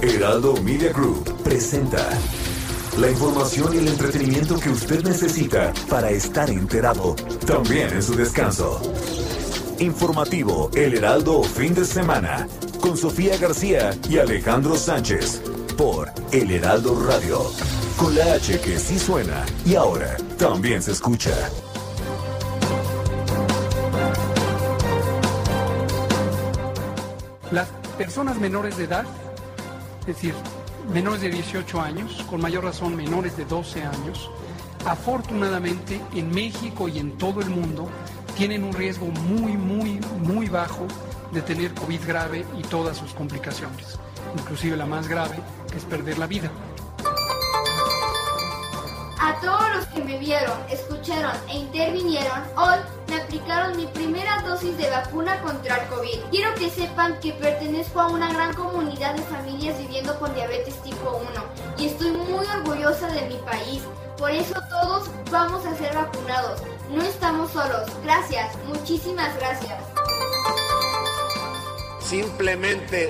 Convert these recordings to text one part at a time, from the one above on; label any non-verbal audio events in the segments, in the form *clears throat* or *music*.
Heraldo Media Group presenta la información y el entretenimiento que usted necesita para estar enterado, también en su descanso. Informativo El Heraldo Fin de Semana, con Sofía García y Alejandro Sánchez, por El Heraldo Radio, con la H que sí suena y ahora también se escucha. Las personas menores de edad, es decir, menores de 18 años, con mayor razón menores de 12 años, afortunadamente en México y en todo el mundo tienen un riesgo muy, muy, muy bajo de tener COVID grave y todas sus complicaciones, inclusive la más grave, que es perder la vida. A todos me vieron, escucharon e intervinieron, hoy me aplicaron mi primera dosis de vacuna contra el COVID. Quiero que sepan que pertenezco a una gran comunidad de familias viviendo con diabetes tipo 1 y estoy muy orgullosa de mi país. Por eso todos vamos a ser vacunados. No estamos solos. Gracias, muchísimas gracias. simplemente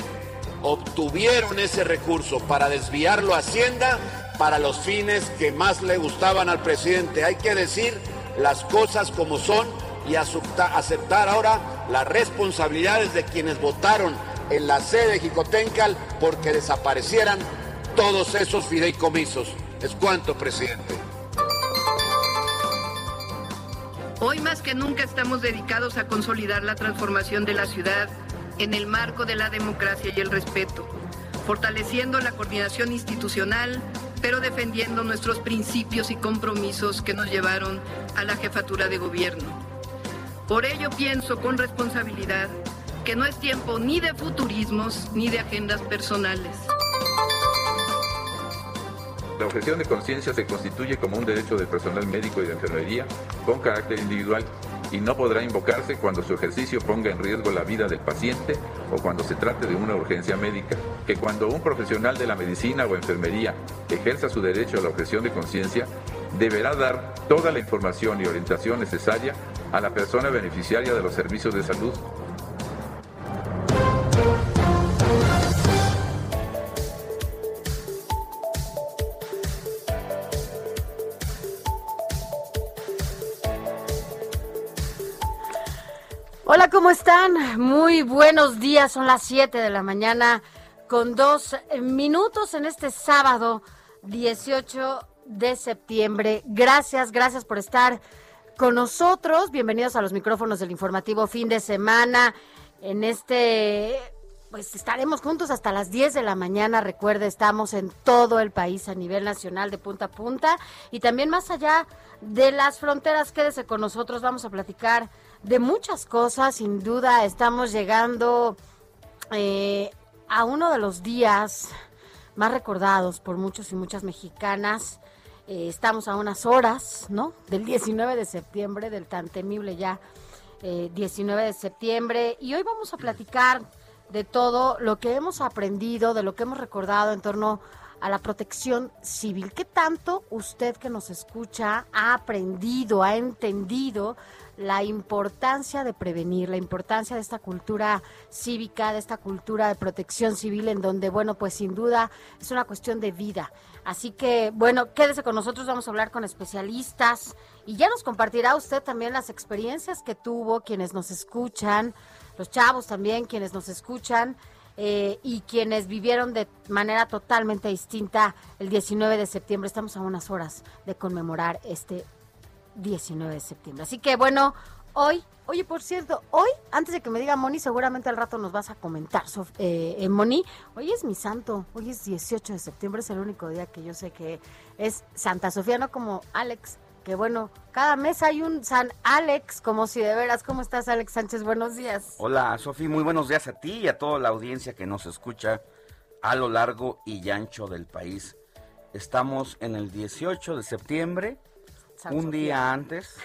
obtuvieron ese recurso para desviarlo a Hacienda para los fines que más le gustaban al presidente. Hay que decir las cosas como son y acepta- aceptar ahora las responsabilidades de quienes votaron en la sede de Jicotencal porque desaparecieran todos esos fideicomisos. Es cuanto, presidente. Hoy más que nunca estamos dedicados a consolidar la transformación de la ciudad en el marco de la democracia y el respeto, fortaleciendo la coordinación institucional, pero defendiendo nuestros principios y compromisos que nos llevaron a la jefatura de gobierno. Por ello pienso con responsabilidad que no es tiempo ni de futurismos ni de agendas personales. La objeción de conciencia se constituye como un derecho del personal médico y de enfermería con carácter individual y no podrá invocarse cuando su ejercicio ponga en riesgo la vida del paciente o cuando se trate de una urgencia médica. Que cuando un profesional de la medicina o enfermería ejerza su derecho a la objeción de conciencia, deberá dar toda la información y orientación necesaria a la persona beneficiaria de los servicios de salud ¿cómo están? Muy buenos días, son las 7 de la mañana con dos minutos en este sábado 18 de septiembre. Gracias, gracias por estar con nosotros. Bienvenidos a los micrófonos del informativo fin de semana. En este, pues estaremos juntos hasta las 10 de la mañana. Recuerde, estamos en todo el país a nivel nacional de punta a punta y también más allá de las fronteras. Quédese con nosotros, vamos a platicar de muchas cosas. Sin duda, estamos llegando eh, a uno de los días más recordados por muchos y muchas mexicanas. Eh, estamos a unas horas, ¿no? Del 19 de septiembre, del tan temible ya eh, 19 de septiembre. Y hoy vamos a platicar de todo lo que hemos aprendido, de lo que hemos recordado en torno a la protección civil. ¿Qué tanto usted que nos escucha ha aprendido, ha entendido la importancia de prevenir, la importancia de esta cultura cívica, de esta cultura de protección civil, en donde, bueno, pues sin duda es una cuestión de vida. Así que, bueno, quédese con nosotros, vamos a hablar con especialistas y ya nos compartirá usted también las experiencias que tuvo, quienes nos escuchan, los chavos también, quienes nos escuchan. Eh, y quienes vivieron de manera totalmente distinta el 19 de septiembre. Estamos a unas horas de conmemorar este 19 de septiembre. Así que bueno, hoy, oye, por cierto, hoy, antes de que me diga Moni, seguramente al rato nos vas a comentar, Sof- eh, eh, Moni, hoy es mi santo, hoy es 18 de septiembre, es el único día que yo sé que es Santa Sofía, no como Alex, que bueno, cada mes hay un San Alex, como si de veras, ¿cómo estás Alex Sánchez? Buenos días. Hola Sofi, muy buenos días a ti y a toda la audiencia que nos escucha a lo largo y ancho del país. Estamos en el 18 de septiembre, un día antes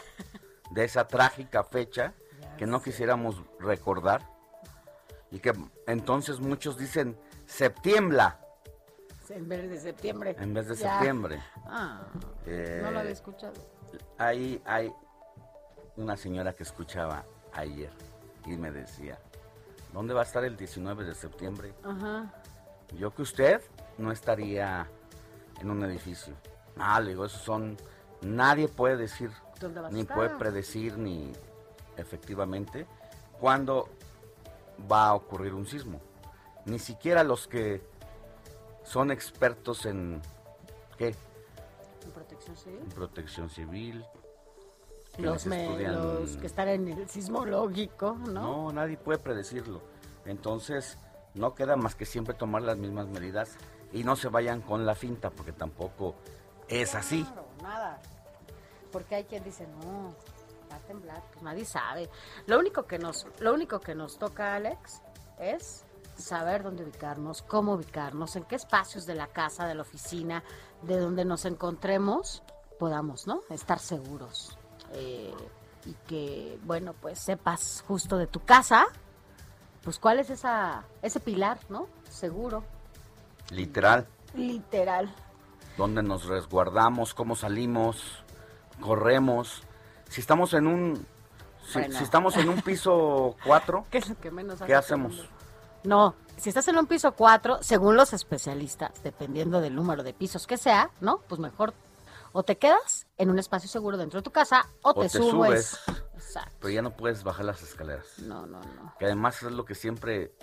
de esa trágica fecha *laughs* que no quisiéramos recordar y que entonces muchos dicen septiembre. En vez de septiembre. En vez de septiembre. Ah, no lo había eh, escuchado. Hay, hay una señora que escuchaba ayer y me decía, ¿dónde va a estar el 19 de septiembre? Ajá. Yo que usted no estaría en un edificio. Ah, le digo, eso son, nadie puede decir, ni puede predecir, ni efectivamente, cuándo va a ocurrir un sismo. Ni siquiera los que son expertos en, ¿qué? En protección civil. En protección civil. Los, los que están en el sismológico, ¿no? No, nadie puede predecirlo. Entonces, no queda más que siempre tomar las mismas medidas y no se vayan con la finta, porque tampoco es así. nada. Porque hay quien dice, no, va a temblar, pues nadie sabe. Lo único que nos, lo único que nos toca, Alex, es saber dónde ubicarnos, cómo ubicarnos, en qué espacios de la casa, de la oficina, de donde nos encontremos, podamos, ¿no? Estar seguros. Eh, y que, bueno, pues sepas justo de tu casa, pues cuál es esa, ese pilar, ¿no? Seguro. Literal. Literal. Dónde nos resguardamos, cómo salimos, corremos. Si estamos en un si, estamos en un piso 4, *laughs* ¿qué es lo que menos ¿Qué hacemos? No, si estás en un piso 4, según los especialistas, dependiendo del número de pisos que sea, ¿no? Pues mejor o te quedas en un espacio seguro dentro de tu casa o, te, subes. Exacto. Pero ya no puedes bajar las escaleras. No, no, no. Que además es lo que siempre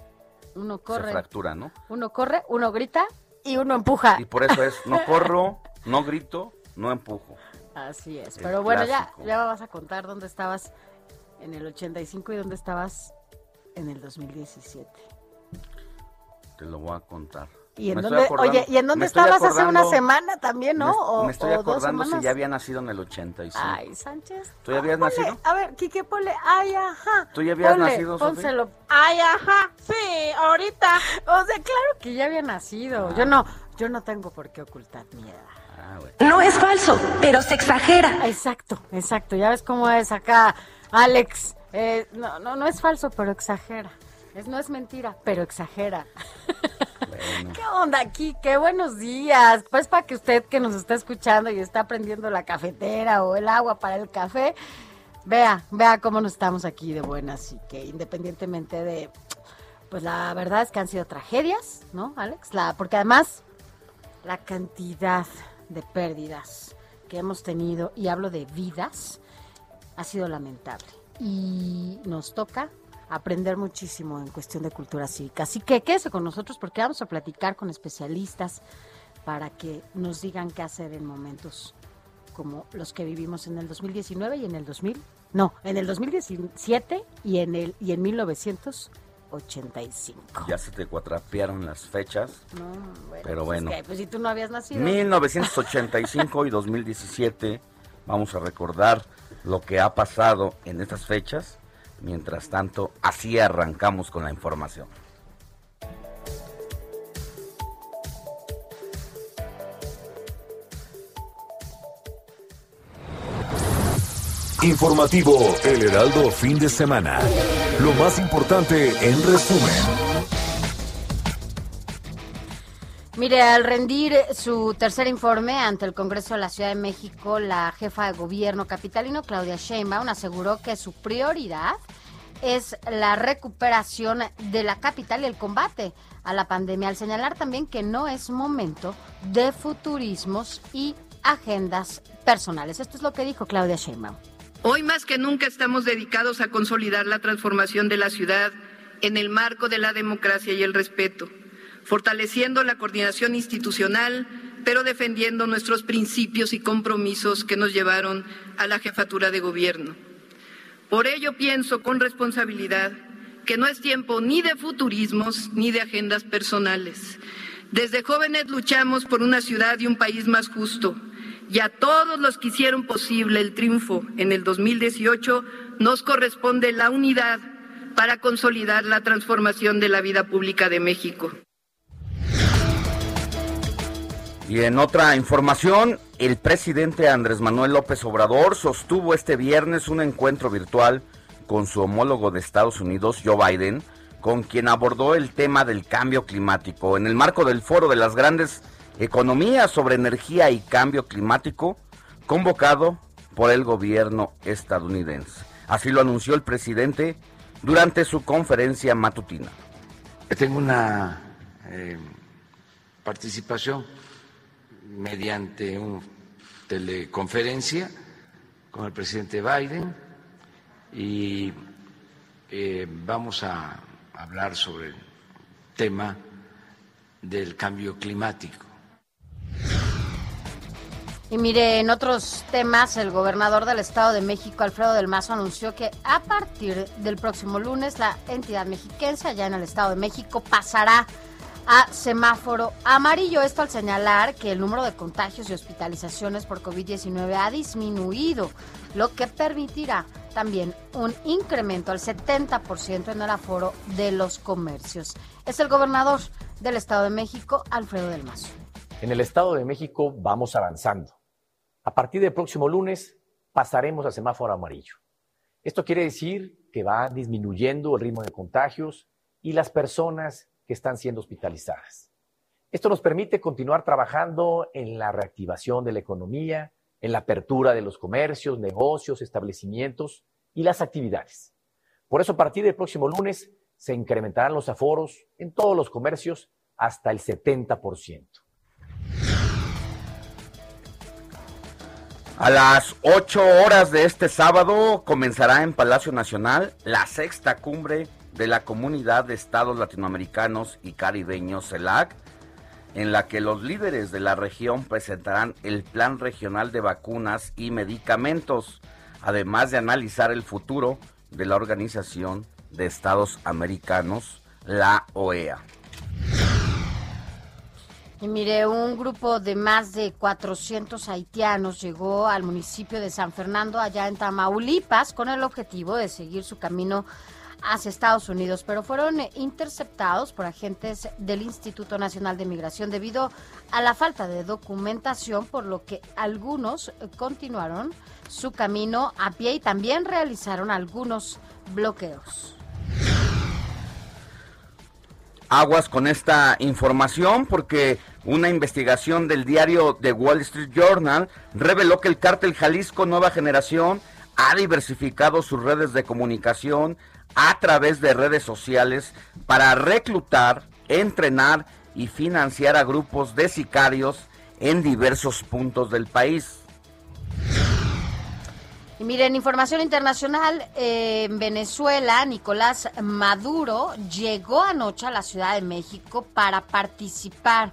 uno corre, se fractura, ¿no? Uno corre, uno grita y uno empuja. Y por eso es, no *laughs* corro, no grito, no empujo. Así es. Pero bueno, ya, ya vas a contar dónde estabas en el 85 y dónde estabas en el 2017. Te lo voy a contar. ¿Y en dónde, oye, ¿y en dónde estabas hace una semana también, no? Me, o, me estoy acordando si ya había nacido en el 85. Ay, Sánchez. ¿Tú ya habías nacido? A ver, Quique, ponle, ay, ajá. ¿Tú ya habías nacido, Pónselo. Ay, ajá, sí, ahorita. O sea, claro que ya había nacido. Yo no, yo no tengo por qué ocultar mi edad. No es falso, pero se exagera. Exacto, exacto. Ya ves cómo es acá, Alex. Eh, no, no, no es falso, pero exagera. Es, no es mentira, pero exagera. *laughs* ¿Qué onda aquí? Qué buenos días. Pues para que usted que nos está escuchando y está prendiendo la cafetera o el agua para el café, vea, vea cómo nos estamos aquí de buenas y que independientemente de, pues la verdad es que han sido tragedias, ¿no, Alex? La, porque además la cantidad de pérdidas que hemos tenido, y hablo de vidas, ha sido lamentable. Y nos toca aprender muchísimo en cuestión de cultura cívica. Así que quédese con nosotros porque vamos a platicar con especialistas para que nos digan qué hacer en momentos como los que vivimos en el 2019 y en el 2000, no, en el 2017 y en el y en 1985. Ya se te cuatrapearon las fechas. No, bueno, pero pues bueno. pues si tú no habías nacido. 1985 y 2017 vamos a recordar lo que ha pasado en estas fechas Mientras tanto, así arrancamos con la información. Informativo El Heraldo fin de semana. Lo más importante en resumen. Mire, al rendir su tercer informe ante el Congreso de la Ciudad de México, la jefa de gobierno capitalino, Claudia Sheinbaum, aseguró que su prioridad es la recuperación de la capital y el combate a la pandemia, al señalar también que no es momento de futurismos y agendas personales. Esto es lo que dijo Claudia Sheinbaum. Hoy más que nunca estamos dedicados a consolidar la transformación de la ciudad en el marco de la democracia y el respeto fortaleciendo la coordinación institucional, pero defendiendo nuestros principios y compromisos que nos llevaron a la jefatura de gobierno. Por ello pienso con responsabilidad que no es tiempo ni de futurismos ni de agendas personales. Desde jóvenes luchamos por una ciudad y un país más justo y a todos los que hicieron posible el triunfo en el 2018, nos corresponde la unidad para consolidar la transformación de la vida pública de México. Y en otra información, el presidente Andrés Manuel López Obrador sostuvo este viernes un encuentro virtual con su homólogo de Estados Unidos, Joe Biden, con quien abordó el tema del cambio climático. En el marco del foro de las grandes economías sobre energía y cambio climático, convocado por el gobierno estadounidense. Así lo anunció el presidente durante su conferencia matutina. Tengo una eh, participación mediante una teleconferencia con el presidente Biden y eh, vamos a hablar sobre el tema del cambio climático. Y mire, en otros temas, el gobernador del Estado de México, Alfredo del Mazo, anunció que a partir del próximo lunes la entidad mexiquense allá en el Estado de México pasará a semáforo amarillo. Esto al señalar que el número de contagios y hospitalizaciones por COVID-19 ha disminuido, lo que permitirá también un incremento al 70% en el aforo de los comercios. Es el gobernador del Estado de México, Alfredo del Mazo. En el Estado de México vamos avanzando. A partir del próximo lunes pasaremos a semáforo amarillo. Esto quiere decir que va disminuyendo el ritmo de contagios y las personas que están siendo hospitalizadas. Esto nos permite continuar trabajando en la reactivación de la economía, en la apertura de los comercios, negocios, establecimientos y las actividades. Por eso, a partir del próximo lunes se incrementarán los aforos en todos los comercios hasta el 70%. A las 8 horas de este sábado comenzará en Palacio Nacional la sexta cumbre de la Comunidad de Estados Latinoamericanos y Caribeños, CELAC, en la que los líderes de la región presentarán el Plan Regional de Vacunas y Medicamentos, además de analizar el futuro de la Organización de Estados Americanos, la OEA. Y mire, un grupo de más de 400 haitianos llegó al municipio de San Fernando, allá en Tamaulipas, con el objetivo de seguir su camino hacia Estados Unidos, pero fueron interceptados por agentes del Instituto Nacional de Migración debido a la falta de documentación, por lo que algunos continuaron su camino a pie y también realizaron algunos bloqueos. Aguas con esta información porque una investigación del diario The Wall Street Journal reveló que el cártel Jalisco Nueva Generación ha diversificado sus redes de comunicación a través de redes sociales para reclutar, entrenar y financiar a grupos de sicarios en diversos puntos del país. Y miren, información internacional, en Venezuela, Nicolás Maduro llegó anoche a la Ciudad de México para participar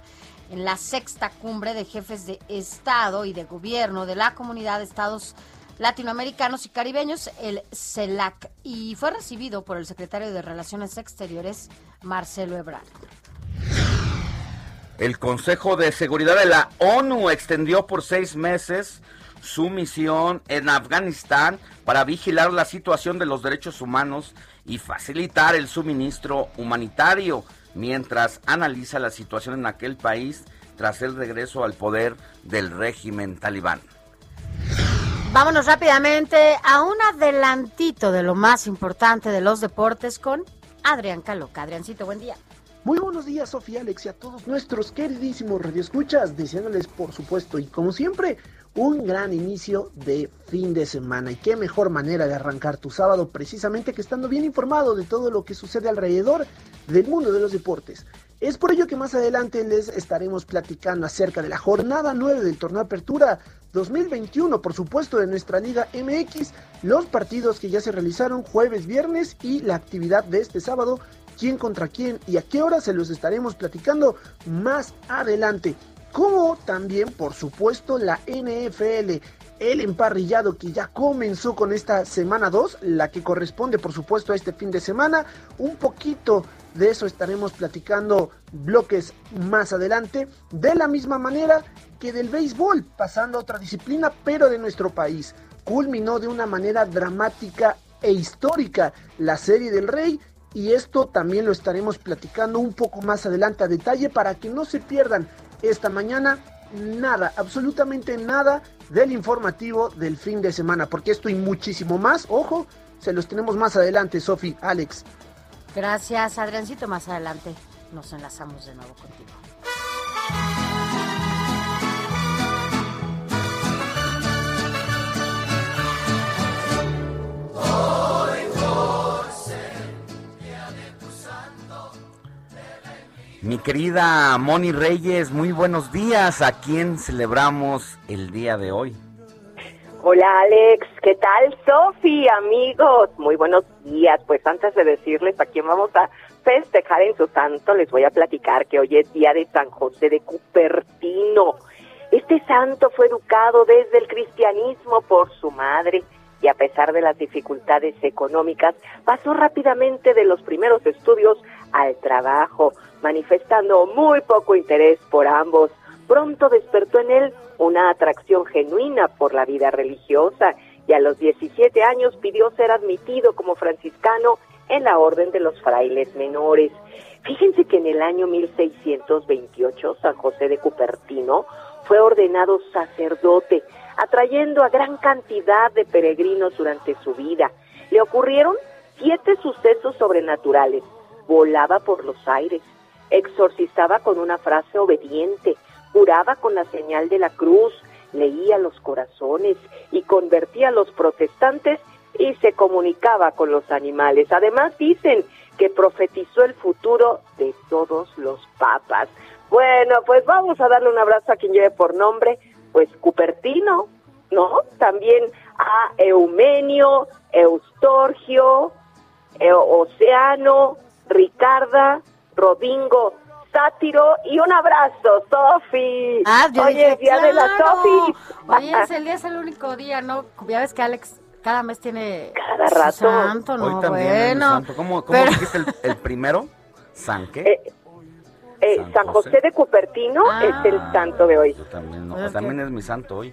en la sexta cumbre de jefes de Estado y de Gobierno de la Comunidad de Estados Latinoamericanos y Caribeños, el CELAC, y fue recibido por el secretario de Relaciones Exteriores, Marcelo Ebrard. El Consejo de Seguridad de la ONU extendió por seis meses su misión en Afganistán para vigilar la situación de los derechos humanos y facilitar el suministro humanitario, mientras analiza la situación en aquel país tras el regreso al poder del régimen talibán. Vámonos rápidamente a un adelantito de lo más importante de los deportes con Adrián Caloca. Adriancito, buen día. Muy buenos días, Sofía, Alex y a todos nuestros queridísimos radioescuchas, deseándoles, por supuesto, y como siempre, un gran inicio de fin de semana. Y qué mejor manera de arrancar tu sábado precisamente que estando bien informado de todo lo que sucede alrededor del mundo de los deportes. Es por ello que más adelante les estaremos platicando acerca de la jornada 9 del torneo Apertura 2021, por supuesto, de nuestra Liga MX, los partidos que ya se realizaron jueves, viernes y la actividad de este sábado, quién contra quién y a qué hora se los estaremos platicando más adelante. Como también, por supuesto, la NFL, el emparrillado que ya comenzó con esta semana 2, la que corresponde, por supuesto, a este fin de semana, un poquito de eso estaremos platicando bloques más adelante. De la misma manera, que del béisbol, pasando a otra disciplina, pero de nuestro país. Culminó de una manera dramática e histórica la Serie del Rey y esto también lo estaremos platicando un poco más adelante a detalle para que no se pierdan esta mañana nada, absolutamente nada del informativo del fin de semana, porque esto y muchísimo más, ojo, se los tenemos más adelante, Sofi, Alex. Gracias, Adriancito, más adelante nos enlazamos de nuevo contigo. Mi querida Moni Reyes, muy buenos días. ¿A quién celebramos el día de hoy? Hola Alex, ¿qué tal Sofi, amigos? Muy buenos días. Pues antes de decirles a quién vamos a festejar en su santo, les voy a platicar que hoy es día de San José de Cupertino. Este santo fue educado desde el cristianismo por su madre y a pesar de las dificultades económicas, pasó rápidamente de los primeros estudios al trabajo manifestando muy poco interés por ambos. Pronto despertó en él una atracción genuina por la vida religiosa y a los 17 años pidió ser admitido como franciscano en la Orden de los Frailes Menores. Fíjense que en el año 1628 San José de Cupertino fue ordenado sacerdote, atrayendo a gran cantidad de peregrinos durante su vida. Le ocurrieron siete sucesos sobrenaturales. Volaba por los aires, exorcizaba con una frase obediente, curaba con la señal de la cruz, leía los corazones y convertía a los protestantes y se comunicaba con los animales. Además dicen que profetizó el futuro de todos los papas. Bueno, pues vamos a darle un abrazo a quien lleve por nombre, pues Cupertino, ¿no? También a Eumenio, Eustorgio, Oceano, Ricarda, Rodingo, Sátiro y un abrazo, Sofi. Ah, Hoy dije, es día de la. Sofi. Hoy es el día, es el único día, ¿no? Ya ves que Alex cada mes tiene Cada su rato. santo, ¿no? Hoy también bueno. santo. ¿Cómo, cómo pero- dijiste el, el primero? ¿San qué? Eh, eh, San San José. José de Cupertino es el santo de hoy. Yo también, no, Pues también es mi santo hoy.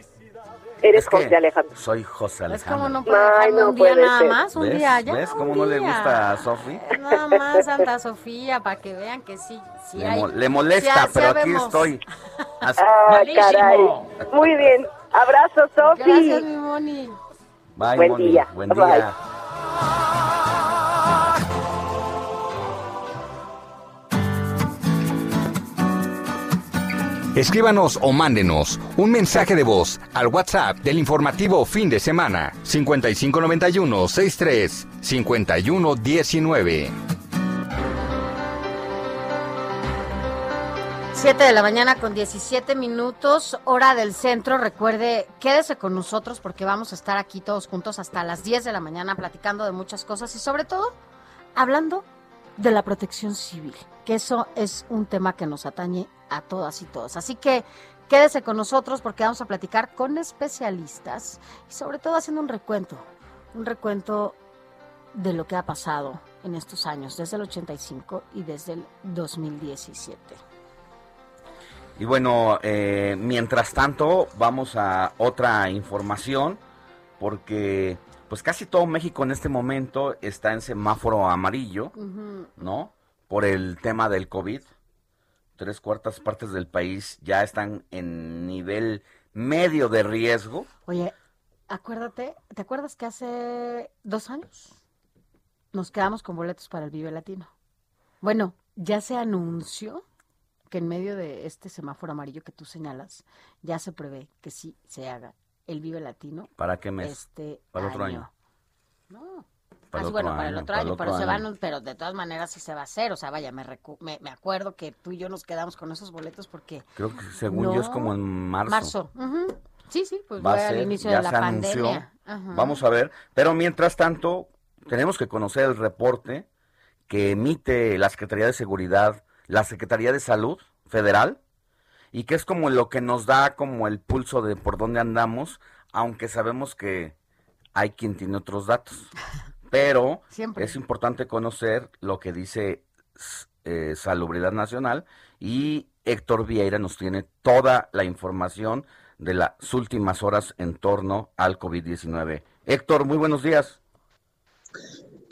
Eres Es que José Alejandro. Soy José Es Alejandro. como no puede Ay, no un día nada ser. más, un ¿Ves? día ya. ¿Ves cómo no le día. gusta a Sofi? *laughs* Nada más Santa Sofía, para que vean que sí, sí Le, hay. mo- le molesta, sí pero aquí sabemos. estoy. *laughs* Así- Ah, caray. Muy bien. Abrazo, Sofi. Gracias, mi Moni. Bye, Buen Moni. día. Buen Bye. Escríbanos o mándenos un mensaje de voz al WhatsApp del informativo fin de semana 5591 63 51 19. 7 de la mañana con 17 minutos, hora del centro. Recuerde, quédese con nosotros porque vamos a estar aquí todos juntos hasta las 10 de la mañana platicando de muchas cosas y sobre todo hablando de la protección civil, que eso es un tema que nos atañe a todas y todos. Así que quédese con nosotros porque vamos a platicar con especialistas y sobre todo haciendo un recuento, un recuento de lo que ha pasado en estos años, desde el 85 y desde el 2017. Y bueno, eh, mientras tanto, vamos a otra información, porque pues casi todo México en este momento está en semáforo amarillo. ¿no? Por el tema del COVID. Tres cuartas partes del país ya están en nivel medio de riesgo. Oye, acuérdate, ¿te acuerdas que hace dos años nos quedamos con boletos para el Vive Latino? Bueno, ya se anunció que en medio de este semáforo amarillo que tú señalas, ya se prevé que sí se haga el Vive Latino. ¿Para qué mes? Este Para otro año. No. Para el Ah, sí, bueno, otro para el año, otro para el año, otro pero se año. van, pero de todas maneras sí se va a hacer, o sea, vaya, me, recu- me, me acuerdo que tú y yo nos quedamos con esos boletos porque Creo que según yo es No. como en marzo. marzo, ujú. sí, sí, pues va a al ser, inicio ya de la se pandemia. Vamos a ver. Pero mientras tanto, tenemos que conocer el reporte que emite la Secretaría de Seguridad, la Secretaría de Salud Federal, y que es como lo que nos da como el pulso de por dónde andamos, aunque sabemos que hay quien tiene otros datos. *laughs* Pero Siempre. es importante conocer lo que dice eh, Salubridad Nacional y Héctor Vieira nos tiene toda la información de las últimas horas en torno al COVID-19. Héctor, muy buenos días.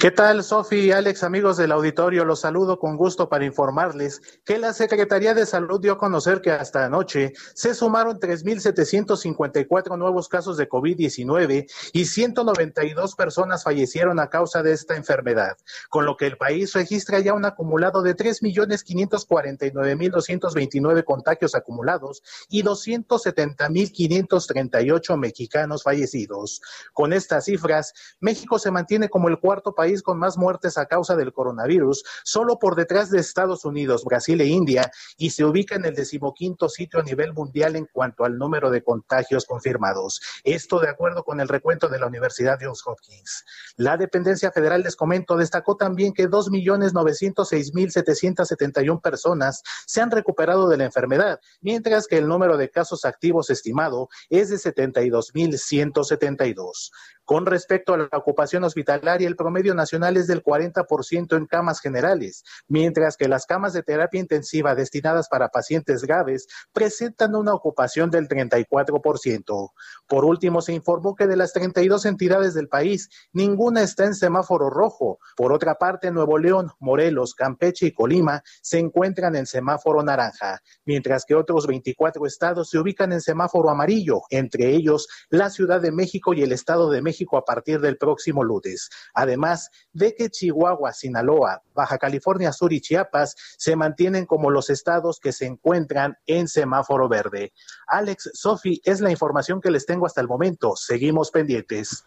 ¿Qué tal, Sofi y Alex, amigos del auditorio? Los saludo con gusto para informarles que la Secretaría de Salud dio a conocer que hasta anoche se sumaron 3.754 nuevos casos de COVID-19 y 192 personas fallecieron a causa de esta enfermedad, con lo que el país registra ya un acumulado de 3.549.229 contagios acumulados y 270.538 mexicanos fallecidos. Con estas cifras, México se mantiene como el cuarto país con más muertes a causa del coronavirus, solo por detrás de Estados Unidos, Brasil e India, y se ubica en el decimoquinto sitio a nivel mundial en cuanto al número de contagios confirmados. Esto de acuerdo con el recuento de la Universidad Johns Hopkins. La dependencia federal, les comento, destacó también que 2.906.771 personas se han recuperado de la enfermedad, mientras que el número de casos activos estimado es de 72.172. Con respecto a la ocupación hospitalaria, el promedio nacional es del 40% en camas generales, mientras que las camas de terapia intensiva destinadas para pacientes graves presentan una ocupación del 34%. Por último, se informó que de las 32 entidades del país, ninguna está en semáforo rojo. Por otra parte, Nuevo León, Morelos, Campeche y Colima se encuentran en semáforo naranja, mientras que otros 24 estados se ubican en semáforo amarillo, entre ellos la Ciudad de México y el Estado de México México a partir del próximo lunes. Además de que Chihuahua, Sinaloa, Baja California Sur y Chiapas se mantienen como los estados que se encuentran en semáforo verde. Alex, Sofi, es la información que les tengo hasta el momento. Seguimos pendientes.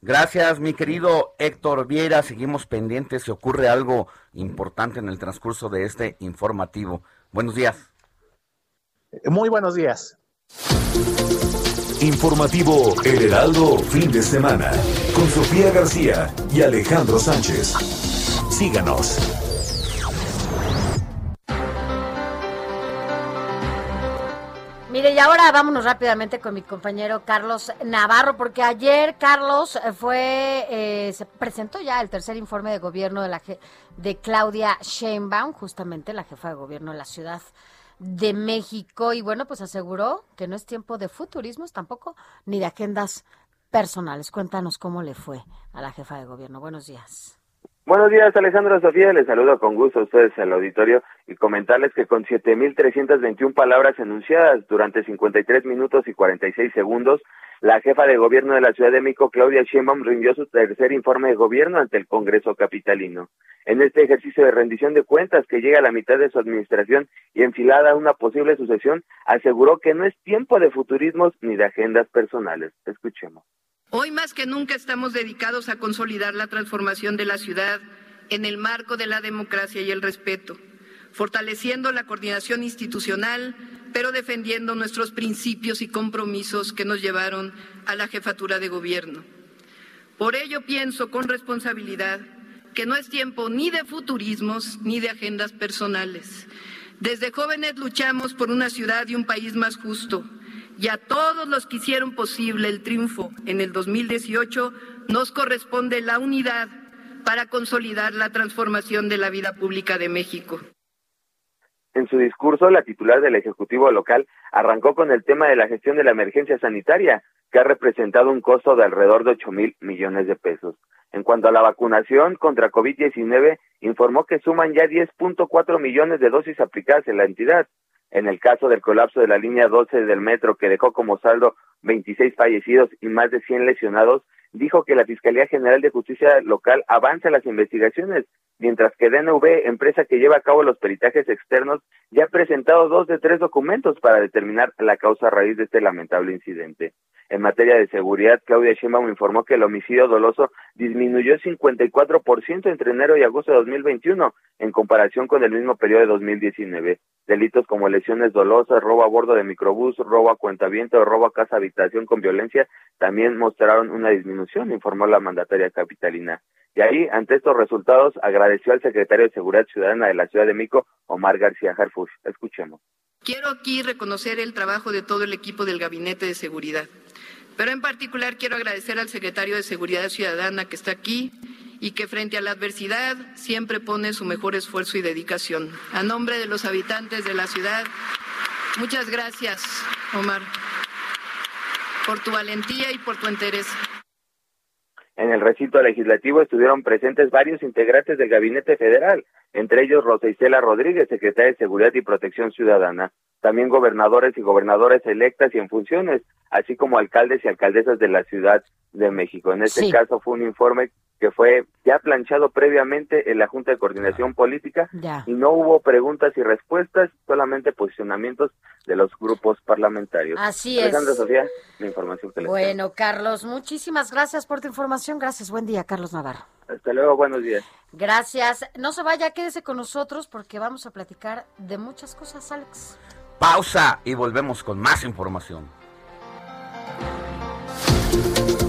Gracias, mi querido Héctor Viera. Seguimos pendientes si ocurre algo importante en el transcurso de este informativo. Buenos días. Muy buenos días. Informativo El Heraldo, fin de semana, con Sofía García y Alejandro Sánchez. Síganos. Mire, y ahora vámonos rápidamente con mi compañero Carlos Navarro, porque ayer Carlos fue, eh, se presentó ya el tercer informe de gobierno de, la, de Claudia Sheinbaum, justamente la jefa de gobierno de la ciudad de México y bueno, pues aseguró que no es tiempo de futurismos tampoco, ni de agendas personales. Cuéntanos cómo le fue a la jefa de gobierno. Buenos días. Buenos días, Alejandra Sofía. Les saludo con gusto a ustedes al auditorio y comentarles que con 7.321 palabras enunciadas durante 53 minutos y 46 segundos, la jefa de gobierno de la Ciudad de México, Claudia Sheinbaum, rindió su tercer informe de gobierno ante el Congreso capitalino. En este ejercicio de rendición de cuentas que llega a la mitad de su administración y enfilada a una posible sucesión, aseguró que no es tiempo de futurismos ni de agendas personales. Escuchemos. Hoy más que nunca estamos dedicados a consolidar la transformación de la ciudad en el marco de la democracia y el respeto, fortaleciendo la coordinación institucional pero defendiendo nuestros principios y compromisos que nos llevaron a la jefatura de gobierno. Por ello pienso con responsabilidad que no es tiempo ni de futurismos ni de agendas personales. Desde jóvenes luchamos por una ciudad y un país más justo, y a todos los que hicieron posible el triunfo en el 2018 nos corresponde la unidad para consolidar la transformación de la vida pública de México. En su discurso, la titular del Ejecutivo local arrancó con el tema de la gestión de la emergencia sanitaria, que ha representado un costo de alrededor de 8 mil millones de pesos. En cuanto a la vacunación contra COVID-19, informó que suman ya 10.4 millones de dosis aplicadas en la entidad. En el caso del colapso de la línea 12 del metro, que dejó como saldo 26 fallecidos y más de 100 lesionados, dijo que la Fiscalía General de Justicia local avanza las investigaciones mientras que DNV, empresa que lleva a cabo los peritajes externos, ya ha presentado dos de tres documentos para determinar la causa raíz de este lamentable incidente. En materia de seguridad, Claudia Sheinbaum informó que el homicidio doloso disminuyó 54% entre enero y agosto de 2021 en comparación con el mismo periodo de 2019. Delitos como lesiones dolosas, robo a bordo de microbús, robo a cuentaviento robo a casa habitación con violencia también mostraron una disminución, informó la mandataria capitalina. Y ahí, ante estos resultados, agradeció al secretario de Seguridad Ciudadana de la Ciudad de Mico, Omar García Harfuch. Escuchemos. Quiero aquí reconocer el trabajo de todo el equipo del Gabinete de Seguridad, pero en particular quiero agradecer al secretario de Seguridad Ciudadana que está aquí y que frente a la adversidad siempre pone su mejor esfuerzo y dedicación. A nombre de los habitantes de la ciudad, muchas gracias, Omar, por tu valentía y por tu interés. En el recinto legislativo estuvieron presentes varios integrantes del Gabinete Federal, entre ellos Rosa Isela Rodríguez, secretaria de Seguridad y Protección Ciudadana, también gobernadores y gobernadoras electas y en funciones, así como alcaldes y alcaldesas de la Ciudad de México. En este caso fue un informe que fue ya planchado previamente en la Junta de Coordinación Política y no hubo preguntas y respuestas, solamente posicionamientos de los grupos parlamentarios. Así Alejandra es. Sofía, la información que les Bueno, Carlos, muchísimas gracias por tu información. Gracias. Buen día, Carlos Navarro. Hasta luego, buenos días. Gracias. No se vaya, quédese con nosotros porque vamos a platicar de muchas cosas, Alex. Pausa y volvemos con más información.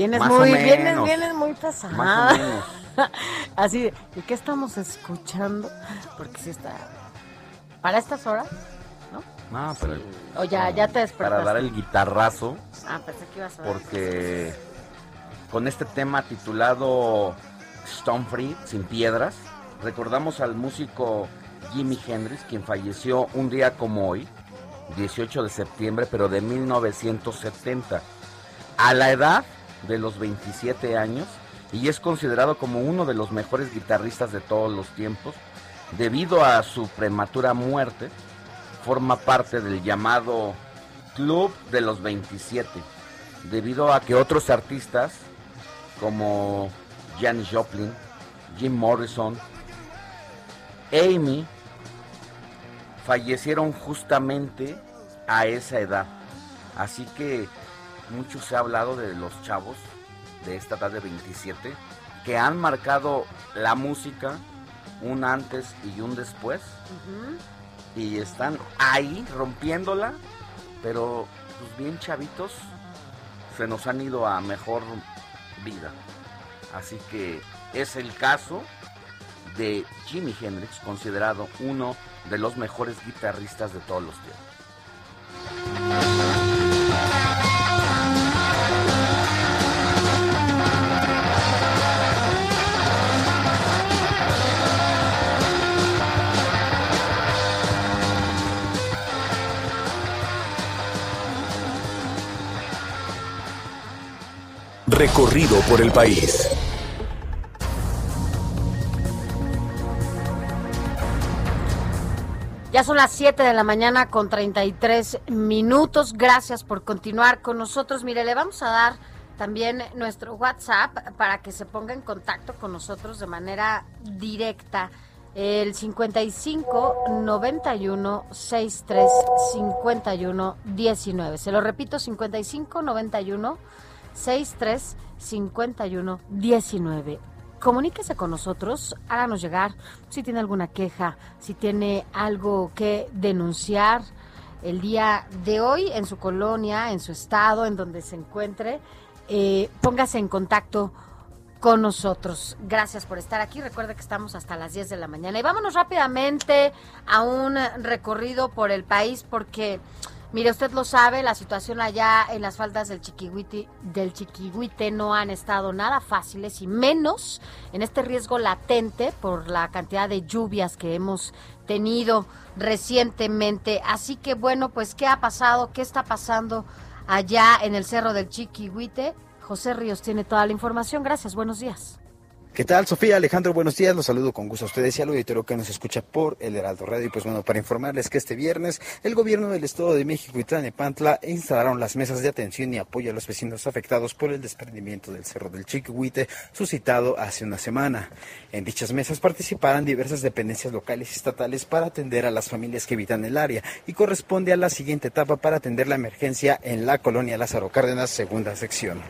Vienes Más o muy, vienes, menos. vienes muy pesado. Más o menos. *laughs* Así, de, ¿y qué estamos escuchando? Porque si está... ¿Para estas horas? No, pero O ya, ya te despertaste. para dar el guitarrazo, Ah, pensé que ibas a dar- porque con este tema titulado Stone Free, sin piedras, recordamos al músico Jimi Hendrix, quien falleció un día como hoy, 18 de septiembre, pero de 1970, a la edad de los 27 años, y es considerado como uno de los mejores guitarristas de todos los tiempos, debido a su prematura muerte, forma parte del llamado Club de los 27, debido a que otros artistas como Janis Joplin, Jim Morrison, Amy, fallecieron justamente a esa edad. Así que mucho se ha hablado de los chavos de esta edad de 27 que han marcado la música un antes y un después y están ahí rompiéndola, pero pues bien chavitos se nos han ido a mejor vida. Así que es el caso de Jimi Hendrix, considerado uno de los mejores guitarristas de todos los tiempos. Recorrido por el país. Ya son las 7 de la mañana con 33 minutos. Gracias por continuar con nosotros. Mire, le vamos a dar también nuestro WhatsApp para que se ponga en contacto con nosotros de manera directa. El 55 91 63 51 19. Se lo repito, 55 91 63 51 19 comuníquese con nosotros, háganos llegar si tiene alguna queja, si tiene algo que denunciar el día de hoy en su colonia, en su estado, en donde se encuentre, eh, póngase en contacto con nosotros. Gracias por estar aquí. Recuerde que estamos hasta las 10 de la mañana. Y vámonos rápidamente a un recorrido por el país porque, mire, usted lo sabe, la situación allá en las faldas del Chiquihuite, del no han estado nada fáciles y menos en este riesgo latente por la cantidad de lluvias que hemos tenido recientemente. Así que bueno, pues ¿qué ha pasado? ¿Qué está pasando allá en el Cerro del Chiquihuite? José Ríos tiene toda la información. Gracias, buenos días. ¿Qué tal, Sofía? Alejandro, buenos días. Los saludo con gusto a ustedes y al auditorio que nos escucha por el Heraldo Radio. Y pues bueno, para informarles que este viernes el gobierno del Estado de México y Tlanepantla instalaron las mesas de atención y apoyo a los vecinos afectados por el desprendimiento del Cerro del Chiquihuite suscitado hace una semana. En dichas mesas participarán diversas dependencias locales y estatales para atender a las familias que habitan el área y corresponde a la siguiente etapa para atender la emergencia en la colonia Lázaro Cárdenas, segunda sección.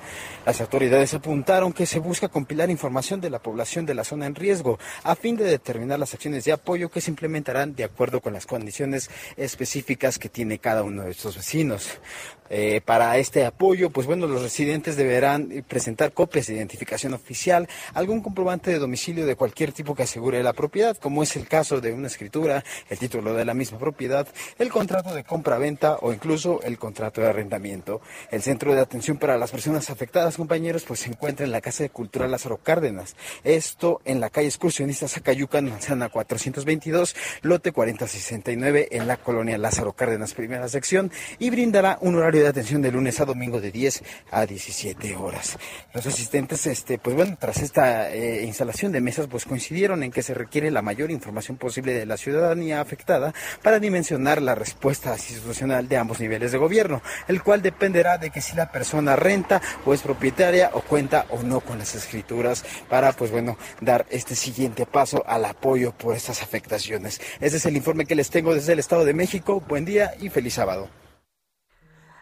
Las autoridades apuntaron que se busca compilar información de la población de la zona en riesgo a fin de determinar las acciones de apoyo que se implementarán de acuerdo con las condiciones específicas que tiene cada uno de estos vecinos. Eh, para este apoyo, pues bueno, los residentes deberán presentar copias de identificación oficial, algún comprobante de domicilio de cualquier tipo que asegure la propiedad, como es el caso de una escritura, el título de la misma propiedad, el contrato de compra-venta o incluso el contrato de arrendamiento. El centro de atención para las personas afectadas, compañeros, pues se encuentra en la Casa de Cultura Lázaro Cárdenas. Esto en la calle Excursionista Zacayucan, manzana 422, lote 4069, en la colonia Lázaro Cárdenas, primera sección, y brindará un horario de atención de lunes a domingo de 10 a 17 horas. Los asistentes, este, pues bueno, tras esta eh, instalación de mesas, pues coincidieron en que se requiere la mayor información posible de la ciudadanía afectada para dimensionar la respuesta institucional de ambos niveles de gobierno, el cual dependerá de que si la persona renta o es propietaria o cuenta o no con las escrituras para, pues bueno, dar este siguiente paso al apoyo por estas afectaciones. Este es el informe que les tengo desde el Estado de México. Buen día y feliz sábado.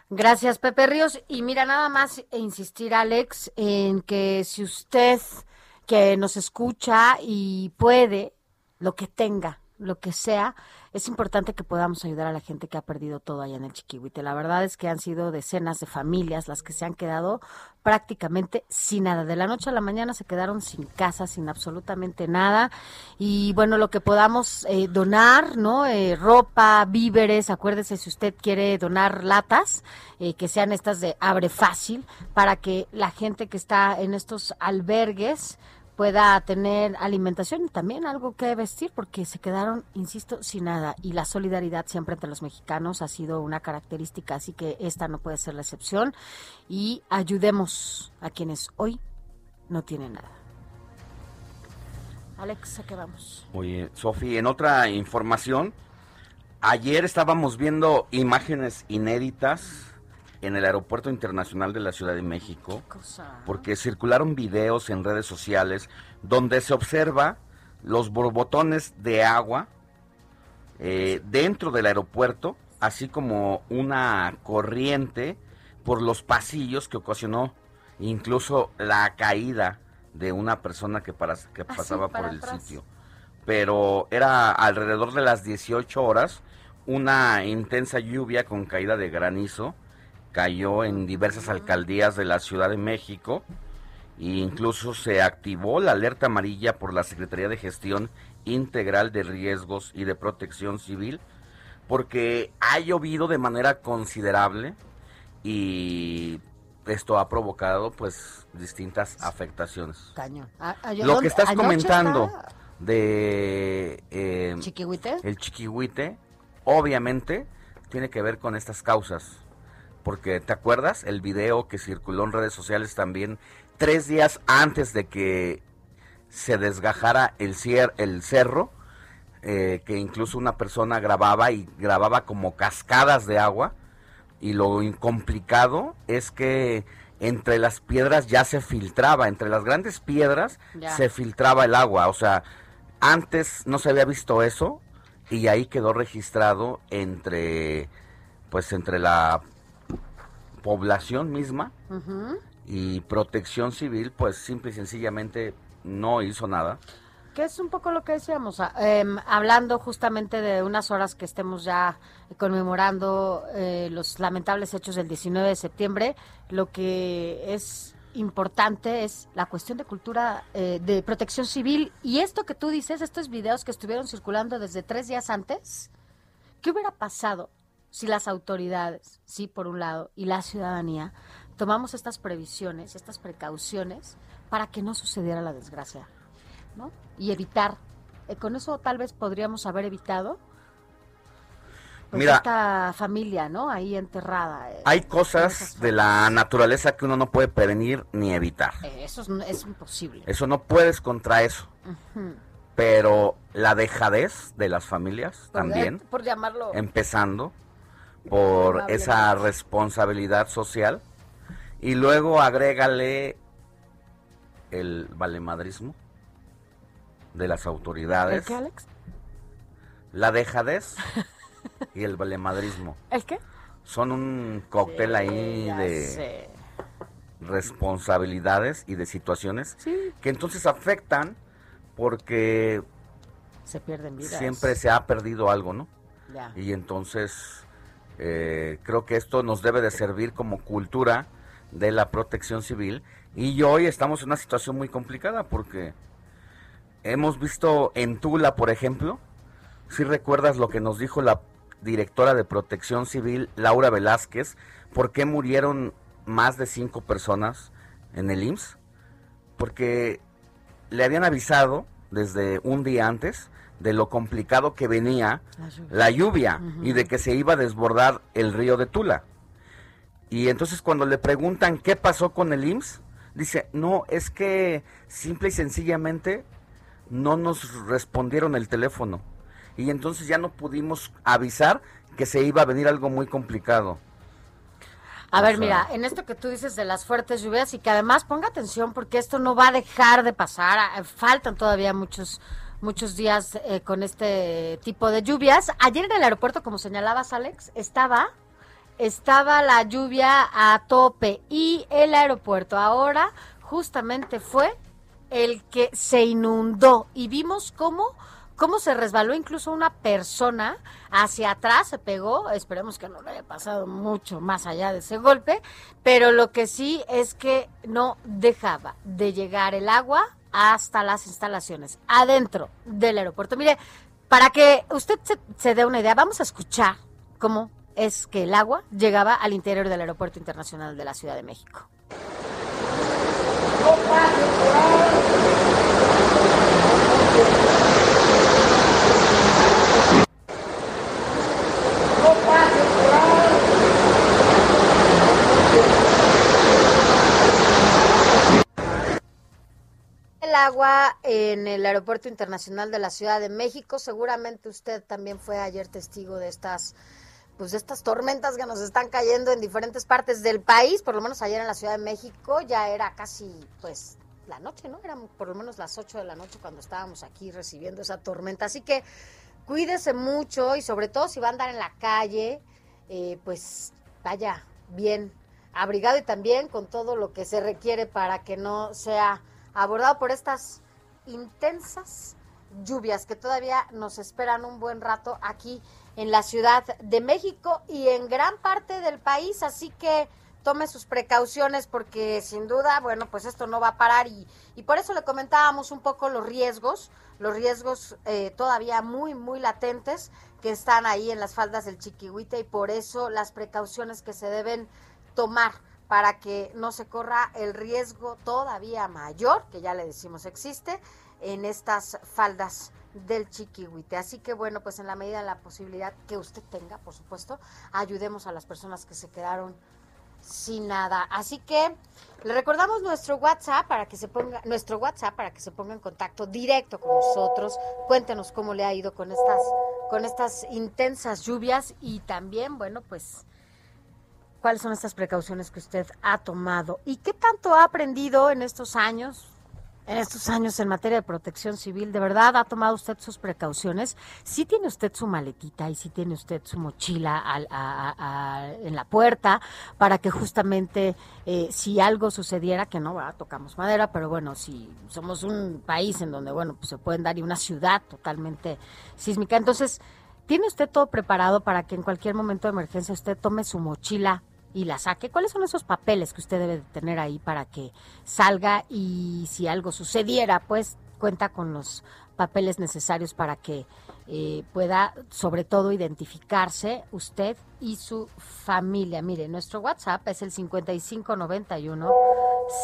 Gracias, Pepe Ríos. Y mira, nada más insistir, Alex, en que si usted que nos escucha y puede, lo que tenga, lo que sea, es importante que podamos ayudar a la gente que ha perdido todo allá en el Chiquihuite. La verdad es que han sido decenas de familias las que se han quedado prácticamente sin nada. De la noche a la mañana se quedaron sin casa, sin absolutamente nada. Y bueno, lo que podamos eh, donar, ¿no? Eh, ropa, víveres, acuérdese si usted quiere donar latas, eh, que sean estas de abre fácil, para que la gente que está en estos albergues pueda tener alimentación y también algo que vestir, porque se quedaron, insisto, sin nada. Y la solidaridad siempre entre los mexicanos ha sido una característica, así que esta no puede ser la excepción. Y ayudemos a quienes hoy no tienen nada. Alex, ¿a qué vamos? Oye, Sofi, en otra información, ayer estábamos viendo imágenes inéditas en el Aeropuerto Internacional de la Ciudad de México, porque circularon videos en redes sociales donde se observa los borbotones de agua eh, dentro del aeropuerto, así como una corriente por los pasillos que ocasionó incluso la caída de una persona que, para- que Ah, pasaba por el atrás. sitio. Pero era alrededor de las 18 horas, una intensa lluvia con caída de granizo cayó en diversas alcaldías de la Ciudad de México e incluso se activó la alerta amarilla por la Secretaría de Gestión Integral de Riesgos y de Protección Civil porque ha llovido de manera considerable y esto ha provocado pues distintas afectaciones. Lo ¿dónde- que estás comentando de eh, ¿Chiquihuite? el chiquihuite, obviamente tiene que ver con estas causas. Porque, ¿te acuerdas? El video que circuló en redes sociales también tres días antes de que se desgajara el, cier- el cerro, eh, que incluso una persona grababa y grababa como cascadas de agua. Y lo complicado es que entre las piedras ya se filtraba, entre las grandes piedras Ya. se filtraba el agua. O sea, antes no se había visto eso y ahí quedó registrado entre, pues entre la población misma Ujú. y protección civil, pues simple y sencillamente no hizo nada. Que es un poco lo que decíamos, em, hablando justamente de unas horas que estemos ya conmemorando eh, los lamentables hechos del 19 de septiembre, lo que es importante es la cuestión de cultura eh, de protección civil. Y esto que tú dices, estos videos que estuvieron circulando desde tres días antes, ¿qué hubiera pasado si las autoridades, sí, por un lado, y la ciudadanía tomamos estas previsiones, estas precauciones para que no sucediera la desgracia, ¿no? Y evitar. eh, con eso tal vez podríamos haber evitado pues, Mira. esta familia, ¿no? Ahí enterrada. eh. Hay cosas de la naturaleza que uno no puede prevenir ni evitar. Eh, Eso es, es imposible. Eso no puedes contra eso. Pero la dejadez de las familias Por- también, Por llamarlo. empezando por esa responsabilidad social y luego agrégale el valemadrismo de las autoridades, ¿El qué, Alex? la dejadez *laughs* y el valemadrismo. ¿El qué? Son un cóctel ahí de sé. responsabilidades y de situaciones Sí. que entonces afectan porque Se pierden vidas. siempre se ha perdido algo, ¿no? Ya. Y entonces eh, creo que esto nos debe de servir como cultura de la protección civil. Y hoy estamos en una situación muy complicada porque hemos visto en Tula, por ejemplo, si recuerdas lo que nos dijo la directora de protección civil, Laura Velázquez, por qué murieron más de cinco personas en el IMSS, porque le habían avisado desde un día antes de lo complicado que venía La lluvia. la lluvia Ujú. y de que se iba a desbordar el río de Tula. Y entonces cuando le preguntan qué pasó con el IMSS, dice, no, es que simple y sencillamente no nos respondieron el teléfono. Y entonces ya no pudimos avisar que se iba a venir algo muy complicado. A O ver, sea- mira, en esto que tú dices de las fuertes lluvias y que además ponga atención porque esto no va a dejar de pasar. Faltan todavía muchos muchos días eh, con este tipo de lluvias. Ayer en el aeropuerto, como señalabas, Alex, estaba estaba la lluvia a tope y el aeropuerto ahora justamente fue el que se inundó y vimos cómo cómo se resbaló incluso una persona hacia atrás, se pegó, esperemos que no le haya pasado mucho más allá de ese golpe, pero lo que sí es que no dejaba de llegar el agua hasta las instalaciones, adentro del aeropuerto. Mire, para que usted se, dé una idea, vamos a escuchar cómo es que el agua llegaba al interior del Aeropuerto Internacional de la Ciudad de México. El agua en el Aeropuerto Internacional de la Ciudad de México. Seguramente usted también fue ayer testigo de estas, pues de estas tormentas que nos están cayendo en diferentes partes del país. Por lo menos ayer en la Ciudad de México ya era casi, pues, la noche, ¿no? Eran por lo menos las 8 de la noche cuando estábamos aquí recibiendo esa tormenta. Así que cuídese mucho y sobre todo si va a andar en la calle, eh, pues vaya bien abrigado y también con todo lo que se requiere para que no sea abordado por estas intensas lluvias que todavía nos esperan un buen rato aquí en la Ciudad de México y en gran parte del país, así que tome sus precauciones porque sin duda, bueno, pues esto no va a parar y, y por eso le comentábamos un poco los riesgos, los riesgos eh, todavía muy, muy latentes que están ahí en las faldas del Chiquihuite y por eso las precauciones que se deben tomar para que no se corra el riesgo todavía mayor, que ya le decimos existe, en estas faldas del Chiquihuite. Así que bueno, pues en la medida de la posibilidad que usted tenga, por supuesto, ayudemos a las personas que se quedaron sin nada. Así que le recordamos nuestro WhatsApp para que se ponga nuestro WhatsApp para que se ponga en contacto directo con nosotros. Cuéntenos cómo le ha ido con estas con estas intensas lluvias y también, bueno, pues cuáles son estas precauciones que usted ha tomado y qué tanto ha aprendido en estos años, en estos años en materia de protección civil. ¿De verdad ha tomado usted sus precauciones? ¿Sí tiene usted su maletita y sí tiene usted su mochila al- a- a- a- en la puerta para que justamente eh, si algo sucediera, que no, ¿verdad? tocamos madera, pero bueno, si somos un país en donde, bueno, pues se pueden dar y una ciudad totalmente sísmica. Entonces, ¿tiene usted todo preparado para que en cualquier momento de emergencia usted tome su mochila y la saque, ¿cuáles son esos papeles que usted debe de tener ahí para que salga y si algo sucediera, pues cuenta con los papeles necesarios para que eh, pueda sobre todo identificarse usted y su familia. Mire, nuestro WhatsApp es el 5591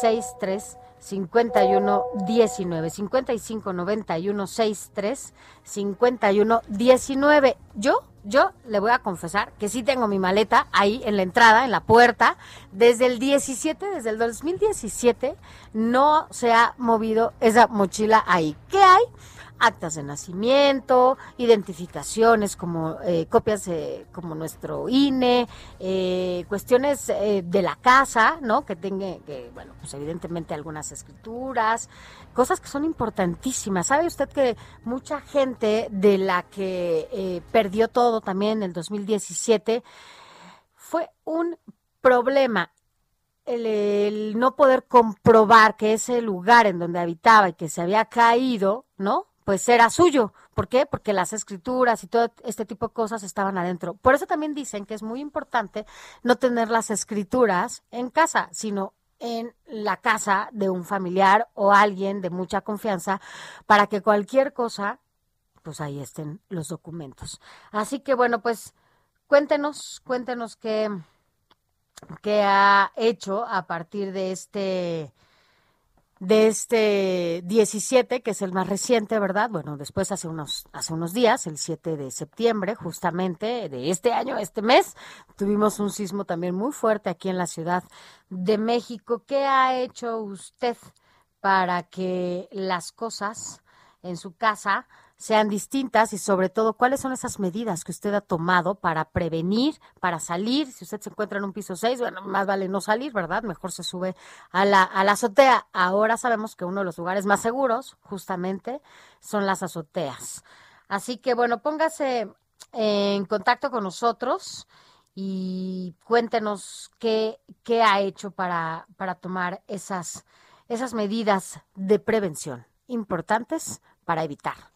63 51 19 55 91 63 51 19 yo yo le voy a confesar que sí tengo mi maleta ahí en la entrada en la puerta. Desde el 17 desde el 2017 no se ha movido esa mochila ahí. Qué hay actas de nacimiento, identificaciones como eh, copias eh, como nuestro INE, eh, cuestiones eh, de la casa, ¿no? Que tenga, que, bueno, pues evidentemente algunas escrituras, cosas que son importantísimas. ¿Sabe usted que mucha gente de la que eh, perdió todo también en el 2017 fue un problema el, el no poder comprobar que ese lugar en donde habitaba y que se había caído, ¿no? Pues era suyo. ¿Por qué? Porque las escrituras y todo este tipo de cosas estaban adentro. Por eso también dicen que es muy importante no tener las escrituras en casa, sino en la casa de un familiar o alguien de mucha confianza para que cualquier cosa, pues ahí estén los documentos. Así que bueno, pues cuéntenos, cuéntenos qué, qué ha hecho a partir de este de este 17, que es el más reciente, ¿verdad? Bueno, después hace unos hace unos días, el 7 de septiembre, justamente de este año, este mes, tuvimos un sismo también muy fuerte aquí en la Ciudad de México. ¿Qué ha hecho usted para que las cosas en su casa sean distintas y sobre todo cuáles son esas medidas que usted ha tomado para prevenir, para salir. Si usted se encuentra en un piso 6, bueno, más vale no salir, ¿verdad? Mejor se sube a la, a la azotea. Ahora sabemos que uno de los lugares más seguros, justamente, son las azoteas. Así que bueno, póngase en contacto con nosotros y cuéntenos qué, ha hecho para, tomar esas medidas de prevención importantes para evitar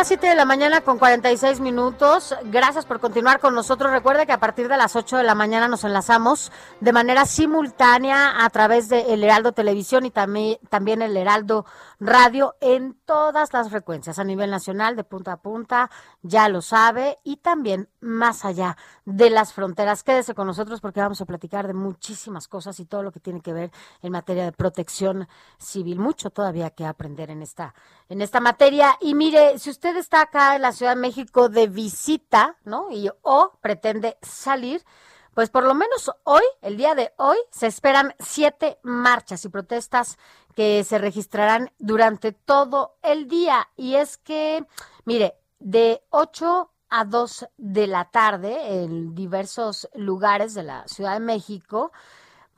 Las 7 de la mañana con 46 minutos. Gracias por continuar con nosotros. Recuerde que a partir de las 8 de la mañana nos enlazamos de manera simultánea a través de El Heraldo Televisión y también, también El Heraldo Radio en todas las frecuencias a nivel nacional, de punta a punta, ya lo sabe, y también más allá de las fronteras. Quédese con nosotros porque vamos a platicar de muchísimas cosas y todo lo que tiene que ver en materia de protección civil. Mucho todavía que aprender en esta, en esta materia. Y mire, si usted está acá en la Ciudad de México de visita, ¿no? Y o pretende salir, pues por lo menos hoy, el día de hoy, se esperan siete marchas y protestas que se registrarán durante todo el día. Y es que, mire, de 8 a 2 de la tarde en diversos lugares de la Ciudad de México,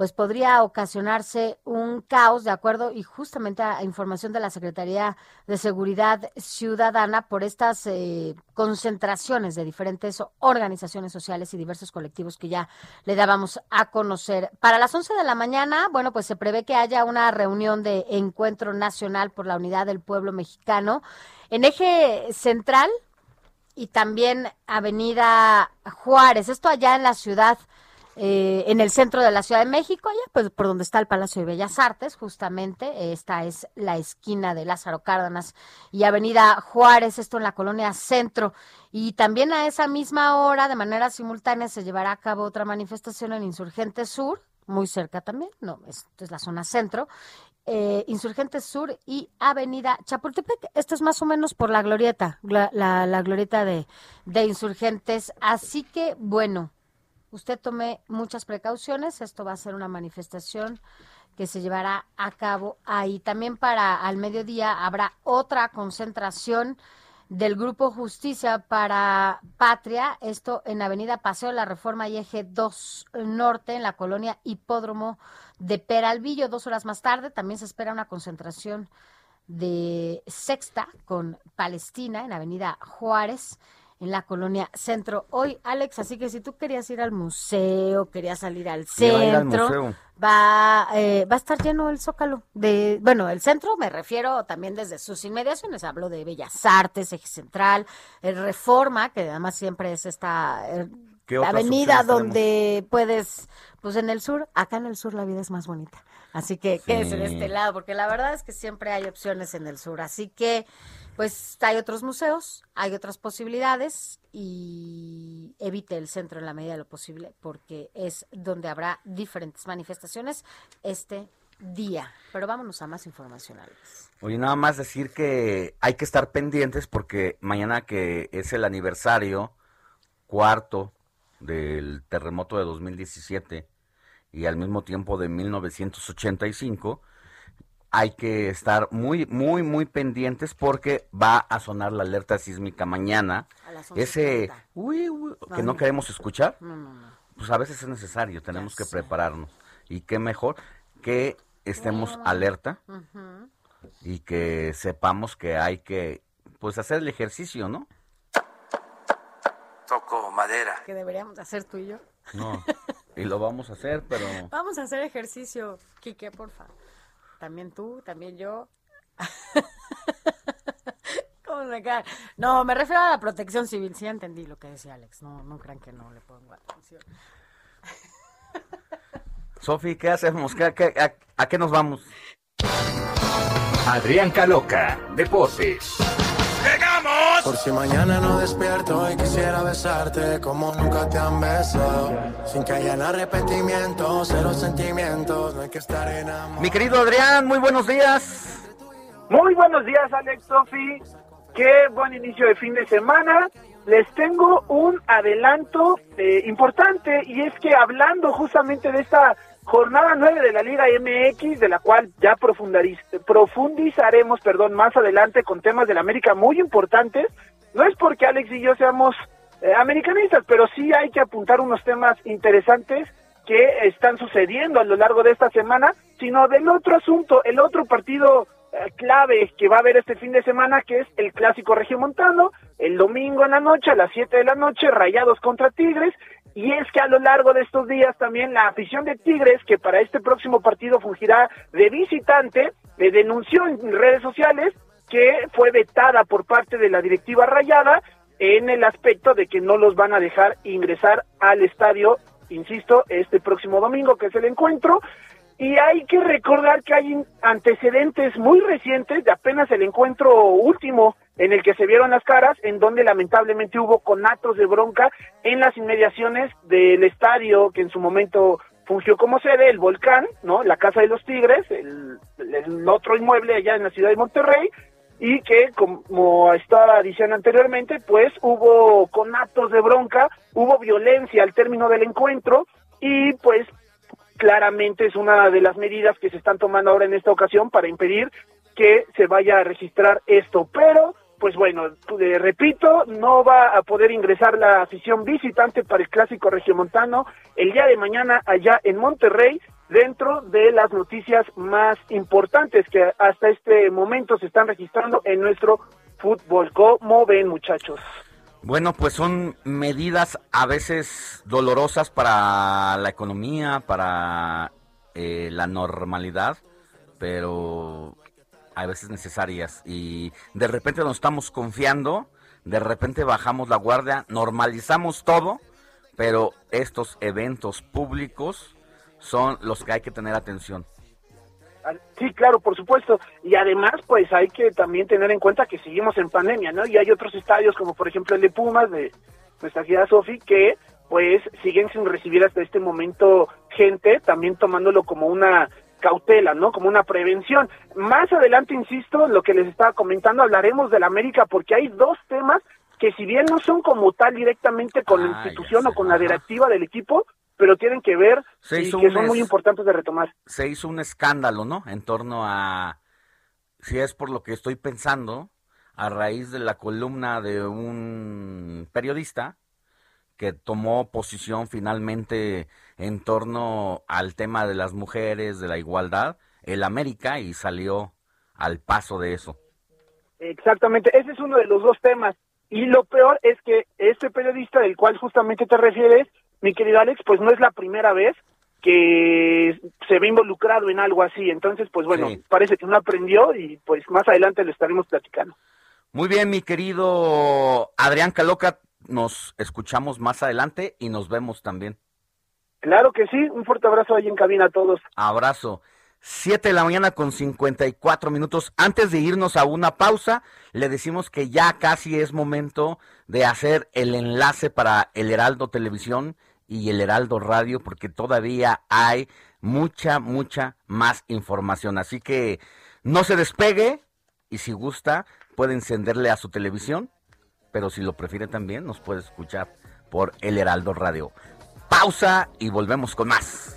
pues podría ocasionarse un caos, de acuerdo, y justamente a información de la Secretaría de Seguridad Ciudadana por estas eh, concentraciones de diferentes organizaciones sociales y diversos colectivos que ya le dábamos a conocer. Para las 11 de la mañana, bueno, pues se prevé que haya una reunión de encuentro nacional por la unidad del pueblo mexicano en eje central y también Avenida Juárez, esto allá en la ciudad eh, en el centro de la Ciudad de México, allá pues por donde está el Palacio de Bellas Artes, justamente, esta es la esquina de Lázaro Cárdenas y Avenida Juárez, esto en la colonia Centro. Y también a esa misma hora, de manera simultánea, se llevará a cabo otra manifestación en Insurgente Sur, muy cerca también, no, esto es la zona centro, eh, Insurgentes Sur y Avenida Chapultepec. Esto es más o menos por la glorieta, la, la, glorieta de, de Insurgentes. Así que, bueno, usted tome muchas precauciones. Esto va a ser una manifestación que se llevará a cabo ahí. También para al mediodía habrá otra concentración del Grupo Justicia para Patria, esto en Avenida Paseo de la Reforma y Eje 2 Norte, en la colonia Hipódromo de Peralvillo. Dos horas más tarde también se espera una concentración de Sexta con Palestina en Avenida Juárez en la colonia Centro. Hoy, Alex, así que si tú querías ir al museo, querías salir al centro, va, eh, va a estar lleno el Zócalo. De, bueno, el centro me refiero también desde sus inmediaciones. Hablo de Bellas Artes, Eje Central, el Reforma, que además siempre es esta eh, ¿Qué otras avenida tenemos? donde puedes, pues en el sur, acá en el sur la vida es más bonita. Así que quédese de Sí. este lado, porque la verdad es que siempre hay opciones en el sur. Así que, pues hay otros museos, hay otras posibilidades y evite el centro en la medida de lo posible, porque es donde habrá diferentes manifestaciones este día. Pero vámonos a más información. Oye, nada más decir que hay que estar pendientes porque mañana que es el aniversario cuarto del terremoto de 2017 y al mismo tiempo de 1985, hay que estar muy, muy, muy pendientes porque va a sonar la alerta sísmica mañana. A las Ese 11:30. uy, uy, que no queremos escuchar, No, no, no. pues a veces es necesario, tenemos que prepararnos. Y qué mejor que estemos alerta y que sepamos que hay que pues hacer el ejercicio, ¿no? Toco madera. Que deberíamos hacer tú y yo. No. *laughs* Y lo vamos a hacer, pero Vamos a hacer ejercicio, Quique, porfa. También tú, también yo. *laughs* ¿Cómo se cae? No, me refiero a la protección civil. Sí entendí lo que decía Alex. No, no crean que no le pongo atención. *laughs* Sofi, ¿qué hacemos? ¿Qué- qué- a, a qué nos vamos? Adrián Caloca, Deportes. Por si mañana no despierto y quisiera besarte como nunca te han besado. Sin que haya arrepentimiento, cero sentimientos, no hay que estar enamorado. Mi querido Adrián, muy buenos días. Muy buenos días, Alex Sofi. Qué buen inicio de fin de semana. Les tengo un adelanto eh, importante y es que hablando justamente de esta jornada 9 de la Liga MX, de la cual ya profundizaremos perdón, más adelante con temas de la América muy importantes, no es porque Alex y yo seamos eh, americanistas, pero sí hay que apuntar unos temas interesantes que están sucediendo a lo largo de esta semana, sino del otro asunto, el otro partido clave que va a haber este fin de semana, que es el clásico regiomontano, el domingo en la noche, a las 7 de la noche, Rayados contra Tigres, y es que a lo largo de estos días también la afición de Tigres, que para este próximo partido fungirá de visitante, le denunció en redes sociales que fue vetada por parte de la directiva rayada en el aspecto de que no los van a dejar ingresar al estadio, insisto, este próximo domingo, que es el encuentro. Y hay que recordar que hay antecedentes muy recientes de apenas el encuentro último en el que se vieron las caras, en donde lamentablemente hubo conatos de bronca en las inmediaciones del estadio que en su momento fungió como sede, el Volcán, ¿no? La Casa de los Tigres, el, otro inmueble allá en la ciudad de Monterrey, y que, como estaba diciendo anteriormente, pues hubo conatos de bronca, hubo violencia al término del encuentro, y pues claramente es una de las medidas que se están tomando ahora en esta ocasión para impedir que se vaya a registrar esto. Pero, pues bueno, eh, repito, no va a poder ingresar la afición visitante para el clásico regiomontano el día de mañana allá en Monterrey, dentro de las noticias más importantes que hasta este momento se están registrando en nuestro fútbol. ¿Cómo ven, muchachos? Bueno, pues son medidas a veces dolorosas para la economía, para eh, la normalidad, pero a veces necesarias. Y de repente nos estamos confiando, de repente bajamos la guardia, normalizamos todo, pero estos eventos públicos son los que hay que tener atención. Ah, Sí, claro, por supuesto. Y además, pues hay que también tener en cuenta que seguimos en pandemia, ¿no? Y hay otros estadios, como por ejemplo el de Pumas, de nuestra ciudad Sofi, que pues siguen sin recibir hasta este momento gente, también tomándolo como una cautela, ¿no? Como una prevención. Más adelante, insisto, lo que les estaba comentando, hablaremos de la América, porque hay dos temas que si bien no son como tal directamente con la Ah, institución o con la directiva del equipo, pero tienen que ver Se y que son muy es- importantes de retomar. se hizo un escándalo, ¿no? En torno a, si es por lo que estoy pensando, a raíz de la columna de un periodista que tomó posición finalmente en torno al tema de las mujeres, de la igualdad, el América, y salió al paso de eso. Exactamente, ese es uno de los dos temas. Y lo peor es que este periodista del cual justamente te refieres, mi querido Alex, pues no es la primera vez que se ve involucrado en algo así. Entonces, pues bueno, Sí. parece que no aprendió y pues más adelante lo estaremos platicando. Muy bien, mi querido Adrián Caloca, nos escuchamos más adelante y nos vemos también. Claro que sí, un fuerte abrazo ahí en cabina a todos. Abrazo. 7 de la mañana con 54 minutos. Antes de irnos a una pausa, le decimos que ya casi es momento de hacer el enlace para el Heraldo Televisión y el Heraldo Radio, porque todavía hay mucha, mucha más información. Así que no se despegue y si gusta puede encenderle a su televisión, pero si lo prefiere también nos puede escuchar por el Heraldo Radio. Pausa y volvemos con más.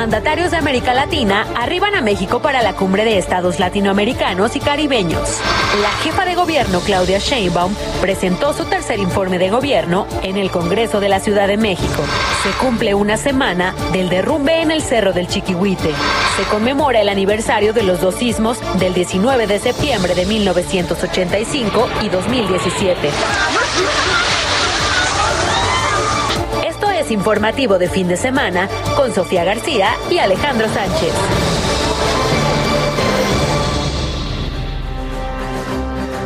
Mandatarios de América Latina arriban a México para la cumbre de estados latinoamericanos y caribeños. La jefa de gobierno Claudia Sheinbaum presentó su tercer informe de gobierno en el Congreso de la Ciudad de México. Se cumple una semana del derrumbe en el Cerro del Chiquihuite. Se conmemora el aniversario de los dos sismos del 19 de septiembre de 1985 y 2017. Informativo de fin de semana con Sofía García y Alejandro Sánchez.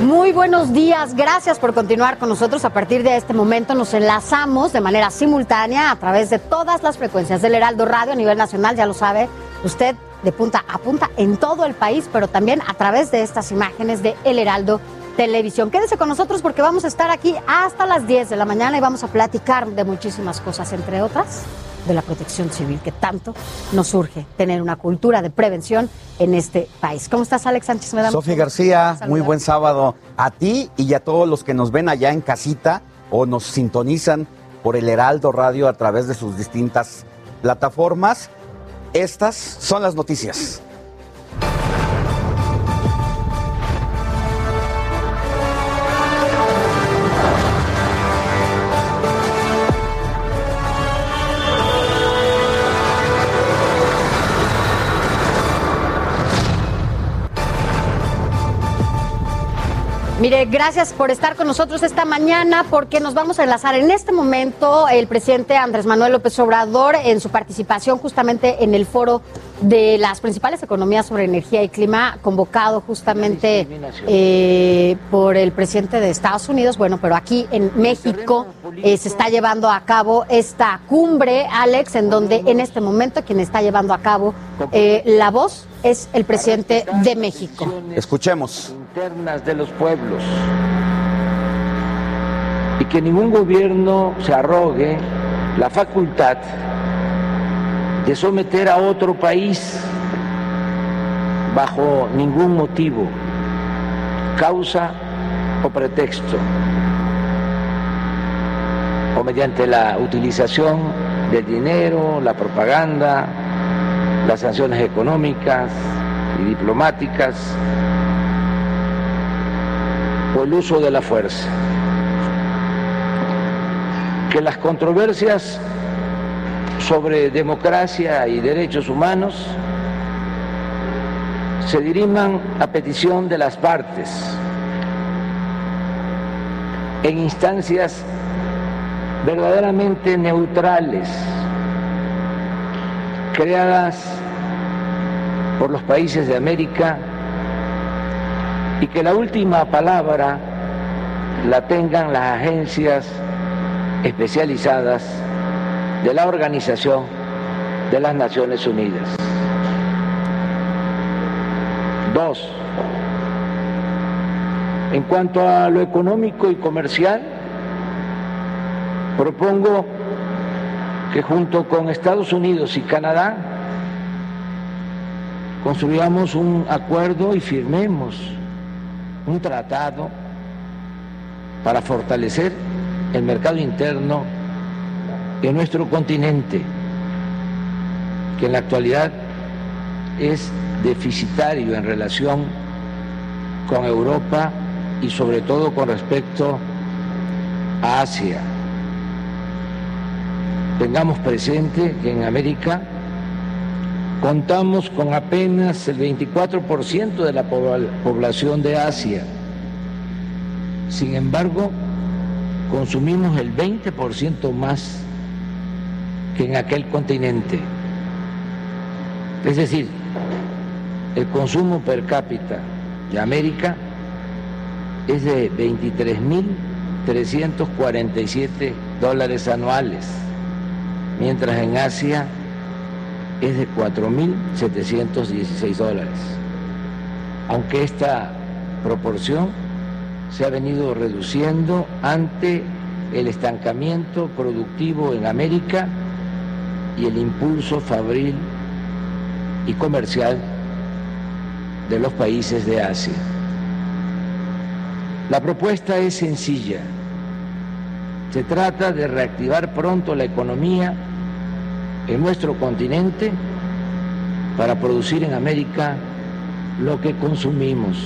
Muy buenos días, gracias por continuar con nosotros. A partir de este momento nos enlazamos de manera simultánea a través de todas las frecuencias del Heraldo Radio a nivel nacional, ya lo sabe usted, de punta a punta en todo el país, pero también a través de estas imágenes de El Heraldo Televisión. Quédese con nosotros porque vamos a estar aquí hasta las 10 de la mañana y vamos a platicar de muchísimas cosas, entre otras de la protección civil, que tanto nos surge tener una cultura de prevención en este país. ¿Cómo estás, Alex Sánchez? Me da Sofía García, muy buen sábado a ti y a todos los que nos ven allá en casita o nos sintonizan por el Heraldo Radio a través de sus distintas plataformas. Estas son las noticias. Mire, gracias por estar con nosotros esta mañana porque nos vamos a enlazar en este momento el presidente Andrés Manuel López Obrador en su participación justamente en el foro de las principales economías sobre energía y clima convocado justamente eh, por el presidente de Estados Unidos. Bueno, pero aquí en México eh, se está llevando a cabo esta cumbre, Alex, en donde en este momento quien está llevando a cabo eh, la voz es el presidente de México. Escuchemos. Internas de los pueblos y que ningún gobierno se arrogue la facultad de someter a otro país bajo ningún motivo, causa o pretexto, o mediante la utilización del dinero, la propaganda, las sanciones económicas y diplomáticas o el uso de la fuerza. Que las controversias sobre democracia y derechos humanos se diriman a petición de las partes en instancias verdaderamente neutrales, creadas por los países de América y que la última palabra la tengan las agencias especializadas de la Organización de las Naciones Unidas. Dos, en cuanto a lo económico y comercial, propongo que junto con Estados Unidos y Canadá construyamos un acuerdo y firmemos un tratado para fortalecer el mercado interno en nuestro continente, que en la actualidad es deficitario en relación con Europa y sobre todo con respecto a Asia. Tengamos presente que en América contamos con apenas el 24% de la población de Asia. Sin embargo, consumimos el 20% más que en aquel continente. Es decir, el consumo per cápita de América es de 23.347 dólares anuales, mientras en Asia es de 4.716 dólares. Aunque esta proporción se ha venido reduciendo ante el estancamiento productivo en América y el impulso fabril y comercial de los países de Asia. La propuesta es sencilla. Se trata de reactivar pronto la economía en nuestro continente para producir en América lo que consumimos.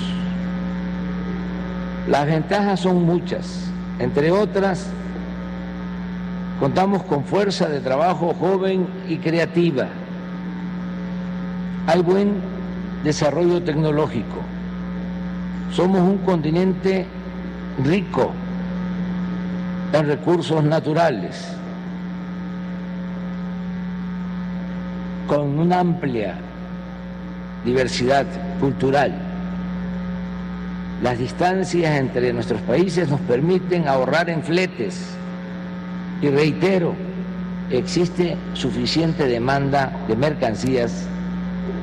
Las ventajas son muchas, entre otras, contamos con fuerza de trabajo joven y creativa. Hay buen desarrollo tecnológico. Somos un continente rico en recursos naturales, con una amplia diversidad cultural. Las distancias entre nuestros países nos permiten ahorrar en fletes y reitero, existe suficiente demanda de mercancías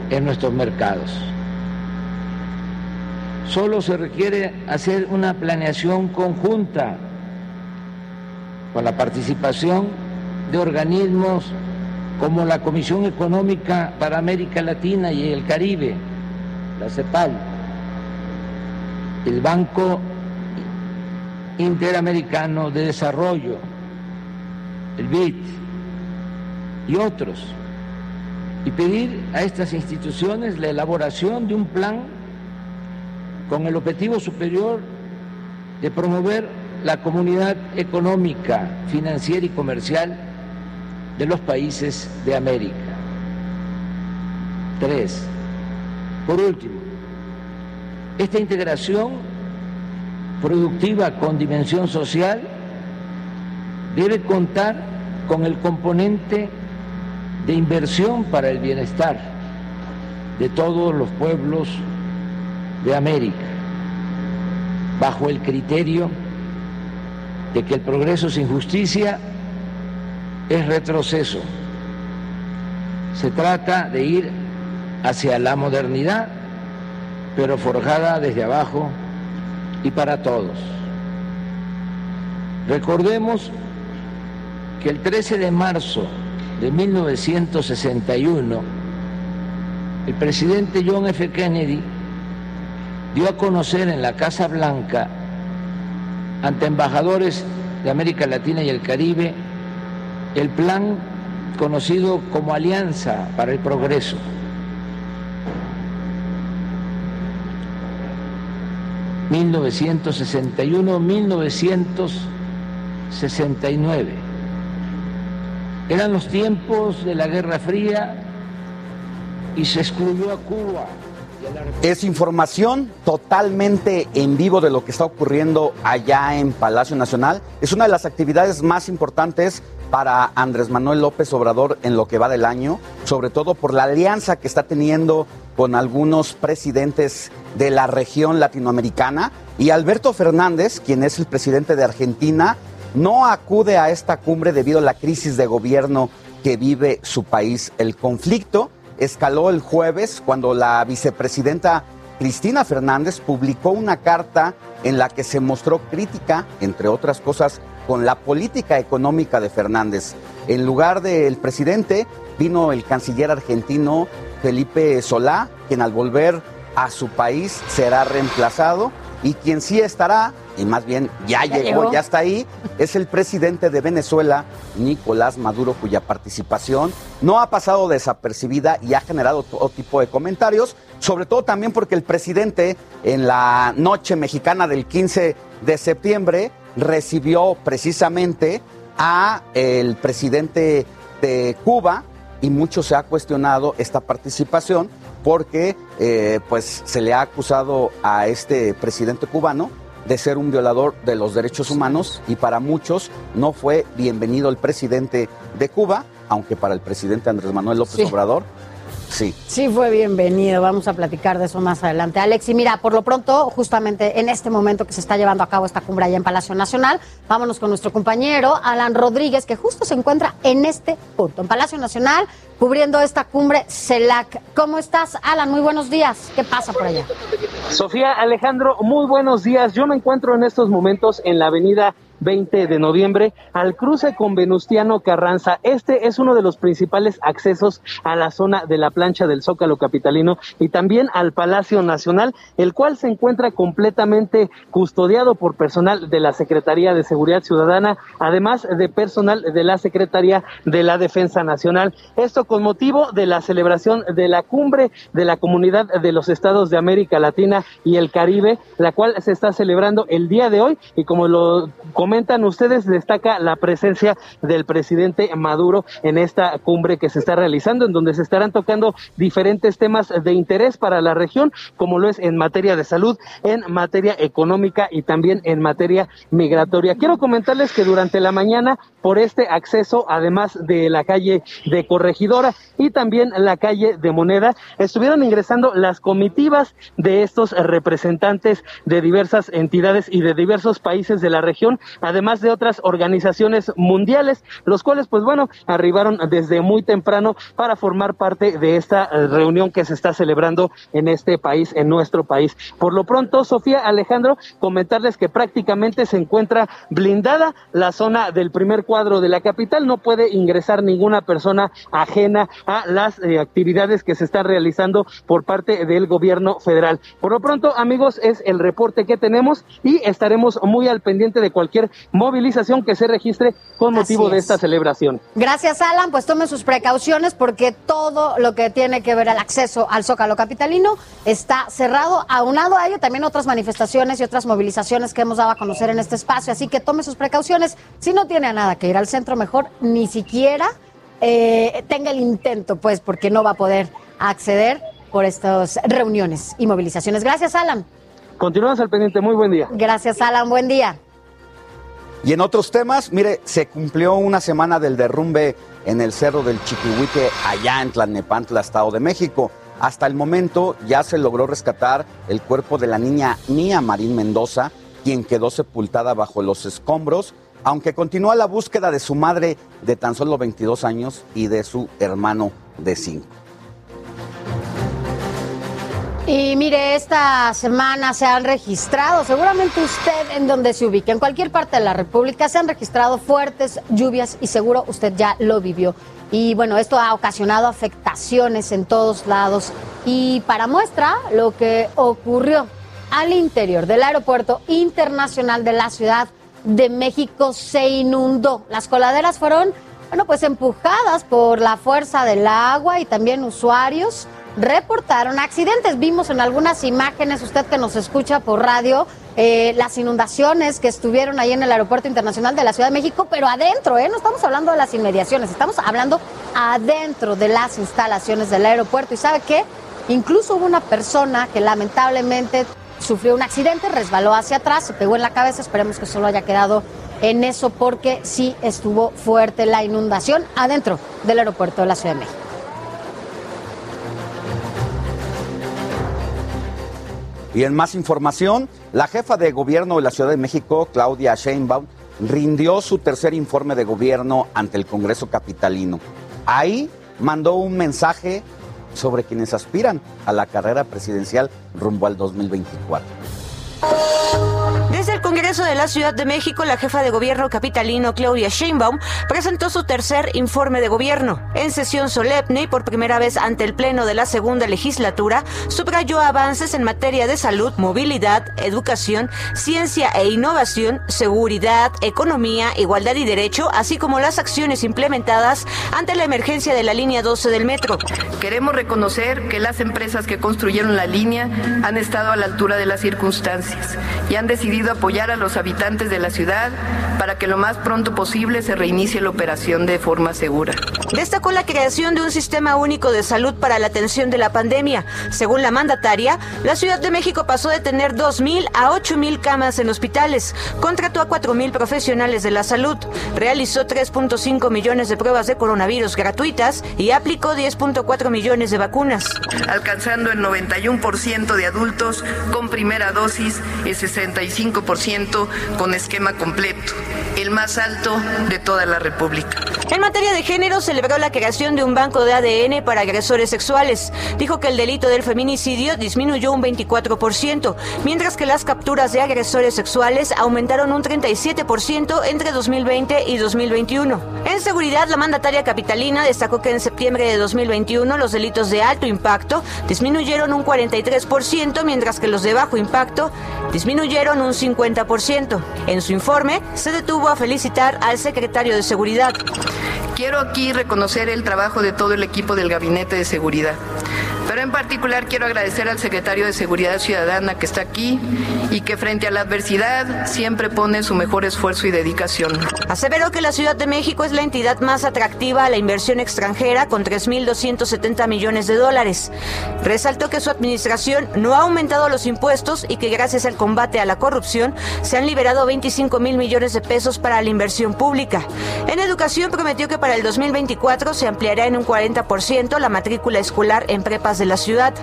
en nuestros mercados. Solo se requiere hacer una planeación conjunta con la participación de organismos como la Comisión Económica para América Latina y el Caribe, la CEPAL, el Banco Interamericano de Desarrollo, el BID y otros, y pedir a estas instituciones la elaboración de un plan con el objetivo superior de promover la comunidad económica, financiera y comercial de los países de América. Tres, por último, esta integración productiva con dimensión social debe contar con el componente de inversión para el bienestar de todos los pueblos de América, bajo el criterio de que el progreso sin justicia es retroceso. Se trata de ir hacia la modernidad, pero forjada desde abajo y para todos. Recordemos que el 13 de marzo de 1961, el presidente John F. Kennedy dio a conocer en la Casa Blanca, ante embajadores de América Latina y el Caribe, el plan conocido como Alianza para el Progreso. ...1961-1969... Eran los tiempos de la Guerra Fría y se excluyó a Cuba. Es información totalmente en vivo de lo que está ocurriendo allá en Palacio Nacional. Es una de las actividades más importantes para Andrés Manuel López Obrador en lo que va del año, sobre todo por la alianza que está teniendo con algunos presidentes de la región latinoamericana. Y Alberto Fernández, quien es el presidente de Argentina, no acude a esta cumbre debido a la crisis de gobierno que vive su país. El conflicto escaló el jueves cuando la vicepresidenta Cristina Fernández publicó una carta en la que se mostró crítica, entre otras cosas, con la política económica de Fernández. En lugar del presidente vino el canciller argentino Felipe Solá, quien al volver a su país será reemplazado y quien sí estará, y más bien ya, Ya llegó, llegó. ya está ahí, es el presidente de Venezuela, Nicolás Maduro, cuya participación no ha pasado desapercibida y ha generado todo tipo de comentarios, sobre todo también porque el presidente en la noche mexicana del 15 de septiembre recibió precisamente a el presidente de Cuba y mucho se ha cuestionado esta participación porque eh, pues se le ha acusado a este presidente cubano de ser un violador de los derechos humanos y para muchos no fue bienvenido el presidente de Cuba, aunque para el presidente Andrés Manuel López Sí. Obrador sí. Sí, fue bienvenido. Vamos a platicar de eso más adelante. Alex, y mira, por lo pronto, justamente en este momento que se está llevando a cabo esta cumbre allá en Palacio Nacional, vámonos con nuestro compañero Alan Rodríguez, que justo se encuentra en este punto, en Palacio Nacional, cubriendo esta cumbre CELAC. ¿Cómo estás, Alan? Muy buenos días. ¿Qué pasa por allá? Sofía Alejandro, muy buenos días. Yo me encuentro en estos momentos en la avenida 20 de noviembre al cruce con Venustiano Carranza. Este es uno de los principales accesos a la zona de la plancha del Zócalo Capitalino y también al Palacio Nacional, el cual se encuentra completamente custodiado por personal de la Secretaría de Seguridad Ciudadana, además de personal de la Secretaría de la Defensa Nacional. Esto con motivo de la celebración de la cumbre de la Comunidad de los Estados de América Latina y el Caribe, la cual se está celebrando el día de hoy y como lo comentan ustedes, destaca la presencia del presidente Maduro en esta cumbre que se está realizando, en donde se estarán tocando diferentes temas de interés para la región, como lo es en materia de salud, en materia económica y también en materia migratoria. Quiero comentarles que durante la mañana, por este acceso, además de la calle de Corregidora y también la calle de Moneda, estuvieron ingresando las comitivas de estos representantes de diversas entidades y de diversos países de la región, además de otras organizaciones mundiales, los cuales, pues bueno, arribaron desde muy temprano para formar parte de esta eh, reunión que se está celebrando en este país, en nuestro país. Por lo pronto, Sofía Alejandro, comentarles que prácticamente se encuentra blindada la zona del primer cuadro de la capital, no puede ingresar ninguna persona ajena a las eh, actividades que se están realizando por parte del gobierno federal. Por lo pronto, amigos, es el reporte que tenemos y estaremos muy al pendiente de cualquier movilización que se registre con motivo de es. esta celebración. Gracias, Alan. Pues tome sus precauciones porque todo lo que tiene que ver al acceso al Zócalo Capitalino está cerrado. Aunado a ello, también otras manifestaciones y otras movilizaciones que hemos dado a conocer en este espacio. Así que tome sus precauciones. Si no tiene a nada que ir al centro, mejor ni siquiera eh, tenga el intento, pues, porque no va a poder acceder por estas reuniones y movilizaciones. Gracias, Alan. Continuamos al pendiente. Muy buen día. Gracias, Alan. Buen día. Y en otros temas, mire, se cumplió una semana del derrumbe en el Cerro del Chiquihuite, allá en Tlalnepantla, Estado de México. Hasta el momento ya se logró rescatar el cuerpo de la niña Mía Marín Mendoza, quien quedó sepultada bajo los escombros, aunque continúa la búsqueda de su madre de tan solo 22 años y de su hermano de 5. Y mire, esta semana se han registrado, seguramente usted en donde se ubique, en cualquier parte de la República, se han registrado fuertes lluvias y seguro usted ya lo vivió. Y bueno, esto ha ocasionado afectaciones en todos lados. Y para muestra, lo que ocurrió al interior del Aeropuerto Internacional de la Ciudad de México se inundó. Las coladeras fueron, bueno, pues empujadas por la fuerza del agua y también usuarios reportaron accidentes. Vimos en algunas imágenes, usted que nos escucha por radio, eh, las inundaciones que estuvieron ahí en el Aeropuerto Internacional de la Ciudad de México, pero adentro, ¿eh? No estamos hablando de las inmediaciones, estamos hablando adentro de las instalaciones del aeropuerto. ¿Y sabe qué? Incluso hubo una persona que lamentablemente sufrió un accidente, resbaló hacia atrás, se pegó en la cabeza, esperemos que solo haya quedado en eso porque sí estuvo fuerte la inundación adentro del aeropuerto de la Ciudad de México. Y en más información, la jefa de gobierno de la Ciudad de México, Claudia Sheinbaum, rindió su tercer informe de gobierno ante el Congreso Capitalino. Ahí mandó un mensaje sobre quienes aspiran a la carrera presidencial rumbo al 2024. Desde el Congreso de la Ciudad de México, la jefa de gobierno capitalino Claudia Sheinbaum presentó su tercer informe de gobierno. En sesión solemne y por primera vez ante el Pleno de la segunda legislatura, subrayó avances en materia de salud, movilidad, educación, ciencia e innovación, seguridad, economía, igualdad y derecho, así como las acciones implementadas ante la emergencia de la línea 12 del metro. Queremos reconocer que las empresas que construyeron la línea han estado a la altura de las circunstancias y han decidido apoyar a los habitantes de la ciudad para que lo más pronto posible se reinicie la operación de forma segura. Destacó la creación de un sistema único de salud para la atención de la pandemia. Según la mandataria, la Ciudad de México pasó de tener 2.000 a 8.000 camas en hospitales, contrató a 4.000 profesionales de la salud, realizó 3.5 millones de pruebas de coronavirus gratuitas y aplicó 10.4 millones de vacunas. alcanzando el 91% de adultos con primera dosis y 65% con esquema completo, el más alto de toda la República. En materia de género, celebró la creación de un banco de ADN para agresores sexuales. Dijo que el delito del feminicidio disminuyó un 24%, mientras que las capturas de agresores sexuales aumentaron un 37% entre 2020 y 2021. En seguridad, la mandataria capitalina destacó que en septiembre de 2021 los delitos de alto impacto disminuyeron un 43%, mientras que los de bajo impacto disminuyeron un 50%. En su informe, se detuvo a felicitar al secretario de Seguridad. Quiero aquí reconocer el trabajo de todo el equipo del Gabinete de Seguridad. Pero en particular quiero agradecer al secretario de Seguridad Ciudadana que está aquí y que frente a la adversidad siempre pone su mejor esfuerzo y dedicación. Aseveró que la Ciudad de México es la entidad más atractiva a la inversión extranjera con 3.270 millones de dólares. Resaltó que su administración no ha aumentado los impuestos y que gracias al combate a la corrupción se han liberado 25 mil millones de pesos para la inversión pública. En educación prometió que para el 2024 se ampliará en un 40% la matrícula escolar en prepas de la ciudad.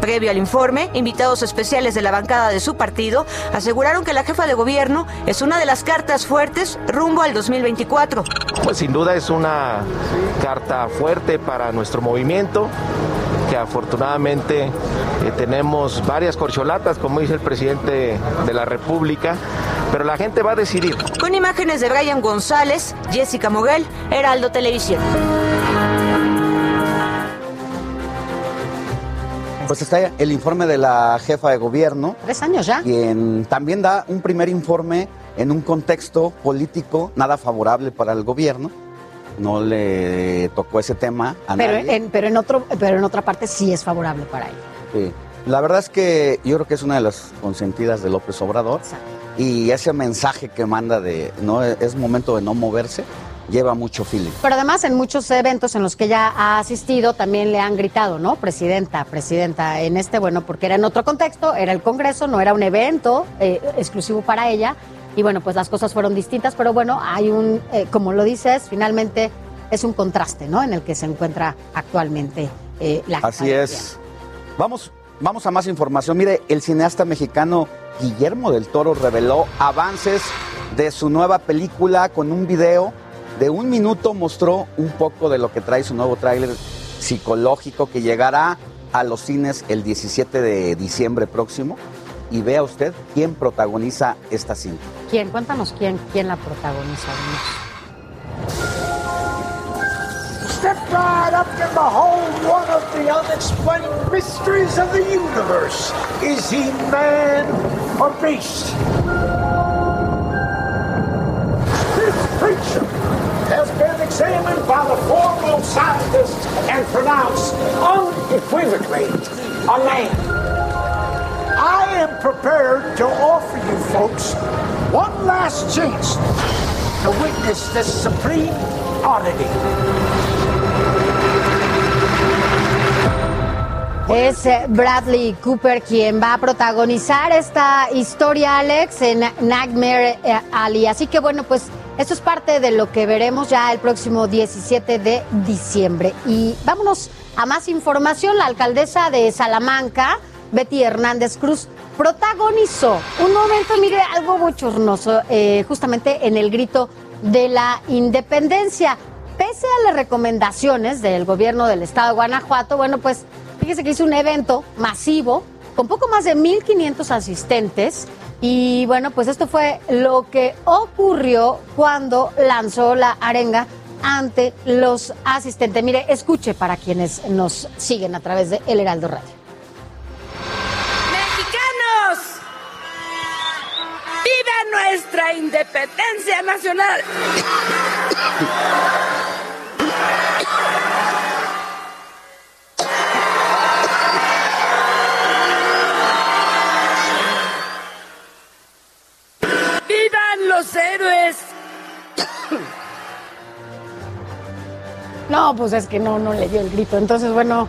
Previo al informe, invitados especiales de la bancada de su partido aseguraron que la jefa de gobierno es una de las cartas fuertes rumbo al 2024. Pues sin duda es una carta fuerte para nuestro movimiento, que afortunadamente eh, tenemos varias corcholatas, como dice el presidente de la República, pero la gente va a decidir. Con imágenes de Brian González, Jessica Moguel, Heraldo Televisión. Pues está el informe de la jefa de gobierno. Tres años ya. Quien también da un primer informe en un contexto político nada favorable para el gobierno. No le tocó ese tema a Pero nadie. en, pero, en otro, pero en otra parte sí es favorable para él. Sí. La verdad es que yo creo que es una de las consentidas de López Obrador. Y ese mensaje que manda de no es momento de no moverse, lleva mucho feeling. Pero además en muchos eventos en los que ella ha asistido también le han gritado, ¿no? Presidenta, presidenta. En este, bueno, porque era en otro contexto, era el Congreso, no era un evento eh, exclusivo para ella. Y bueno, pues las cosas fueron distintas, pero bueno, hay un, eh, como lo dices, finalmente es un contraste, ¿no? En el que se encuentra actualmente eh, la Así es. Vamos, vamos a más información. Mire, el cineasta mexicano Guillermo del Toro reveló avances de su nueva película con un video de un minuto. Mostró un poco de lo que trae su nuevo tráiler psicológico que llegará a los cines el 17 de diciembre próximo. Y vea usted quién protagoniza esta cinta. ¿Quién? Cuéntanos quién, quién la protagoniza. Step right up and behold one of the unexplained mysteries of the universe. Is he man or beast? This creature has been examined by the foremost scientists and pronounced unequivocally a man. I am prepared to offer you folks one last chance to witness this supreme oddity. Es eh, Bradley Cooper quien va a protagonizar esta historia, Alex, en Nightmare eh, Alley. Así que bueno, pues esto es parte de lo que veremos ya el próximo 17 de diciembre. Y vámonos a más información. La alcaldesa de Salamanca, Betty Hernández Cruz, protagonizó un momento, mire, algo bochornoso, eh, justamente en el grito de la independencia. Pese a las recomendaciones del gobierno del estado de Guanajuato, bueno, pues fíjese que hizo un evento masivo con poco más de 1.500 asistentes Y bueno, pues esto fue lo que ocurrió cuando lanzó la arenga ante los asistentes. Mire, escuche para quienes nos siguen a través de El Heraldo Radio. ¡Viva nuestra independencia nacional! ¡Vivan los héroes! No, pues es que no, no le dio el grito. Entonces, bueno,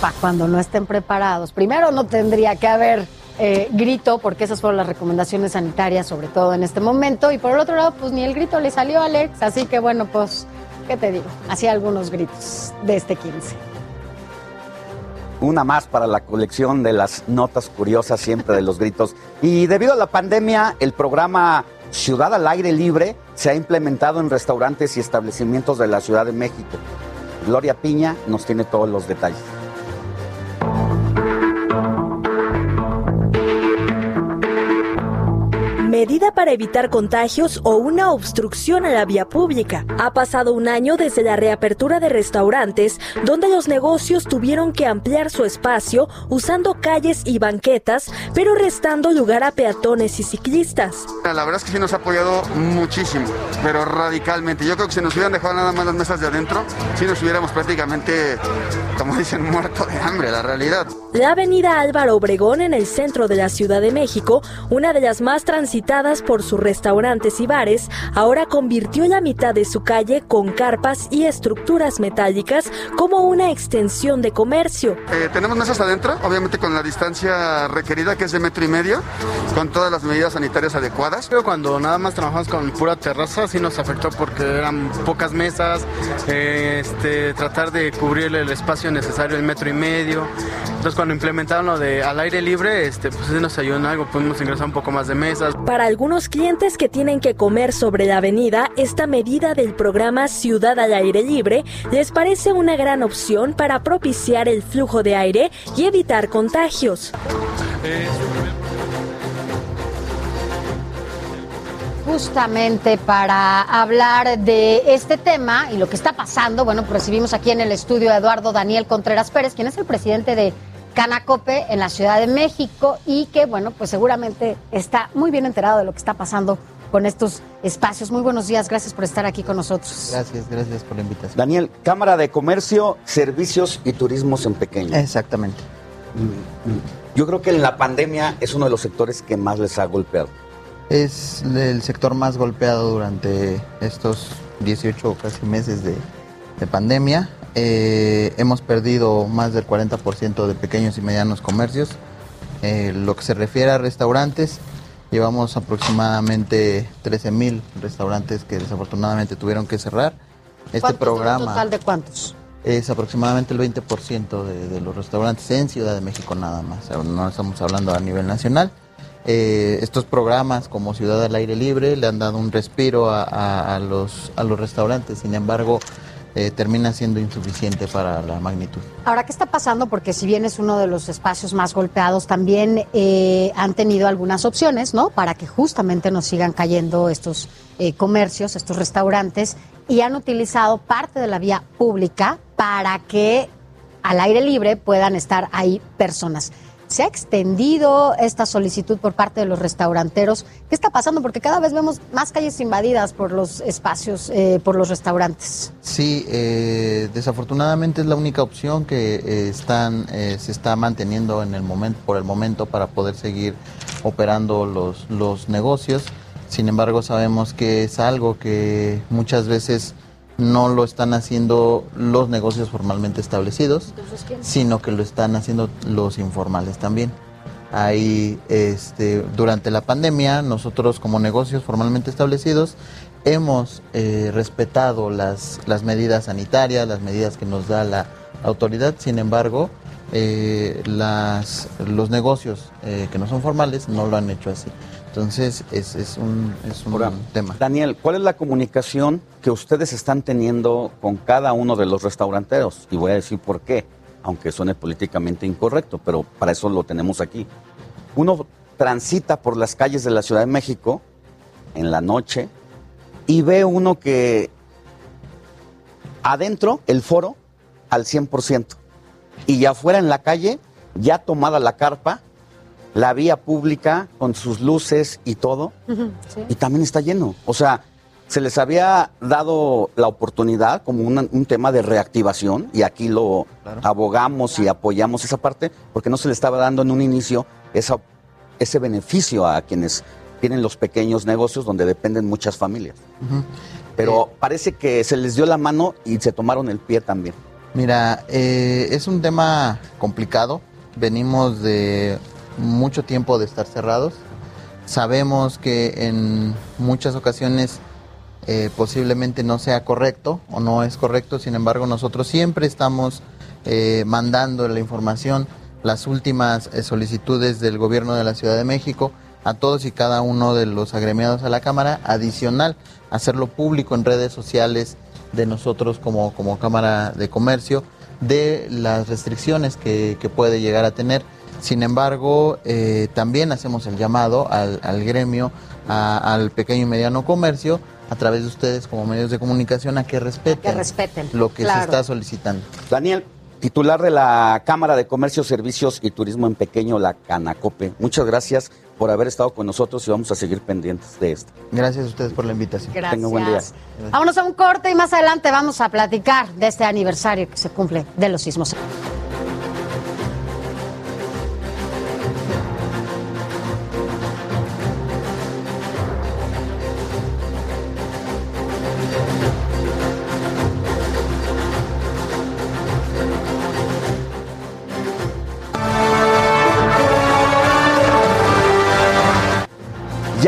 para cuando no estén preparados. Primero no tendría que haber eh, grito, porque esas fueron las recomendaciones sanitarias, sobre todo en este momento. Y por el otro lado, pues ni el grito le salió a Alex. Así que bueno, pues, ¿qué te digo? Hacía algunos gritos de este 15. Una más para la colección de las notas curiosas siempre de los gritos. Y debido a la pandemia, el programa Ciudad al Aire Libre se ha implementado en restaurantes y establecimientos de la Ciudad de México. Gloria Piña nos tiene todos los detalles. Medida para evitar contagios o una obstrucción a la vía pública. Ha pasado un año desde la reapertura de restaurantes, donde los negocios tuvieron que ampliar su espacio usando calles y banquetas, pero restando lugar a peatones y ciclistas. La verdad es que sí nos ha apoyado muchísimo, pero radicalmente. Yo creo que si nos hubieran dejado nada más las mesas de adentro, sí nos hubiéramos prácticamente, como dicen, *laughs* muerto de hambre, la realidad. La avenida Álvaro Obregón en el centro de la Ciudad de México, una de las más transitadas por sus restaurantes y bares, ahora convirtió la mitad de su calle con carpas y estructuras metálicas como una extensión de comercio. Eh, tenemos mesas adentro, obviamente con la distancia requerida que es de metro y medio, con todas las medidas sanitarias adecuadas. Pero cuando nada más trabajamos con pura terraza sí nos afectó porque eran pocas mesas, eh, este, tratar de cubrir el espacio necesario, el metro y medio. Entonces cuando implementaron lo de al aire libre, este, pues sí nos ayudó en algo, pudimos ingresar un poco más de mesas. Para algunos clientes que tienen que comer sobre la avenida, esta medida del programa Ciudad al Aire Libre les parece una gran opción para propiciar el flujo de aire y evitar contagios. Justamente para hablar de este tema y lo que está pasando, bueno, pues recibimos aquí en el estudio a Eduardo Daniel Contreras Pérez, quien es el presidente de Canacope en la Ciudad de México y que, bueno, pues seguramente está muy bien enterado de lo que está pasando con estos espacios. Muy buenos días, gracias por estar aquí con nosotros. Gracias, gracias por la invitación. Daniel, Cámara de Comercio, Servicios y Turismos en Pequeño. Exactamente. Yo creo que en la pandemia es uno de los sectores que más les ha golpeado. Es el sector más golpeado durante estos 18 o casi meses de, de pandemia. Eh, hemos perdido más del 40% de pequeños y medianos comercios. Eh, lo que se refiere a restaurantes, llevamos aproximadamente 13 mil restaurantes que desafortunadamente tuvieron que cerrar. Este ¿Cuántos, programa ¿Un total de cuántos? es aproximadamente el 20% de, de los restaurantes en Ciudad de México nada más. No estamos hablando a nivel nacional. Eh, estos programas como Ciudad al Aire Libre le han dado un respiro a, a- a los, a los restaurantes, sin embargo, eh, termina siendo insuficiente para la magnitud. Ahora, ¿qué está pasando? Porque si bien es uno de los espacios más golpeados, también eh, han tenido algunas opciones, ¿no? Para que justamente nos sigan cayendo estos eh, comercios, estos restaurantes, y han utilizado parte de la vía pública para que al aire libre puedan estar ahí personas. ¿Se ha extendido esta solicitud por parte de los restauranteros? ¿Qué está pasando? Porque cada vez vemos más calles invadidas por los espacios, eh, por los restaurantes. Sí, eh, desafortunadamente es la única opción que eh, están, se está manteniendo en el momento, por el momento para poder seguir operando los, los negocios. Sin embargo, sabemos que es algo que muchas veces no lo están haciendo los negocios formalmente establecidos, sino que lo están haciendo los informales también. Ahí, este, durante la pandemia, nosotros como negocios formalmente establecidos hemos eh, respetado las, las medidas sanitarias, las medidas que nos da la autoridad. Sin embargo, eh, las, los negocios eh, que no son formales no lo han hecho así. Entonces, es, es un, es un tema. Daniel, ¿cuál es la comunicación que ustedes están teniendo con cada uno de los restauranteros? Y voy a decir por qué, aunque suene políticamente incorrecto, pero para eso lo tenemos aquí. Uno transita por las calles de la Ciudad de México en la noche y ve uno que adentro el foro al 100% y ya afuera en la calle ya tomada la carpa, la vía pública con sus luces y todo y también está lleno. O sea, se les había dado la oportunidad como una- un tema de reactivación y aquí lo abogamos y apoyamos esa parte porque no se le estaba dando en un inicio esa, ese beneficio a quienes tienen los pequeños negocios donde dependen muchas familias. Pero parece que se les dio la mano y se tomaron el pie también. Mira, eh, es un tema complicado. Venimos de mucho tiempo de estar cerrados. Sabemos que en muchas ocasiones eh, posiblemente no sea correcto o no es correcto. Sin embargo, nosotros siempre estamos eh, mandando la información, las últimas eh, solicitudes del gobierno de la Ciudad de México a todos y cada uno de los agremiados a la Cámara. Adicional, hacerlo público en redes sociales de nosotros como, como Cámara de Comercio de las restricciones que, que puede llegar a tener. Sin embargo, eh, también hacemos el llamado al, al gremio, a- al pequeño y mediano comercio, a través de ustedes como medios de comunicación, a que respeten, Que respeten. lo que Claro. se está solicitando. Daniel, titular de la Cámara de Comercio, Servicios y Turismo en Pequeño, la Canacope. Muchas gracias por haber estado con nosotros y vamos a seguir pendientes de esto. Gracias a ustedes por la invitación. Gracias. Tenga buen día. Vámonos a un corte y más adelante vamos a platicar de este aniversario que se cumple de los sismos.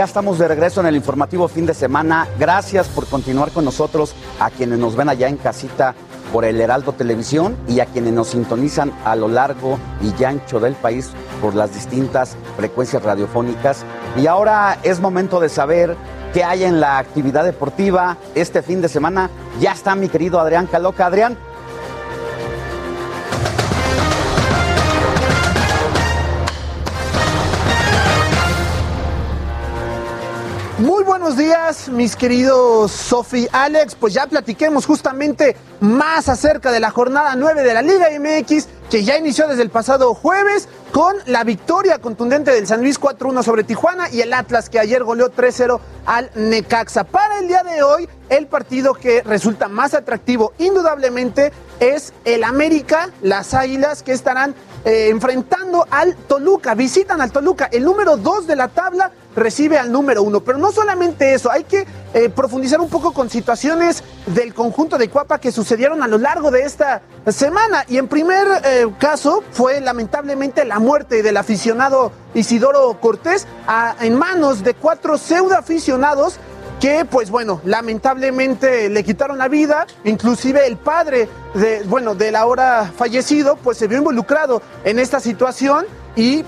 Estamos de regreso en el informativo fin de semana. Gracias por continuar con nosotros, a quienes nos ven allá en casita por el Heraldo Televisión y a quienes nos sintonizan a lo largo y ancho del país por las distintas frecuencias radiofónicas. Y ahora es momento de saber qué hay en la actividad deportiva este fin de semana. Ya está mi querido Adrián Caloca. Adrián. Buenos días, mis queridos Sofi Alex. Pues ya platiquemos justamente más acerca de la jornada 9 de la Liga MX, que ya inició desde el pasado jueves con la victoria contundente del San Luis 4-1 sobre Tijuana y el Atlas que ayer goleó 3-0 al Necaxa. Para el día de hoy, el partido que resulta más atractivo indudablemente es el América, las Águilas que estarán eh, enfrentando al Toluca, visitan al Toluca, el número 2 de la tabla recibe al número 1, pero no solamente eso, hay que eh, profundizar un poco con situaciones del conjunto de Cuapa que sucedieron a lo largo de esta semana. Y en primer eh, caso fue lamentablemente la muerte del aficionado Isidoro Cortés en manos de cuatro pseudo aficionados que pues bueno, lamentablemente le quitaron la vida, inclusive el padre de, bueno, del ahora fallecido pues se vio involucrado en esta situación y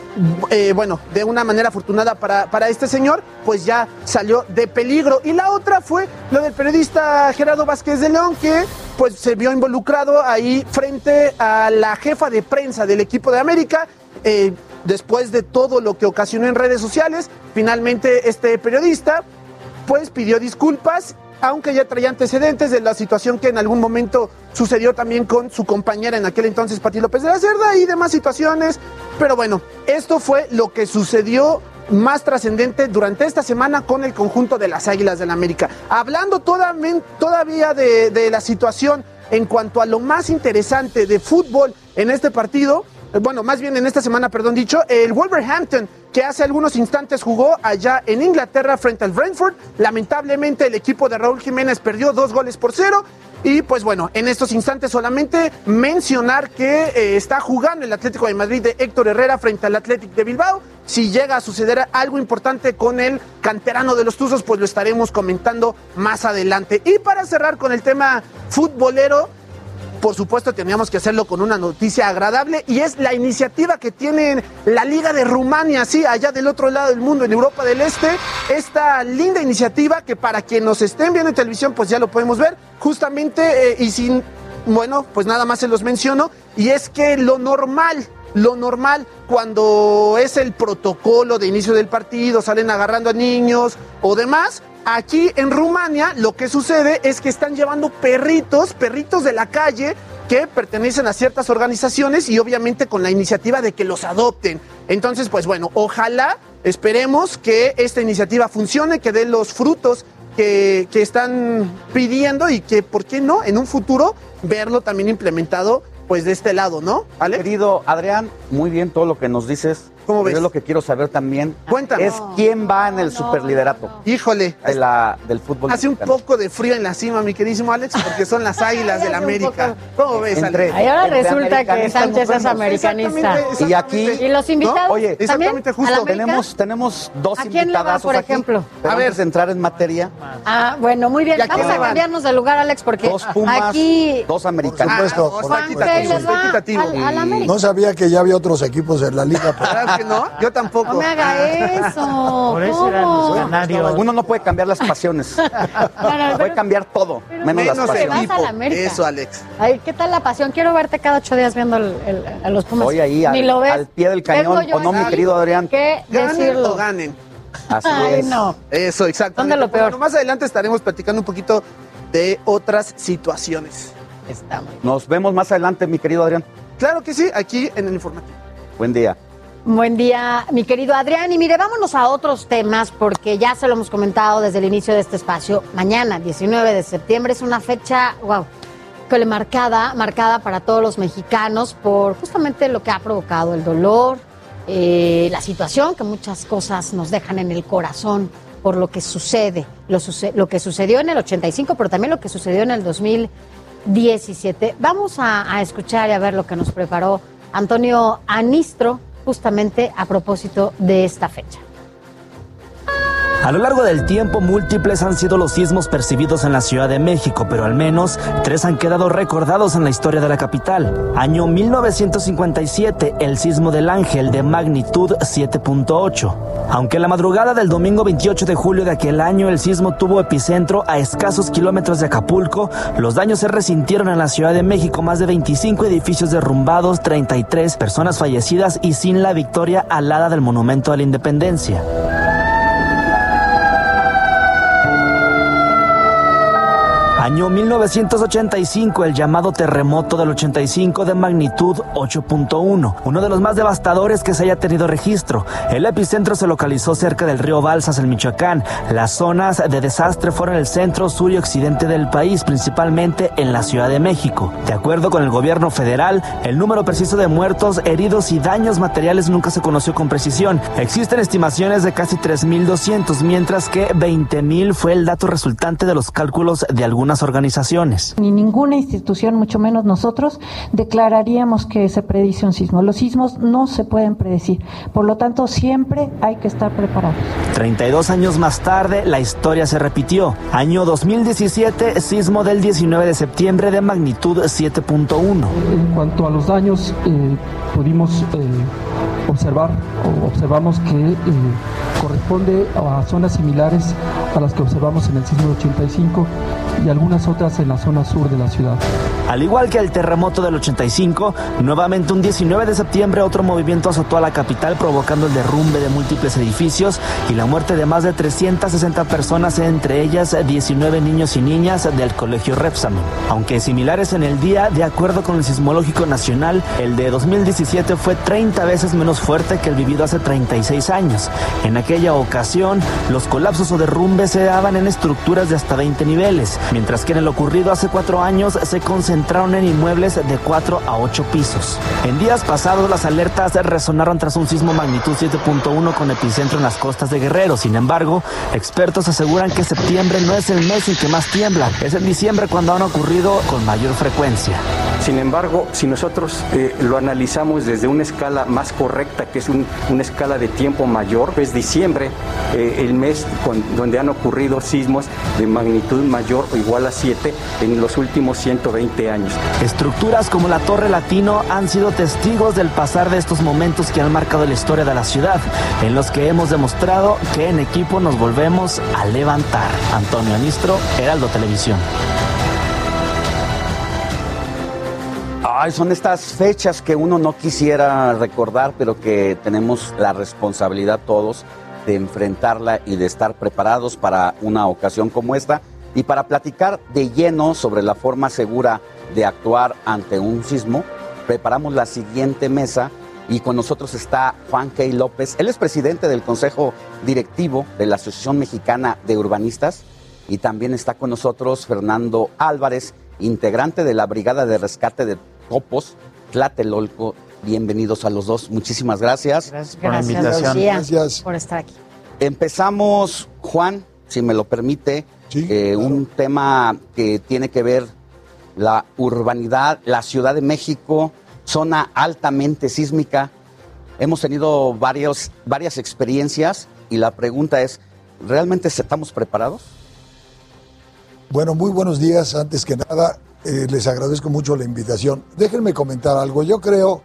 eh, bueno, de una manera afortunada para, para este señor, pues ya salió de peligro. Y la otra fue lo del periodista Gerardo Vázquez de León, que pues se vio involucrado ahí frente a la jefa de prensa del equipo de América. eh, después de todo lo que ocasionó en redes sociales, finalmente este periodista pues pidió disculpas, aunque ya traía antecedentes de la situación que en algún momento sucedió también con su compañera en aquel entonces, Pati López de la Cerda, y demás situaciones. Pero bueno, esto fue lo que sucedió más trascendente durante esta semana con el conjunto de las Águilas del la América. Hablando toda- todavía de, de la situación en cuanto a lo más interesante de fútbol en este partido, bueno, más bien en esta semana, perdón dicho, el Wolverhampton, que hace algunos instantes jugó allá en Inglaterra frente al Brentford. Lamentablemente el equipo de Raúl Jiménez perdió dos goles por cero. Y pues bueno, en estos instantes solamente mencionar que eh, está jugando el Atlético de Madrid de Héctor Herrera frente al Atlético de Bilbao. Si llega a suceder algo importante con el canterano de los Tuzos, pues lo estaremos comentando más adelante. Y para cerrar con el tema futbolero, por supuesto teníamos que hacerlo con una noticia agradable y es la iniciativa que tiene la Liga de Rumania, sí, allá del otro lado del mundo, en Europa del Este. Esta linda iniciativa que para quien nos estén viendo en televisión, pues ya lo podemos ver, justamente eh, y sin, bueno, pues nada más se los menciono, y es que lo normal lo normal cuando es el protocolo de inicio del partido, salen agarrando a niños o demás. Aquí en Rumania lo que sucede es que están llevando perritos, perritos de la calle que pertenecen a ciertas organizaciones y obviamente con la iniciativa de que los adopten. Entonces, pues bueno, ojalá, esperemos que esta iniciativa funcione, que dé los frutos que, están pidiendo y que, ¿por qué no? En un futuro verlo también implementado pues de este lado, ¿no? Querido Adrián, muy bien todo lo que nos dices. ¿Cómo ves? Yo lo que quiero saber también Cuéntame. es quién va en el superliderato Híjole, de la, del fútbol hace un poco de frío en la cima, mi queridísimo Alex, porque son las *laughs* águilas del América. ¿Cómo ves, Entre- Alex? Ay, ahora entre resulta que Sánchez es americanista. Exactamente, Y aquí, ¿Y los invitados? Oye, también? exactamente, justo. Tenemos, tenemos dos ¿A quién le va, invitadazos por aquí, ejemplo? A ver. entrar en materia, Ah, bueno, muy bien. ¿Y a quién Vamos a cambiarnos de lugar, Alex, porque dos Pumas, aquí dos americanos. Juan va al, al América. No sabía que ya había otros equipos en la liga. *laughs* pero- ¿Verdad que no? Yo tampoco. No me haga eso. Por eso eran los canarios. Uno no puede cambiar las pasiones. *laughs* No, no, puede cambiar todo, menos, Menos las pasiones. vas a la América. Eso, Alex. Ay, ¿qué tal la pasión? Quiero verte cada ocho días viendo el- el- a los Pumas. Voy ahí al, lo ves. al pie del cañón, ¿o no, mi querido Adrián? que Ganen decirlo. o ganen. Así Ay, es. no. Eso, exacto. ¿Dónde lo peor? más adelante estaremos platicando un poquito de otras situaciones. Está muy Nos vemos más adelante, mi querido Adrián. Claro que sí, aquí en el informativo. Buen día. Buen día, mi querido Adrián. Y mire, vámonos a otros temas porque ya se lo hemos comentado desde el inicio de este espacio. Mañana, 19 de septiembre, es una fecha, wow, que marcada, marcada para todos los mexicanos por justamente lo que ha provocado el dolor, eh, la situación, que muchas cosas nos dejan en el corazón por lo que sucede, lo, que sucedió en el 85, pero también lo que sucedió en el 2017. Vamos a escuchar y a ver lo que nos preparó Antonio Anistro justamente a propósito de esta fecha. A lo largo del tiempo, múltiples han sido los sismos percibidos en la Ciudad de México, pero al menos tres han quedado recordados en la historia de la capital. Año 1957, el sismo del Ángel de magnitud 7.8. Aunque la madrugada del domingo 28 de julio de aquel año el sismo tuvo epicentro a escasos kilómetros de Acapulco, los daños se resintieron en la Ciudad de México, más de 25 edificios derrumbados, 33 personas fallecidas y sin la victoria alada del Monumento a la Independencia. Año 1985, el llamado terremoto del 85 de magnitud 8.1, uno de los más devastadores que se haya tenido registro. El epicentro se localizó cerca del río Balsas, en Michoacán. Las zonas de desastre fueron el centro, sur y occidente del país, principalmente en la Ciudad de México. De acuerdo con el gobierno federal, el número preciso de muertos, heridos y daños materiales nunca se conoció con precisión. Existen estimaciones de casi 3.200, mientras que 20.000 fue el dato resultante de los cálculos de algunas organizaciones. Ni ninguna institución, mucho menos nosotros, declararíamos que se predice un sismo. Los sismos no se pueden predecir. Por lo tanto, siempre hay que estar preparados. 32 años más tarde, la historia se repitió. Año 2017, sismo del 19 de septiembre de magnitud 7.1. En cuanto a los daños, eh, pudimos eh, observar observamos que eh, corresponde a zonas similares a las que observamos en el sismo de 85 y algunas otras en la zona sur de la ciudad. Al igual que el terremoto del 85, nuevamente un 19 de septiembre otro movimiento azotó a la capital provocando el derrumbe de múltiples edificios y la muerte de más de 360 personas, entre ellas 19 niños y niñas del colegio Repsamen. Aunque similares en el día, de acuerdo con el Sismológico Nacional, el de 2017 fue 30 veces menos fuerte que el vivido hace 36 años. En aquella ocasión, los colapsos o derrumbes se daban en estructuras de hasta 20 niveles, mientras que en el ocurrido hace cuatro años se concentraron en inmuebles de 4 a 8 pisos. En días pasados las alertas resonaron tras un sismo magnitud 7.1 con epicentro en las costas de Guerrero. Sin embargo, expertos aseguran que septiembre no es el mes en que más tiembla, es en diciembre cuando han ocurrido con mayor frecuencia. Sin embargo, si nosotros eh, lo analizamos desde una escala más correcta, que es un- una escala de tiempo mayor, es diciembre, eh, el mes donde han ocurrido sismos de magnitud mayor o igual a 7 en los últimos 120 años. Estructuras como la Torre Latino han sido testigos del pasar de estos momentos que han marcado la historia de la ciudad, en los que hemos demostrado que en equipo nos volvemos a levantar. Antonio Anistro, Heraldo Televisión. Son estas fechas que uno no quisiera recordar, pero que tenemos la responsabilidad todos de enfrentarla y de estar preparados para una ocasión como esta y para platicar de lleno sobre la forma segura de actuar ante un sismo. Preparamos la siguiente mesa y con nosotros está Juan K. López. Él es presidente del Consejo Directivo de la Asociación Mexicana de Urbanistas y también está con nosotros Fernando Álvarez, integrante de la Brigada de Rescate de Topos, Tlatelolco. Bienvenidos a los dos. Muchísimas gracias, por la invitación. Gracias por estar aquí. Empezamos, Juan, si me lo permite, eh, un tema que tiene que ver la urbanidad, la Ciudad de México, zona altamente sísmica. Hemos tenido varios, varias experiencias y la pregunta es, ¿realmente estamos preparados? Bueno, muy buenos días. Antes que nada, eh, les agradezco mucho la invitación. Déjenme comentar algo. Yo creo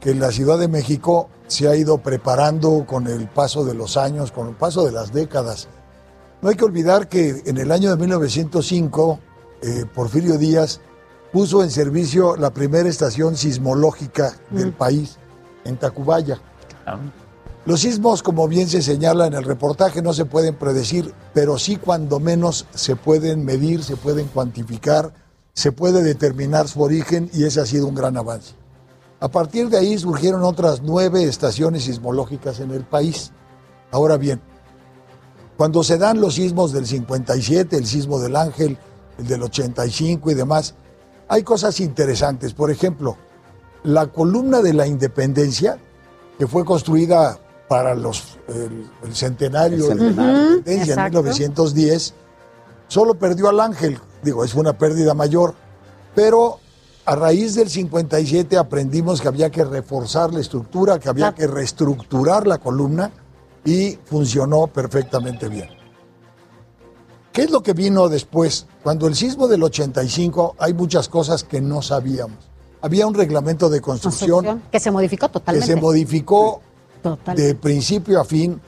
que la Ciudad de México se ha ido preparando con el paso de los años, con el paso de las décadas. No hay que olvidar que en el año de 1905, eh, Porfirio Díaz puso en servicio la primera estación sismológica del país, en Tacubaya. Los sismos, como bien se señala en el reportaje, no se pueden predecir, pero sí cuando menos se pueden medir, se pueden cuantificar se puede determinar su origen y ese ha sido un gran avance. A partir de ahí surgieron otras nueve estaciones sismológicas en el país. Ahora bien, cuando se dan los sismos del 57, el sismo del Ángel, el del 85 y demás, hay cosas interesantes. Por ejemplo, la columna de la independencia, que fue construida para los, el, centenario, de la independencia en 1910, solo perdió al Ángel Digo, es una pérdida mayor, pero a raíz del 57 aprendimos que había que reforzar la estructura, que había que reestructurar la columna y funcionó perfectamente bien. ¿Qué es lo que vino después? Cuando el sismo del 85 hay muchas cosas que no sabíamos. Había un reglamento de construcción, que se modificó totalmente. Que se modificó de principio a fin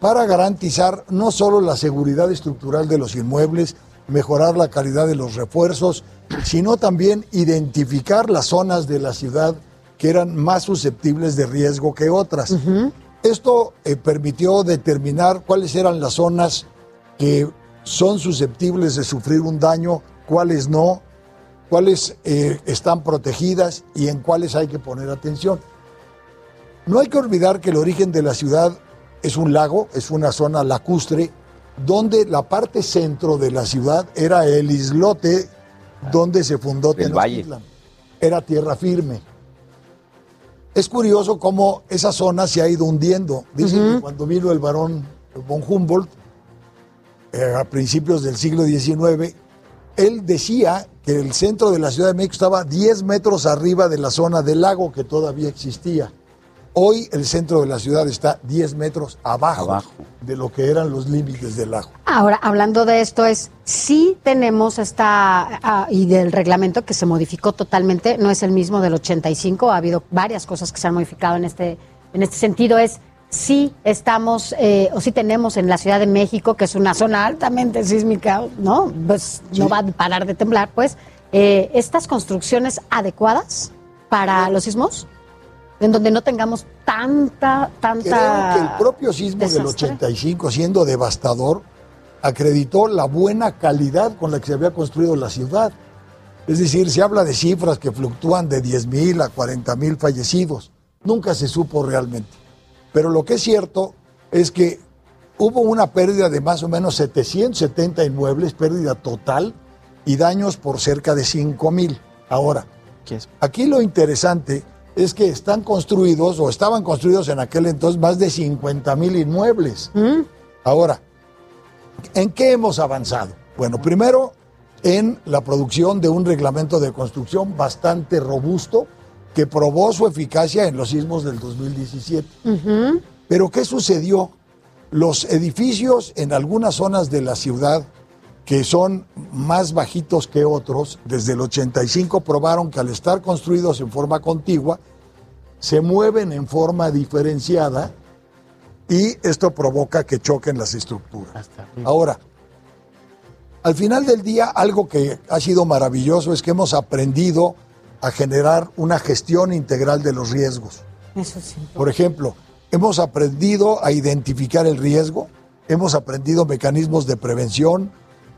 para garantizar no solo la seguridad estructural de los inmuebles, mejorar la calidad de los refuerzos, sino también identificar las zonas de la ciudad que eran más susceptibles de riesgo que otras. Esto eh, permitió determinar cuáles eran las zonas que son susceptibles de sufrir un daño, cuáles no, cuáles eh, están protegidas y en cuáles hay que poner atención. No hay que olvidar que el origen de la ciudad es un lago, es una zona lacustre donde la parte centro de la ciudad era el islote donde se fundó Tenochtitlan. Era tierra firme. Es curioso cómo esa zona se ha ido hundiendo. Dicen que cuando vino el barón von Humboldt, eh, a principios del siglo XIX, él decía que el centro de la Ciudad de México estaba 10 metros arriba de la zona del lago que todavía existía. Hoy el centro de la ciudad está 10 metros abajo, de lo que eran los límites del lago. Ahora, hablando de esto, es sí tenemos esta, ah, y del reglamento que se modificó totalmente, no es el mismo del 85, ha habido varias cosas que se han modificado en este, en este sentido, es sí estamos, eh, o sí tenemos en la Ciudad de México, que es una zona altamente sísmica, ¿no? Pues no va a parar de temblar, pues, eh, estas construcciones adecuadas para los sismos en donde no tengamos tanta, tanta. Creo que el propio sismo del 85, siendo devastador, acreditó la buena calidad con la que se había construido la ciudad. Es decir, se habla de cifras que fluctúan de 10.000 a 40.000 fallecidos. Nunca se supo realmente. Pero lo que es cierto es que hubo una pérdida de más o menos 770 inmuebles, pérdida total, y daños por cerca de 5.000. Ahora, aquí lo interesante es que están construidos o estaban construidos en aquel entonces más de 50 mil inmuebles. Mm. Ahora, ¿en qué hemos avanzado? Bueno, primero en la producción de un reglamento de construcción bastante robusto que probó su eficacia en los sismos del 2017. Pero ¿qué sucedió? Los edificios en algunas zonas de la ciudad que son más bajitos que otros, desde el 85 probaron que al estar construidos en forma contigua, se mueven en forma diferenciada y esto provoca que choquen las estructuras. Ahora, al final del día, algo que ha sido maravilloso es que hemos aprendido a generar una gestión integral de los riesgos. Eso sí. Por ejemplo, hemos aprendido a identificar el riesgo, hemos aprendido mecanismos de prevención,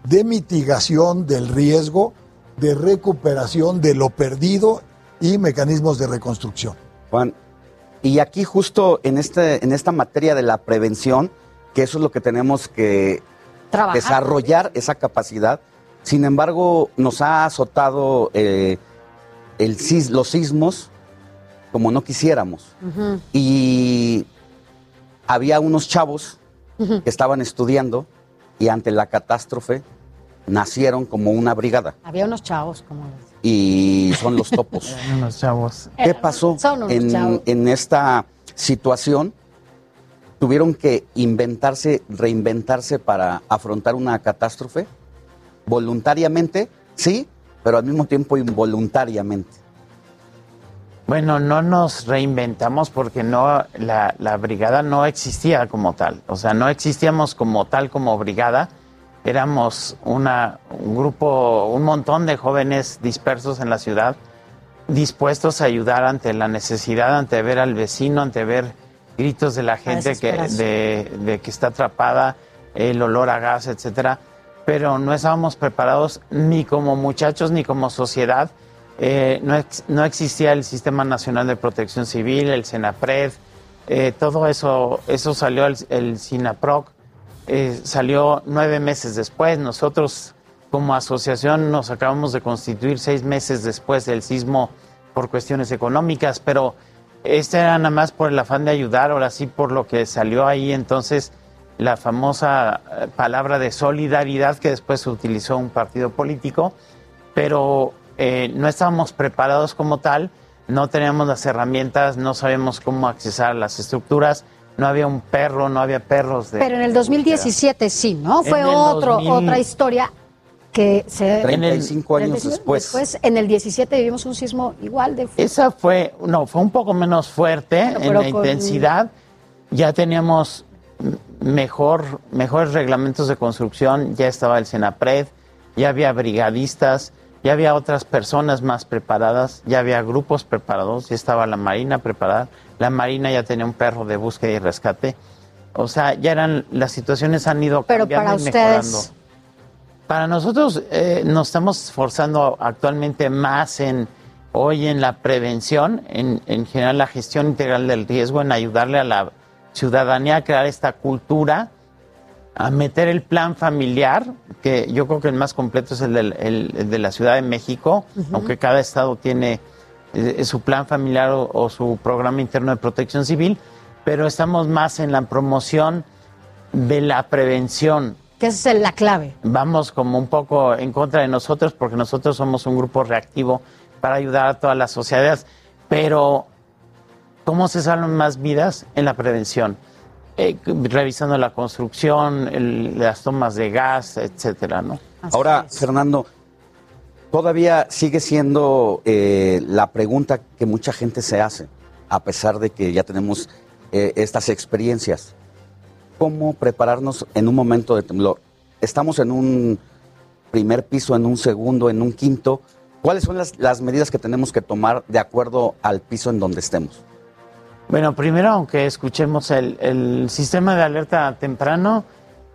de mitigación del riesgo, de recuperación de lo perdido y mecanismos de reconstrucción. Juan, y aquí justo en, este, en esta materia de la prevención, que eso es lo que tenemos que Trabajar. desarrollar, esa capacidad. Sin embargo, nos ha azotado eh, el, sis- los sismos como no quisiéramos. Y había unos chavos que estaban estudiando y ante la catástrofe nacieron como una brigada Había unos chavos como los- y son los topos. *laughs* unos chavos. ¿Qué pasó Son unos en, chavos. en esta situación? Tuvieron que inventarse, reinventarse para afrontar una catástrofe. Voluntariamente, sí, pero al mismo tiempo involuntariamente. Bueno, no nos reinventamos porque no la, la brigada no existía como tal. O sea, no existíamos como tal como brigada. Éramos una, un grupo, un montón de jóvenes dispersos en la ciudad, dispuestos a ayudar ante la necesidad, ante ver al vecino, ante ver gritos de la gente que, de, de que está atrapada, el olor a gas, etcétera. Pero no estábamos preparados ni como muchachos ni como sociedad. Eh, no, ex- no existía el Sistema Nacional de Protección Civil, el SENAPRED, eh, todo eso, eso salió el, el SINAPROC, eh, salió nueve meses después. Nosotros como asociación nos acabamos de constituir seis meses después del sismo por cuestiones económicas, pero este era nada más por el afán de ayudar, ahora sí por lo que salió ahí entonces la famosa eh, palabra de solidaridad que después utilizó un partido político, pero eh, no estábamos preparados como tal, no teníamos las herramientas, no sabíamos cómo accesar las estructuras, no había un perro, no había perros de... Pero en el 2017 sí, ¿no? Fue otro, 2000. otra historia que se... 35 años 35 después. Después, en el 17 vivimos un sismo igual de fuerte. Esa fue, no, fue un poco menos fuerte en la con- intensidad. Ya teníamos mejor, mejores reglamentos de construcción, ya estaba el Senapred, ya había brigadistas, ya había otras personas más preparadas, ya había grupos preparados, ya estaba la Marina preparada. La Marina ya tenía un perro de búsqueda y rescate. O sea, ya eran, las situaciones han ido Pero cambiando para y mejorando. ustedes, Para nosotros eh, nos estamos esforzando actualmente más en hoy en la prevención, en, en general la gestión integral del riesgo, en ayudarle a la ciudadanía a crear esta cultura, a meter el plan familiar, que yo creo que el más completo es el, del- el- el de la Ciudad de México, Ujú. aunque cada estado tiene eh, su plan familiar o, o su programa interno de protección civil, pero estamos más en la promoción de la prevención, que esa es la clave. vamos como un poco en contra de nosotros porque nosotros somos un grupo reactivo para ayudar a toda la sociedad. Pero, ¿cómo se salvan más vidas? En la prevención. Eh, revisando la construcción, el- las tomas de gas, etcétera, ¿no? Ahora, Fernando, todavía sigue siendo eh, la pregunta que mucha gente se hace, a pesar de que ya tenemos eh, estas experiencias. ¿Cómo prepararnos en un momento de temblor? Estamos en un primer piso, en un segundo, en un quinto. ¿Cuáles son las, las medidas que tenemos que tomar de acuerdo al piso en donde estemos? Bueno, primero, aunque escuchemos el, el sistema de alerta temprano,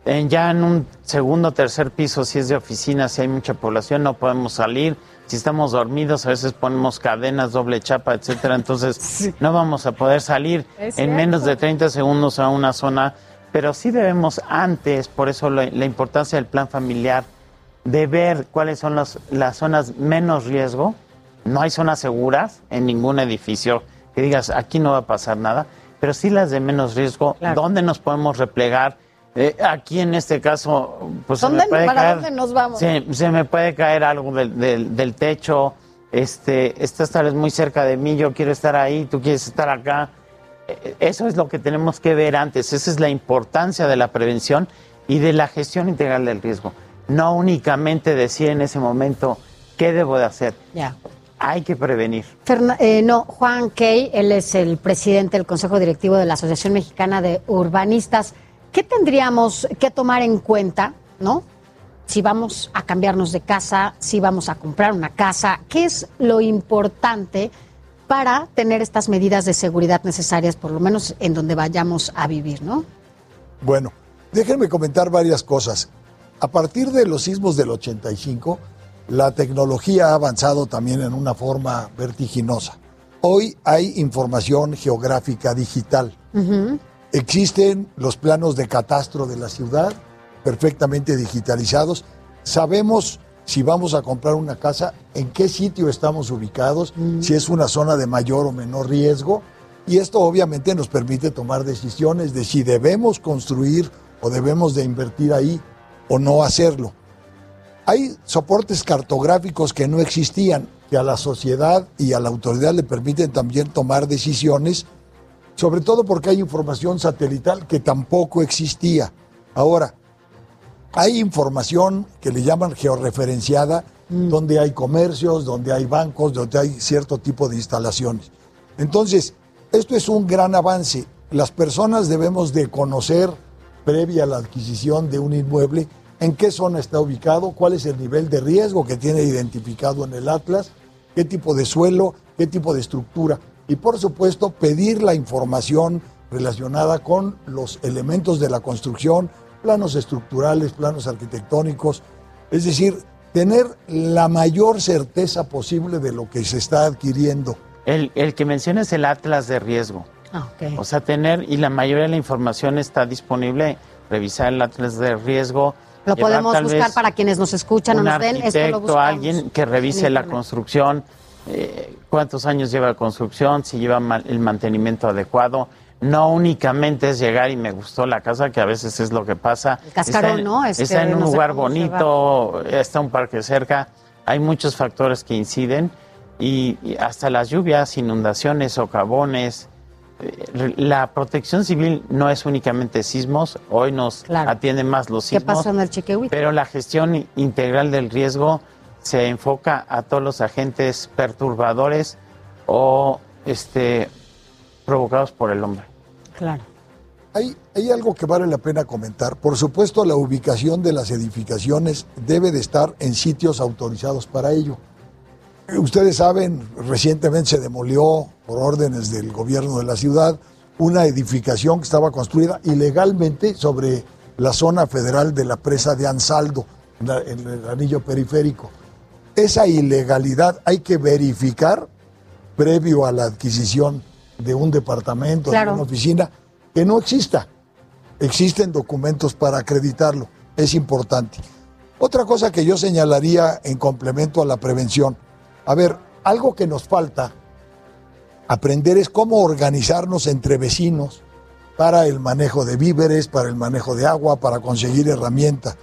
en- ya en un segundo o tercer piso, si es de oficina, si hay mucha población, no podemos salir. Si estamos dormidos, a veces ponemos cadenas, doble chapa, etcétera. Entonces, *laughs* no vamos a poder salir Es en cierto. menos de 30 segundos a una zona. Pero sí debemos antes, por eso la, la importancia del plan familiar, de ver cuáles son las, las zonas menos riesgo. No hay zonas seguras en ningún edificio que digas aquí no va a pasar nada, pero sí las de menos riesgo, dónde nos podemos replegar. Eh, aquí en este caso, pues se ¿Dónde- me puede para caer, dónde nos vamos? Se, se me puede caer algo del, del- del techo. Este, estás tal vez muy cerca de mí, yo quiero estar ahí, tú quieres estar acá. Eh, Eso es lo que tenemos que ver antes. Esa es la importancia de la prevención y de la gestión integral del riesgo. No únicamente decir en ese momento qué debo de hacer. Ya. Hay que prevenir. Ferna- eh, no, Juan Key, él es el presidente del Consejo Directivo de la Asociación Mexicana de Urbanistas. ¿Qué tendríamos que tomar en cuenta, no? si vamos a cambiarnos de casa, si vamos a comprar una casa, ¿qué es lo importante para tener estas medidas de seguridad necesarias, por lo menos en donde vayamos a vivir, ¿no? Bueno, déjenme comentar varias cosas. A partir de los sismos del 85, la tecnología ha avanzado también en una forma vertiginosa. Hoy hay información geográfica digital. Existen los planos de catastro de la ciudad perfectamente digitalizados. Sabemos si vamos a comprar una casa, en qué sitio estamos ubicados, si es una zona de mayor o menor riesgo. Y esto obviamente nos permite tomar decisiones de si debemos construir o debemos de invertir ahí o no hacerlo. Hay soportes cartográficos que no existían, que a la sociedad y a la autoridad le permiten también tomar decisiones, sobre todo porque hay información satelital que tampoco existía. Ahora, hay información que le llaman georreferenciada, donde hay comercios, donde hay bancos, donde hay cierto tipo de instalaciones. Entonces, esto es un gran avance. Las personas debemos de conocer, previa a la adquisición de un inmueble, en qué zona está ubicado, cuál es el nivel de riesgo que tiene identificado en el Atlas, qué tipo de suelo, qué tipo de estructura. Y por supuesto, pedir la información relacionada con los elementos de la construcción, planos estructurales, planos arquitectónicos, es decir, tener la mayor certeza posible de lo que se está adquiriendo. El, el que menciona es el Atlas de riesgo. Ah, ok. O sea, tener, y la mayoría de la información está disponible, revisar el Atlas de riesgo. Lo podemos buscar para quienes nos escuchan o un nos ven. Lo arquitecto, alguien que revise la construcción, eh, cuántos años lleva la construcción, si lleva el mantenimiento adecuado. No únicamente es llegar y me gustó la casa, que a veces es lo que pasa. El cascarón, está en, ¿no? Este, está en un no lugar bonito, está un parque cerca. Hay muchos factores que inciden y, y hasta las lluvias, inundaciones, socavones. Eh, La protección civil no es únicamente sismos, hoy nos Claro. atiende más los ¿Qué sismos. pasó en el Chiquihuite? Pero la gestión integral del riesgo se enfoca a todos los agentes perturbadores o este, provocados por el hombre. Claro. Hay, hay algo que vale la pena comentar. Por supuesto, la ubicación de las edificaciones debe de estar en sitios autorizados para ello. Ustedes saben, recientemente se demolió por órdenes del gobierno de la ciudad una edificación que estaba construida ilegalmente sobre la zona federal de la presa de Ansaldo, en, la- en el anillo periférico. Esa ilegalidad hay que verificar previo a la adquisición de un departamento, Claro. de una oficina, que no exista. Existen documentos para acreditarlo. Es importante. Otra cosa que yo señalaría en complemento a la prevención. A ver, algo que nos falta aprender es cómo organizarnos entre vecinos para el manejo de víveres, para el manejo de agua, para conseguir herramientas.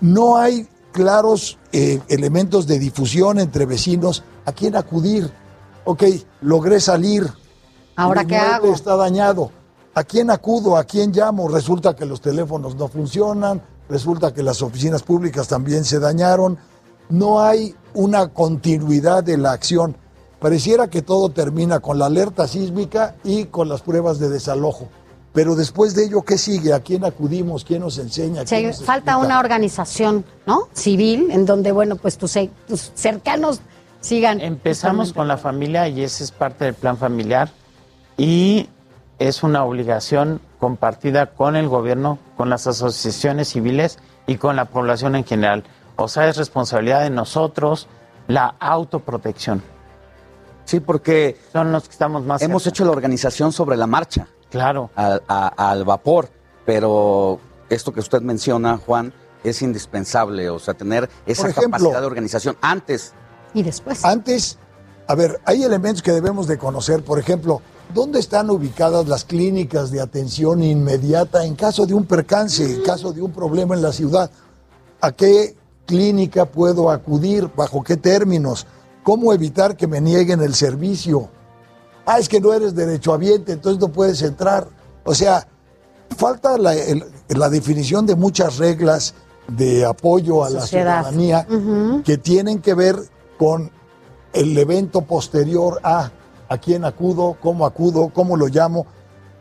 No hay claros eh, elementos de difusión entre vecinos a quién acudir. Ok, logré salir. ¿Ahora Mi qué hago? Está dañado. ¿A quién acudo? ¿A quién llamo? Resulta que los teléfonos no funcionan, resulta que las oficinas públicas también se dañaron. No hay una continuidad de la acción. Pareciera que todo termina con la alerta sísmica y con las pruebas de desalojo. Pero después de ello, ¿qué sigue? ¿A quién acudimos? ¿Quién nos enseña? O sea, ¿Quién nos falta explica? una organización, ¿no? Civil, en donde, bueno, pues tus, ce- tus cercanos sigan. Empezamos con la familia y ese es parte del plan familiar y es una obligación compartida con el gobierno, con las asociaciones civiles y con la población en general. O sea, es responsabilidad de nosotros la autoprotección. Sí, porque son los que estamos más hemos cerca. hecho la organización sobre la marcha. Claro. Al, a- al vapor, pero esto que usted menciona, Juan, es indispensable, o sea, tener esa ejemplo, capacidad de organización antes. Y después. Antes, a ver, hay elementos que debemos de conocer. Por ejemplo, ¿dónde están ubicadas las clínicas de atención inmediata en caso de un percance, en caso de un problema en la ciudad? ¿A qué clínica puedo acudir? ¿Bajo qué términos? ¿Cómo evitar que me nieguen el servicio? Ah, es que no eres derechohabiente, entonces no puedes entrar. O sea, falta la, el- la definición de muchas reglas de apoyo a la ciudadanía que tienen que ver con el evento posterior a a quién acudo, cómo acudo, cómo lo llamo,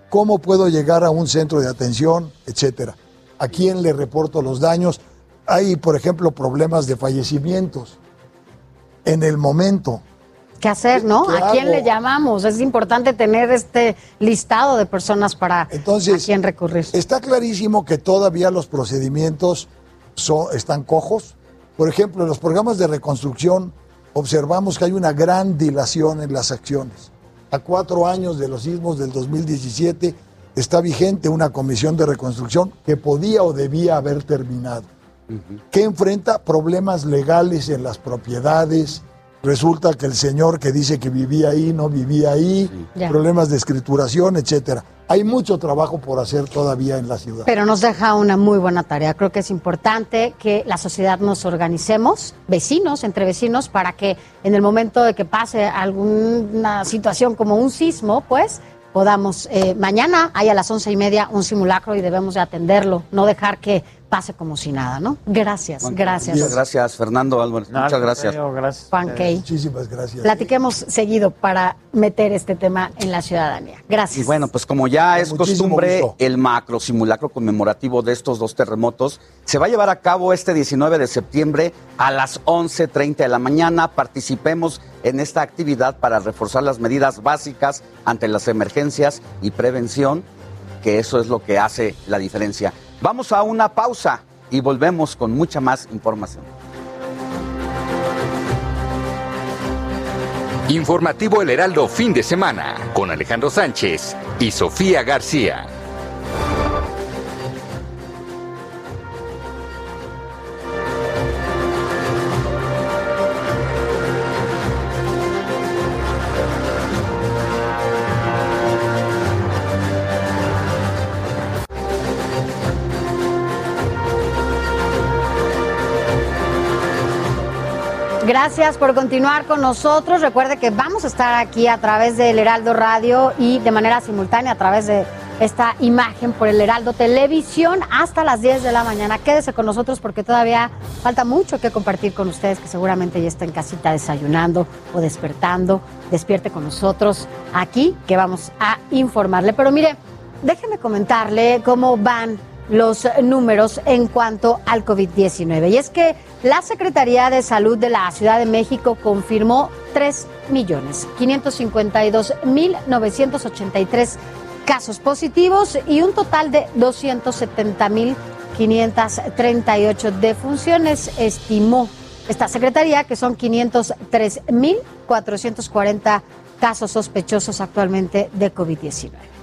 cómo puedo llegar a un centro de atención, etcétera. A quién le reporto los daños. hay, por ejemplo, problemas de fallecimientos en el momento. ¿Qué hacer, no? ¿Qué ¿A quién hago? le llamamos? Es importante tener este listado de personas para Entonces, a quién recurrir. Está clarísimo que todavía los procedimientos son, están cojos. Por ejemplo, en los programas de reconstrucción observamos que hay una gran dilación en las acciones. A cuatro años de los sismos del 2017 está vigente una comisión de reconstrucción que podía o debía haber terminado, que enfrenta problemas legales en las propiedades. Resulta que el señor que dice que vivía ahí no vivía ahí, problemas de escrituración, etcétera. Hay mucho trabajo por hacer todavía en la ciudad. Pero nos deja una muy buena tarea. Creo que es importante que la sociedad nos organicemos, vecinos, entre vecinos, para que en el momento de que pase alguna situación como un sismo, pues podamos, eh, mañana hay a las once y media un simulacro y debemos de atenderlo, no dejar que pase como si nada, ¿no? Gracias, gracias. Muchas gracias, Fernando Álvarez. No, Muchas gracias. contrario, gracias. Juan Key. Muchísimas gracias. Platiquemos seguido para meter este tema en la ciudadanía. Gracias. Y bueno, pues como ya es muchísimo costumbre, gusto. el macro simulacro conmemorativo de estos dos terremotos se va a llevar a cabo este 19 de septiembre a las 11.30 de la mañana. Participemos en esta actividad para reforzar las medidas básicas ante las emergencias y prevención, que eso es lo que hace la diferencia. Vamos a una pausa y volvemos con mucha más información. Informativo El Heraldo fin de semana con Alejandro Sánchez y Sofía García. Gracias por continuar con nosotros. Recuerde que vamos a estar aquí a través del Heraldo Radio y de manera simultánea a través de esta imagen por el Heraldo Televisión hasta las 10 de la mañana. Quédese con nosotros porque todavía falta mucho que compartir con ustedes que seguramente ya está en casita desayunando o despertando. Despierte con nosotros aquí que vamos a informarle. Pero mire, déjeme comentarle cómo van los números en cuanto al COVID-19. Y es que la Secretaría de Salud de la Ciudad de México confirmó 3.552.983 casos positivos y un total de 270.538 defunciones, estimó esta Secretaría que son 503.440 casos sospechosos actualmente de COVID-19.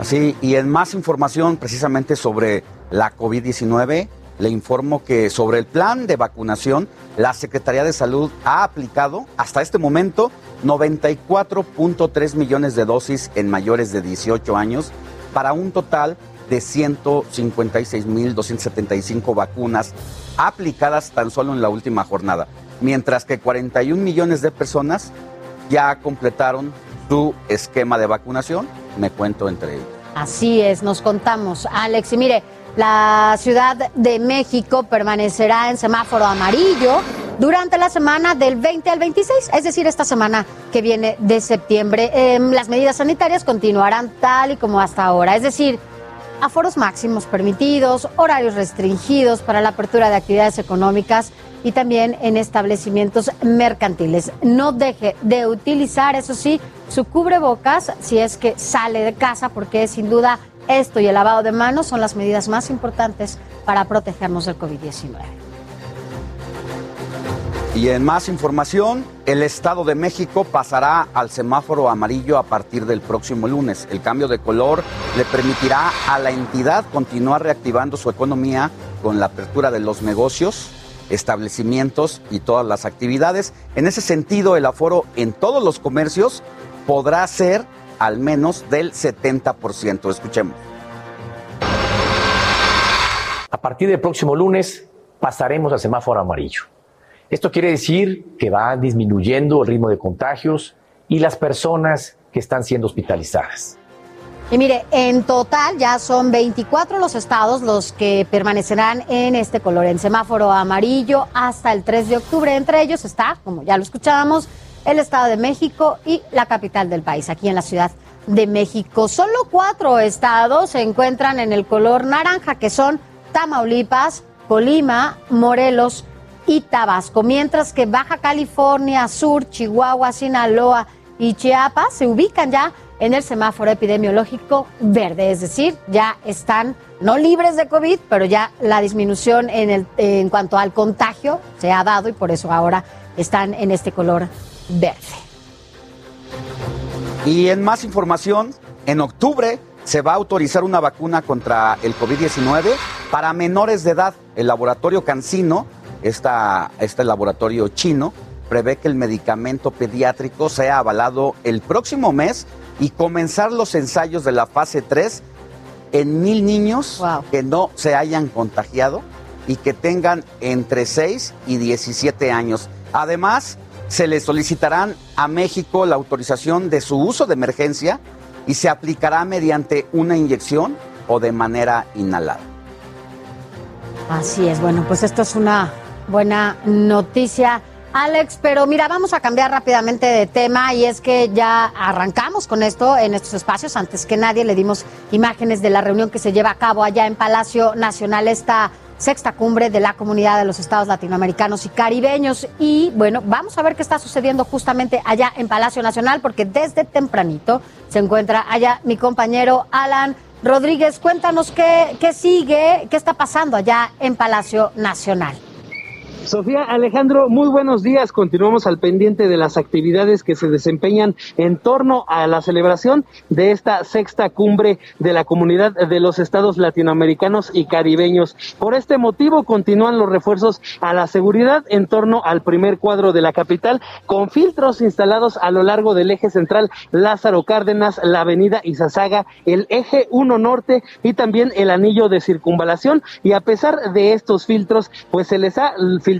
Así, y en más información precisamente sobre la COVID-19, le informo que sobre el plan de vacunación, la Secretaría de Salud ha aplicado hasta este momento 94.3 millones de dosis en mayores de 18 años para un total de 156.275 vacunas aplicadas tan solo en la última jornada, mientras que 41 millones de personas ya completaron su esquema de vacunación, me cuento entre ellos. Así es, nos contamos, Alex. Y mire, la Ciudad de México permanecerá en semáforo amarillo durante la semana del 20 al 26, es decir, esta semana que viene de septiembre. Em, las medidas sanitarias continuarán tal y como hasta ahora, es decir, aforos máximos permitidos, horarios restringidos para la apertura de actividades económicas y también en establecimientos mercantiles. No deje de utilizar, eso sí, su cubrebocas si es que sale de casa, porque sin duda esto y el lavado de manos son las medidas más importantes para protegernos del COVID-19. Y en más información, el Estado de México pasará al semáforo amarillo a partir del próximo lunes. El cambio de color le permitirá a la entidad continuar reactivando su economía con la apertura de los negocios, establecimientos y todas las actividades. En ese sentido, el aforo en todos los comercios podrá ser al menos del 70%. Escuchemos. A partir del próximo lunes pasaremos a semáforo amarillo. Esto quiere decir que va disminuyendo el ritmo de contagios y las personas que están siendo hospitalizadas. Y mire, en total ya son 24 los estados los que permanecerán en este color, en semáforo amarillo, hasta el 3 de octubre. Entre ellos está, como ya lo escuchábamos, el Estado de México y la capital del país, aquí en la Ciudad de México. Solo cuatro estados se encuentran en el color naranja, que son Tamaulipas, Colima, Morelos y Tabasco, mientras que Baja California Sur, Chihuahua, Sinaloa y Chiapas se ubican ya en el semáforo epidemiológico verde, es decir, ya están no libres de COVID, pero ya la disminución en, el, en cuanto al contagio se ha dado y por eso ahora están en este color verde. Y en más información, en octubre se va a autorizar una vacuna contra el COVID-19 para menores de edad. El laboratorio Cancino, esta, este laboratorio chino, prevé que el medicamento pediátrico sea avalado el próximo mes y comenzar los ensayos de la fase 3 en mil niños que no se hayan contagiado y que tengan entre 6 y 17 años. Además, se le solicitarán a México la autorización de su uso de emergencia y se aplicará mediante una inyección o de manera inhalada. Así es, bueno, pues esto es una buena noticia. Alex, pero mira, vamos a cambiar rápidamente de tema y es que ya arrancamos con esto en estos espacios. Antes que nadie le dimos imágenes de la reunión que se lleva a cabo allá en Palacio Nacional, esta sexta cumbre de la comunidad de los estados latinoamericanos y caribeños. Y bueno, vamos a ver qué está sucediendo justamente allá en Palacio Nacional, porque desde tempranito se encuentra allá mi compañero Alan. Rodríguez, cuéntanos qué, qué sigue, qué está pasando allá en Palacio Nacional. Sofía Alejandro, muy buenos días. Continuamos al pendiente de las actividades que se desempeñan en torno a la celebración de esta sexta cumbre de la comunidad de los estados latinoamericanos y caribeños. Por este motivo continúan los refuerzos a la seguridad en torno al primer cuadro de la capital con filtros instalados a lo largo del eje central Lázaro Cárdenas, la avenida Izazaga, el eje 1 norte y también el anillo de circunvalación. Y a pesar de estos filtros, pues se les ha filtrado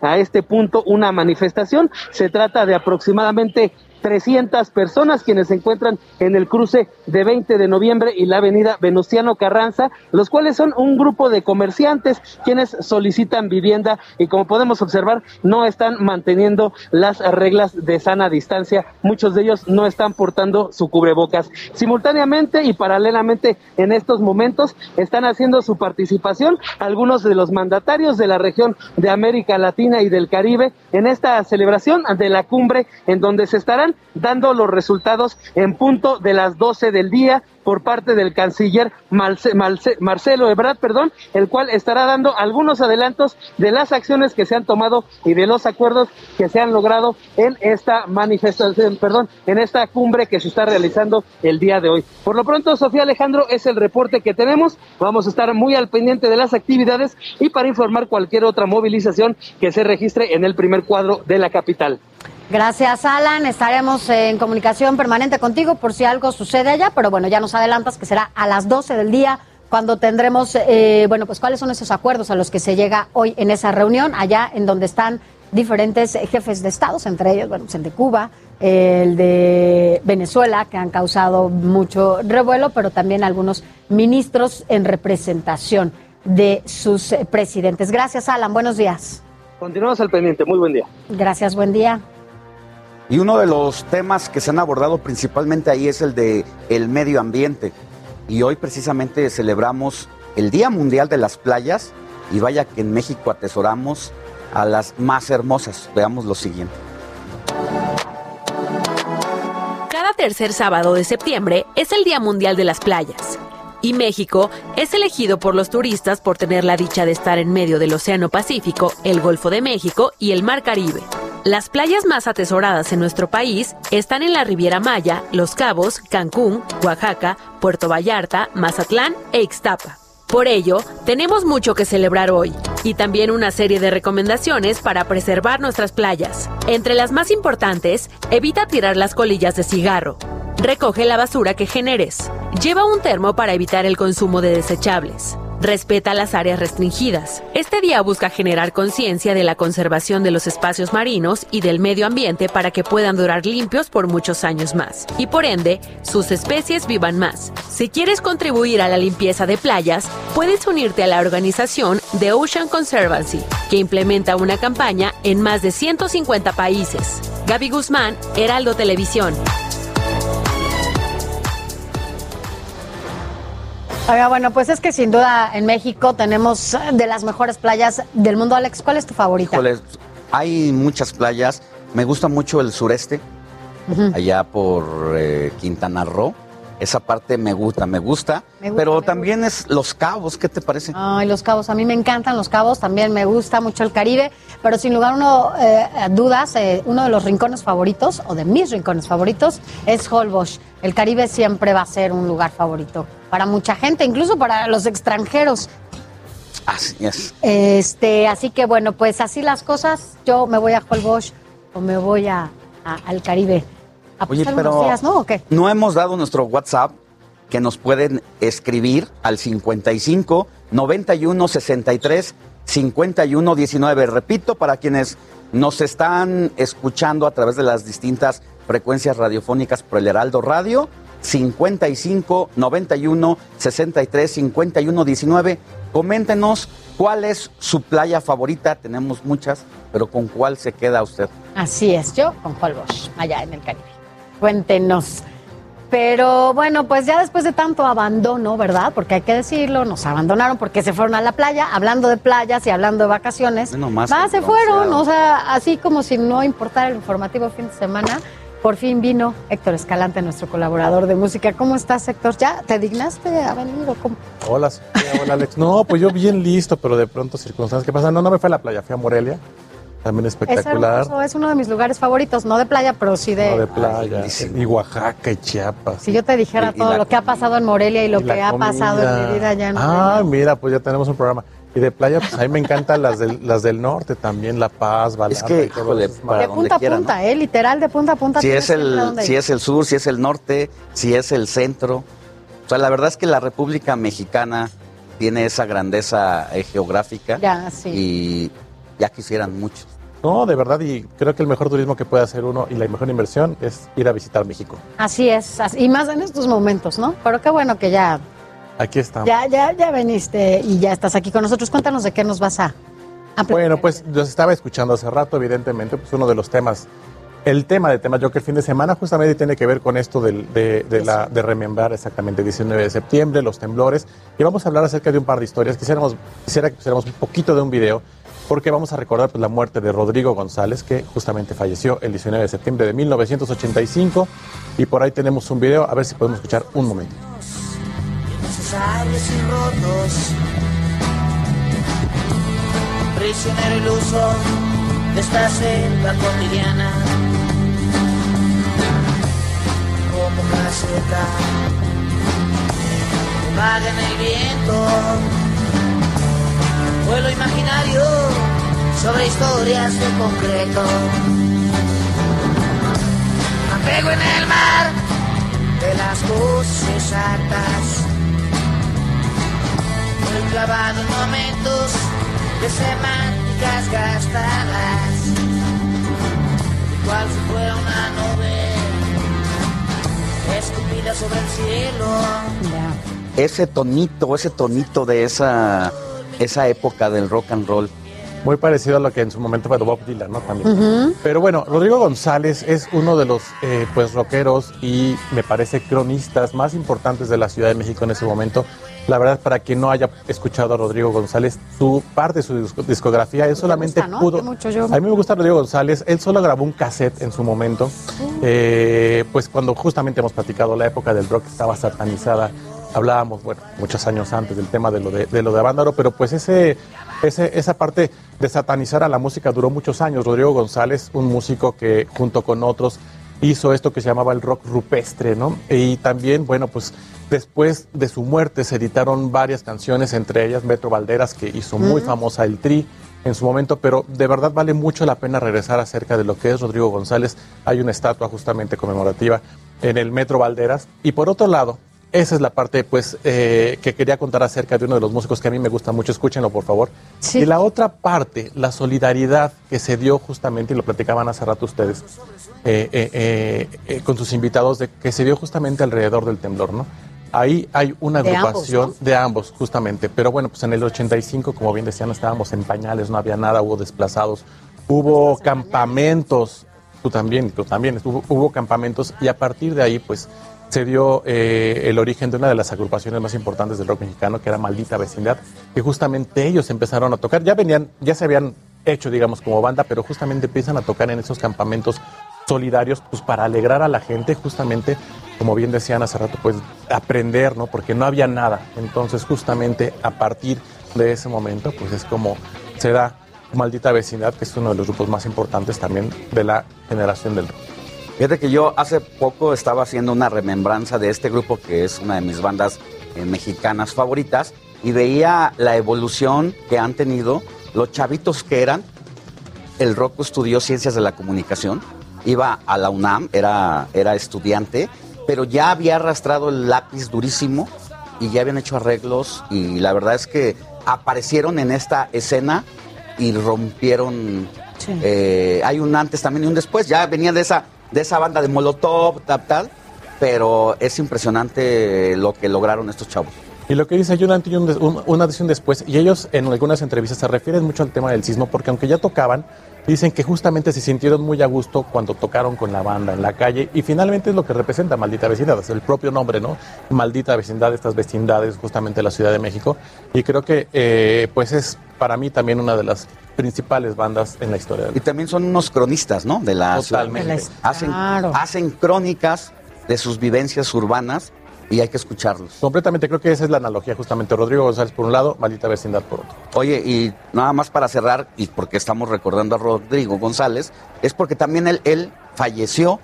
a este punto una manifestación. Se trata de aproximadamente 300 personas quienes se encuentran en el cruce de 20 de noviembre y la avenida Venustiano Carranza, los cuales son un grupo de comerciantes quienes solicitan vivienda y como podemos observar no están manteniendo las reglas de sana distancia. Muchos de ellos no están portando su cubrebocas. Simultáneamente y paralelamente en estos momentos están haciendo su participación algunos de los mandatarios de la región de América Latina y del Caribe en esta celebración de la cumbre en donde se estarán dando los resultados en punto de las 12 del día por parte del canciller Marcelo Ebrard, perdón, el cual estará dando algunos adelantos de las acciones que se han tomado y de los acuerdos que se han logrado en esta manifestación, perdón, en esta cumbre que se está realizando el día de hoy. Por lo pronto, Sofía Alejandro, es el reporte que tenemos. Vamos a estar muy al pendiente de las actividades y para informar cualquier otra movilización que se registre en el primer cuadro de la capital. Gracias, Alan. Estaremos en comunicación permanente contigo por si algo sucede allá, pero bueno, ya nos adelantas que será a las 12 del día cuando tendremos, eh, bueno, pues cuáles son esos acuerdos a los que se llega hoy en esa reunión, allá en donde están diferentes jefes de estados, entre ellos, bueno, pues el de Cuba, el de Venezuela, que han causado mucho revuelo, pero también algunos ministros en representación de sus presidentes. Gracias, Alan. Buenos días. Continuamos al pendiente. Muy buen día. Gracias, buen día. Y uno de los temas que se han abordado principalmente ahí es el de el medio ambiente. Y hoy precisamente celebramos el Día Mundial de las Playas y vaya que en México atesoramos a las más hermosas. Veamos lo siguiente. Cada tercer sábado de septiembre es el Día Mundial de las Playas. Y México es elegido por los turistas por tener la dicha de estar en medio del Océano Pacífico, el Golfo de México y el Mar Caribe. Las playas más atesoradas en nuestro país están en la Riviera Maya, Los Cabos, Cancún, Oaxaca, Puerto Vallarta, Mazatlán e Ixtapa. Por ello, tenemos mucho que celebrar hoy y también una serie de recomendaciones para preservar nuestras playas. Entre las más importantes, evita tirar las colillas de cigarro. Recoge la basura que generes. Lleva un termo para evitar el consumo de desechables. Respeta las áreas restringidas. Este día busca generar conciencia de la conservación de los espacios marinos y del medio ambiente para que puedan durar limpios por muchos años más y por ende sus especies vivan más. Si quieres contribuir a la limpieza de playas, puedes unirte a la organización The Ocean Conservancy, que implementa una campaña en más de 150 países. Gaby Guzmán, Heraldo Televisión. Oiga, bueno, pues es que sin duda en México tenemos de las mejores playas del mundo. Alex, ¿cuál es tu favorita? Híjoles, hay muchas playas. Me gusta mucho el sureste, allá por eh, Quintana Roo. Esa parte me gusta, me gusta. Me gusta, pero me también es Los Cabos, ¿qué te parece? Ay, los cabos, a mí me encantan los cabos, también me gusta mucho el Caribe, pero sin lugar uno, eh, a dudas, eh, uno de los rincones favoritos, o de mis rincones favoritos, es Holbox. El Caribe siempre va a ser un lugar favorito para mucha gente, incluso para los extranjeros. Así es. Este, así que bueno, pues así las cosas, yo me voy a Holbox o me voy a, a- al Caribe. A Oye, pero unos días, ¿no? ¿O qué? no hemos dado nuestro WhatsApp que nos pueden escribir al 55 91 63 51 19. Repito, para quienes nos están escuchando a través de las distintas frecuencias radiofónicas por el Heraldo Radio, 55 91 63 51 19. Coméntenos cuál es su playa favorita. Tenemos muchas, pero ¿con cuál se queda usted? Así es, yo con Holbox, allá en el Caribe. Cuéntenos. Pero bueno, pues ya después de tanto abandono, ¿verdad? Porque hay que decirlo, nos abandonaron porque se fueron a la playa, hablando de playas y hablando de vacaciones. Bueno, más Va, se fueron, o sea, así como si no importara el informativo fin de semana. Por fin vino Héctor Escalante, nuestro colaborador de música. ¿Cómo estás, Héctor? ¿Ya te dignaste a venir o cómo? Hola, Sofía, hola Alex. No, pues yo bien listo, pero de pronto circunstancias que pasan. No, no me fui a la playa, fui a Morelia. También Es espectacular. hermoso, es uno de mis lugares favoritos, no de playa, pero sí de... No, de playa. y Oaxaca y Chiapas. Si yo te dijera Y- y todo la lo que ha pasado en Morelia y lo Y que ha pasado en mi vida allá en Ah, mira, pues ya tenemos un programa. Y de playa, pues a mí me encantan las del, las del norte también, La Paz, Vallarta. que, y todo híjole, para de punta a quiera, ¿no? punta, ¿eh? Literal, de punta a punta. si es el si ir. es el sur, si es el norte, si es el centro. O sea, la verdad es que la República Mexicana tiene esa grandeza eh, geográfica Ya, sí. y ya quisieran muchos. No, de verdad, y creo que el mejor turismo que puede hacer uno y la mejor inversión es ir a visitar México. Así es, y más en estos momentos, ¿no? Pero qué bueno que ya, Aquí estamos. ya, ya, ya veniste y ya estás aquí con nosotros. Cuéntanos de qué nos vas a... a. Bueno, pues los estaba escuchando hace rato, evidentemente, pues uno de los temas, el tema de tema Joker fin de semana justamente tiene que ver con esto del- de, de la, de remembrar exactamente 19 de septiembre, los temblores, y vamos a hablar acerca de un par de historias. Quisiéramos, quisiera que pusiéramos un poquito de un video, porque vamos a recordar pues, la muerte de Rodrigo González, que justamente falleció el 19 de septiembre de 1985, y por ahí tenemos un video, a ver si podemos escuchar un momento. Prisionero iluso de esta selva cotidiana. Como en el viento. Vuelo imaginario sobre historias de concreto. Apego en el mar de las voces hartas. Muy clavado en momentos de semánticas gastadas. Igual si fuera una nube escupida sobre el cielo. Ese tonito, ese tonito de esa, esa época del rock and roll. Muy parecido a lo que en su momento fue Bob Dylan, ¿no? También. Pero bueno, Rodrigo González es uno de los eh, pues rockeros y me parece cronistas más importantes de la Ciudad de México en ese momento. La verdad, para quien no haya escuchado a Rodrigo González, su parte de su disco- discografía, él solamente gusta, ¿no? pudo. Que mucho yo- A mí me gusta Rodrigo González. Él solo grabó un cassette en su momento. Eh, pues cuando justamente hemos platicado la época del rock estaba satanizada. Hablábamos, bueno, muchos años antes del tema de lo de, de lo de Avándaro, pero pues ese, ese, esa parte de satanizar a la música duró muchos años. Rodrigo González, un músico que junto con otros hizo esto que se llamaba el rock rupestre, ¿no? Y también, bueno, pues después de su muerte se editaron varias canciones, entre ellas Metro Valderas, que hizo muy Mm. famosa el Tri en su momento, pero de verdad vale mucho la pena regresar acerca de lo que es Rodrigo González. Hay una estatua justamente conmemorativa en el Metro Valderas. Y por otro lado, esa es la parte pues eh, que quería contar acerca de uno de los músicos que a mí me gusta mucho. Escúchenlo, por favor. Y la otra parte, la solidaridad que se dio justamente, y lo platicaban hace rato ustedes, eh, eh, con sus invitados, de, que se dio justamente alrededor del temblor, ¿no? Ahí hay una De ambos, agrupación de ambos, justamente. Pero bueno, pues en el 85, como bien decían, estábamos en pañales, no había nada, hubo desplazados, hubo campamentos, tú también, tú también, hubo, hubo campamentos y a partir de ahí, pues se dio eh, el origen de una de las agrupaciones más importantes del rock mexicano, que era Maldita Vecindad, que justamente ellos empezaron a tocar. Ya venían, ya se habían hecho, digamos, como banda, pero justamente empiezan a tocar en esos campamentos solidarios, pues para alegrar a la gente, justamente, como bien decían hace rato, pues aprender, ¿no? Porque no había nada. Entonces, justamente a partir de ese momento, pues es como se da Maldita Vecindad, que es uno de los grupos más importantes también de la generación del rock. Fíjate que yo hace poco estaba haciendo una remembranza de este grupo que es una de mis bandas eh, mexicanas favoritas y veía la evolución que han tenido los chavitos que eran. El Rocco estudió ciencias de la comunicación, iba a la UNAM, era, era estudiante, pero ya había arrastrado el lápiz durísimo y ya habían hecho arreglos y la verdad es que aparecieron en esta escena y rompieron. eh, hay un antes también y un después. Ya venía de esa, de esa banda de Molotov, tal, tal. Pero es impresionante lo que lograron estos chavos. Y lo que dice hay una un después, y ellos en algunas entrevistas se refieren mucho al tema del sismo, porque aunque ya tocaban, dicen que justamente se sintieron muy a gusto cuando tocaron con la banda en la calle, y finalmente es lo que representa Maldita Vecindad, es el propio nombre, ¿no? Maldita Vecindad, estas vecindades justamente de la Ciudad de México, y creo que eh, pues es para mí también una de las principales bandas en la historia. Y también son unos cronistas, ¿no? De la Totalmente. Hacen, hacen crónicas de sus vivencias urbanas y hay que escucharlos. Completamente, creo que esa es la analogía justamente. Rodrigo González por un lado, Maldita Vecindad por otro. Oye, y nada más para cerrar, y porque estamos recordando a Rodrigo González, es porque también él, él falleció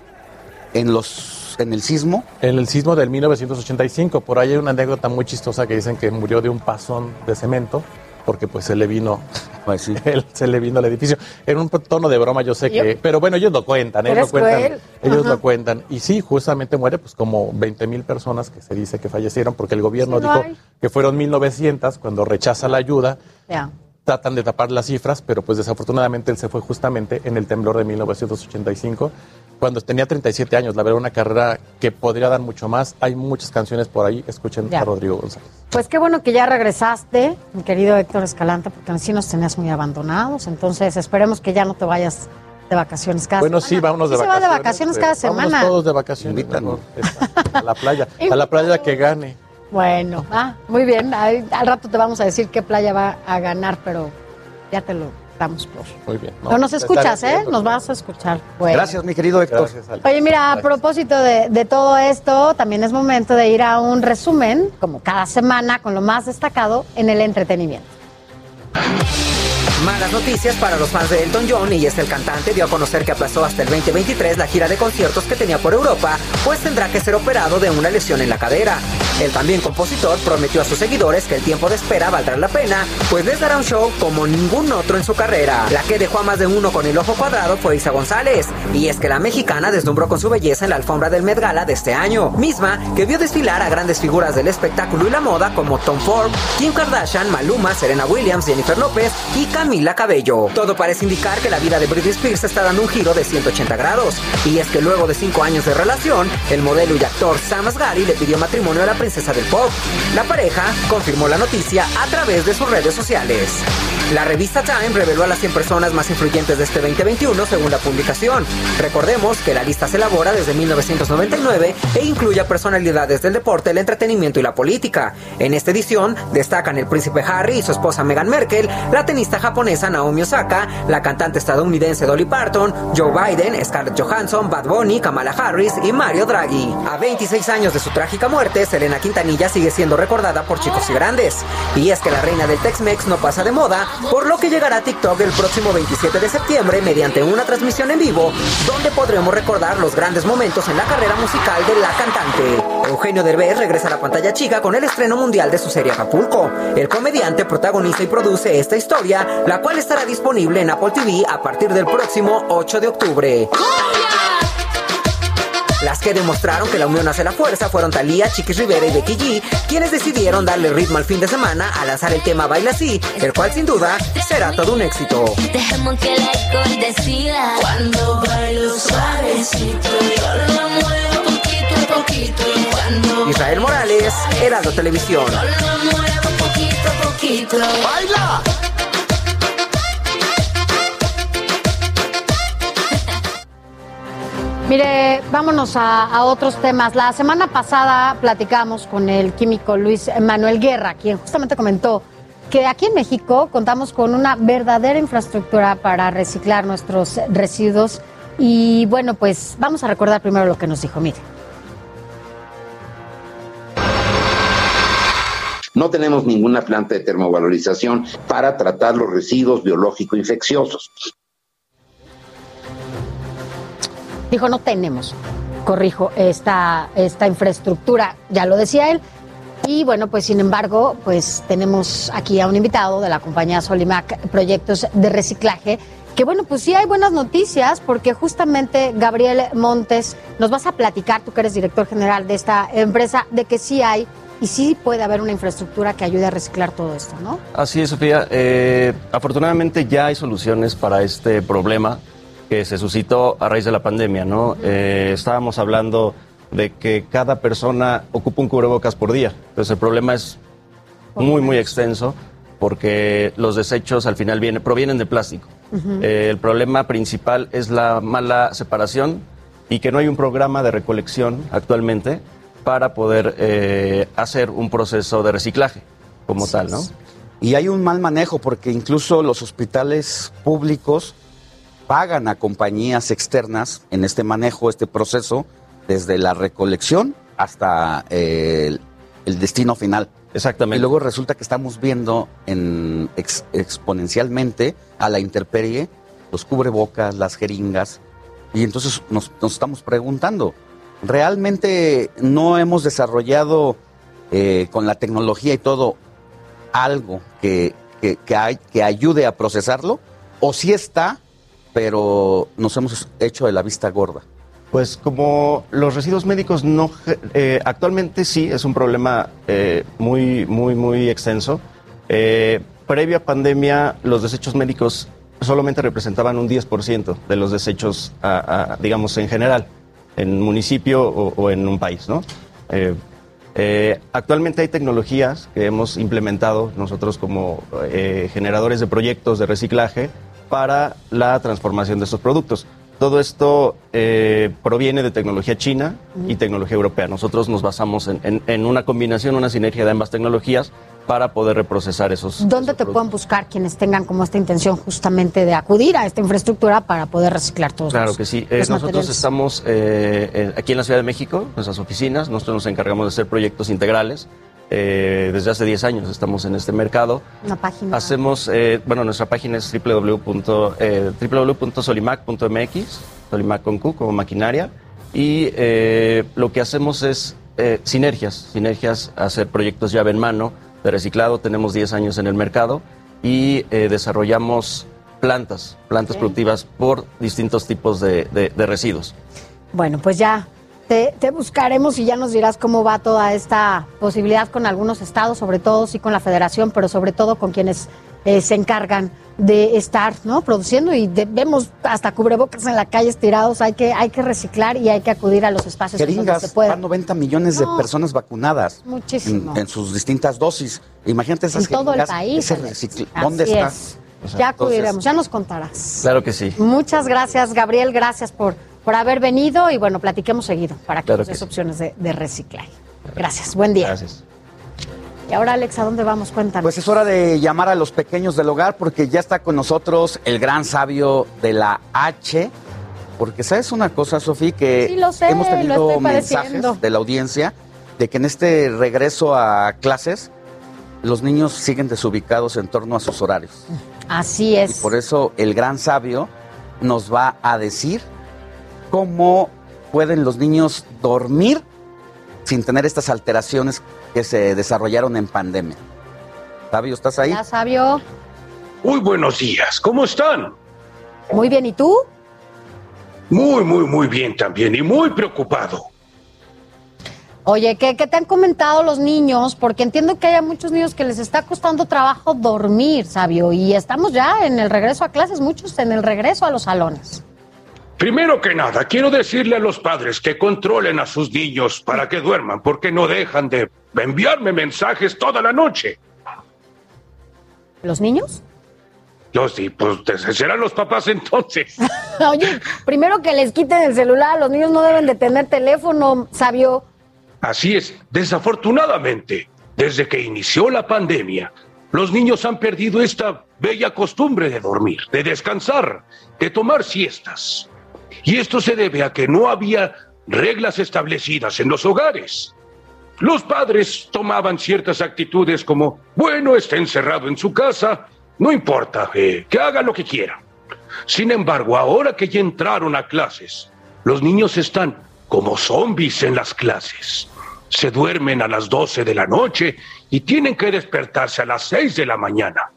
en los en el sismo. En el sismo del 1985, por ahí hay una anécdota muy chistosa que dicen que murió de un pasón de cemento, porque pues se le vino, *laughs* él, se le vino al edificio. En un tono de broma, yo sé Yo- que, pero bueno, ellos lo cuentan, ellos lo cuentan, cruel. ellos Ajá. lo cuentan. Y sí, justamente muere pues como 20 mil personas que se dice que fallecieron, porque el gobierno Sí, no dijo hay. que fueron 1900 cuando rechaza la ayuda. Ya. Tratan de tapar las cifras, pero pues desafortunadamente él se fue justamente en el temblor de 1985, cuando tenía 37 años. La verdad, una carrera que podría dar mucho más. Hay muchas canciones por ahí. Escuchen Ya. a Rodrigo González. Pues qué bueno que ya regresaste, mi querido Héctor Escalante, porque así nos tenías muy abandonados. Entonces esperemos que ya no te vayas de vacaciones cada Bueno, semana. sí, vámonos de Sí se va vacaciones. de vacaciones cada vámonos semana. todos de vacaciones. a la playa. a la playa que gane. Bueno, ah, muy bien. Ay, al rato te vamos a decir qué playa va a ganar, pero ya te lo damos por. Muy bien. No, nos escuchas, ¿eh? Nos vas a escuchar. Bueno. Gracias, mi querido Héctor. Gracias. Oye, mira, a propósito de, de todo esto, también es momento de ir a un resumen, como cada semana, con lo más destacado en el entretenimiento. Malas noticias para los fans de Elton John y es el cantante dio a conocer que aplazó hasta el 2023 la gira de conciertos que tenía por Europa, pues tendrá que ser operado de una lesión en la cadera. El también compositor prometió a sus seguidores que el tiempo de espera valdrá la pena, pues les dará un show como ningún otro en su carrera. La que dejó a más de uno con el ojo cuadrado fue Isa González, y es que la mexicana deslumbró con su belleza en la alfombra del Met Gala de este año, misma que vio desfilar a grandes figuras del espectáculo y la moda como Tom Ford, Kim Kardashian, Maluma, Serena Williams, Jennifer López y Camila Cabello. Todo parece indicar que la vida de Britney Spears está dando un giro de 180 grados. Y es que luego de cinco años de relación, el modelo y actor Sam Asghari le pidió matrimonio a la princesa del pop. La pareja confirmó la noticia a través de sus redes sociales. La revista Time reveló a las 100 personas más influyentes de este 2021 según la publicación. Recordemos que la lista se elabora desde 1999 e incluye a personalidades del deporte, el entretenimiento y la política. En esta edición destacan el príncipe Harry y su esposa Meghan Merkel, la tenista japonesa Naomi Osaka, la cantante estadounidense Dolly Parton, Joe Biden, Scarlett Johansson, Bad Bunny, Kamala Harris y Mario Draghi. A 26 años de su trágica muerte, Selena Quintanilla sigue siendo recordada por chicos y grandes. Y es que la reina del Tex-Mex no pasa de moda, por lo que llegará a TikTok el próximo 27 de septiembre mediante una transmisión en vivo, donde podremos recordar los grandes momentos en la carrera musical de la cantante. Eugenio Derbez regresa a la pantalla chica con el estreno mundial de su serie Acapulco. El comediante protagoniza y produce esta historia, la cual estará disponible en Apple TV a partir del próximo 8 de octubre. Las que demostraron que la unión hace la fuerza fueron Thalía, Chiquis Rivera y Becky G, quienes decidieron darle ritmo al fin de semana a lanzar el tema Baila Así, el cual sin duda será todo un éxito. Dejemos que el alcohol decida Cuando bailo suavecito Yo lo muevo poquito a poquito Cuando Israel Morales, Heraldo Televisión. lo muevo poquito a poquito ¡Baila! Mire, vámonos a, a otros temas. La semana pasada platicamos con el químico Luis Manuel Guerra, quien justamente comentó que aquí en México contamos con una verdadera infraestructura para reciclar nuestros residuos. Y bueno, pues vamos a recordar primero lo que nos dijo. Mire. No tenemos ninguna planta de termovalorización para tratar los residuos biológicos infecciosos. Dijo, no tenemos, corrijo, esta, esta infraestructura, ya lo decía él. Y bueno, pues sin embargo, pues tenemos aquí a un invitado de la compañía Solimac Proyectos de Reciclaje, que bueno, pues sí hay buenas noticias, porque justamente Gabriel Montes, nos vas a platicar, tú que eres director general de esta empresa, de que sí hay y sí puede haber una infraestructura que ayude a reciclar todo esto, ¿no? Así es, Sofía. Eh, afortunadamente ya hay soluciones para este problema que se suscitó a raíz de la pandemia, ¿no? Eh, estábamos hablando de que cada persona ocupa un cubrebocas por día. Entonces el problema es muy, muy extenso porque los desechos al final vienen, provienen de plástico. Eh, el problema principal es la mala separación y que no hay un programa de recolección actualmente para poder eh, hacer un proceso de reciclaje como tal, ¿no? Y hay un mal manejo porque incluso los hospitales públicos pagan a compañías externas en este manejo, este proceso, desde la recolección hasta eh, el, el destino final. Exactamente. Y luego resulta que estamos viendo en ex- exponencialmente a la intemperie los cubrebocas, las jeringas, y entonces nos, nos estamos preguntando, ¿realmente no hemos desarrollado eh, con la tecnología y todo algo que, que, que hay- que ayude a procesarlo? ¿O sí está, pero nos hemos hecho de la vista gorda? Pues como los residuos médicos no eh, actualmente sí es un problema eh, muy muy muy extenso. Eh, previo a pandemia los desechos médicos solamente representaban un 10% de los desechos, digamos en general, en un municipio o, o en un país, ¿no? Eh, eh, actualmente hay tecnologías que hemos implementado nosotros como generadores de proyectos de reciclaje para la transformación de estos productos. Todo esto eh, proviene de tecnología china y tecnología europea. Nosotros nos basamos en, en- en una combinación, una sinergia de ambas tecnologías para poder reprocesar esos. ¿Dónde te pueden buscar quienes tengan como esta intención justamente de acudir a esta infraestructura para poder reciclar todos Claro los- que sí. Eh, nosotros materiales? estamos eh, aquí en la Ciudad de México, nuestras oficinas. Nosotros nos encargamos de hacer proyectos integrales. Eh, desde hace 10 años estamos en este mercado. Una página. Hacemos, eh, bueno, nuestra página es www. eh, www.solimac.mx, Solimac con Q, como maquinaria, y eh, lo que hacemos es sinergias, sinergias, hacer proyectos llave en mano de reciclado, tenemos 10 años en el mercado y desarrollamos plantas, plantas productivas por distintos tipos de, de- de residuos. Bueno, pues ya te, te buscaremos y ya nos dirás cómo va toda esta posibilidad con algunos estados, sobre todo sí con la federación, pero sobre todo con quienes eh, se encargan de estar ¿no? produciendo y de- vemos hasta cubrebocas en la calle estirados, hay que, hay que reciclar y hay que acudir a los espacios en donde se Jeringas, pueda. van 90 millones de No. personas vacunadas. Muchísimo. En, en sus distintas dosis. Imagínate esas En todo el jeringas, país, ¿Dónde está? es. O sea, Ya entonces, acudiremos, ya nos contarás. Claro que sí. Muchas gracias, Gabriel. Gracias por, por haber venido y bueno, platiquemos seguido para que Claro nos que des sí. opciones de, de reciclaje. Gracias, buen día. Gracias. Y ahora, Alex, ¿a dónde vamos? Cuéntanos. Pues es hora de llamar a los pequeños del hogar porque ya está con nosotros el gran sabio de la H. Porque sabes una cosa, Sofía, que Sí, lo sé, hemos lo tenido mensajes de la audiencia de que en este regreso a clases los niños siguen desubicados en torno a sus horarios. Así Y es. por eso el gran sabio nos va a decir cómo pueden los niños dormir sin tener estas alteraciones que se desarrollaron en pandemia. Sabio, ¿estás ahí? Ya, sabio. Muy buenos días, ¿cómo están? Muy bien, ¿y tú? Muy, muy, muy bien también y muy preocupado. Oye, ¿qué, qué te han comentado los niños? Porque entiendo que hay muchos niños que les está costando trabajo dormir, sabio. Y estamos ya en el regreso a clases, muchos en el regreso a los salones. Primero que nada, quiero decirle a los padres que controlen a sus niños para que duerman, porque no dejan de enviarme mensajes toda la noche. ¿Los niños? Yo sí, pues serán los papás entonces. *laughs* Oye, primero que les quiten el celular, los niños no deben de tener teléfono, sabio. Así es, desafortunadamente, desde que inició la pandemia, los niños han perdido esta bella costumbre de dormir, de descansar, de tomar siestas. Y esto se debe a que no había reglas establecidas en los hogares. Los padres tomaban ciertas actitudes como, bueno, está encerrado en su casa, no importa, eh, que haga lo que quiera. Sin embargo, ahora que ya entraron a clases, los niños están como zombies en las clases. Se duermen a las 12 de la noche y tienen que despertarse a las 6 de la mañana.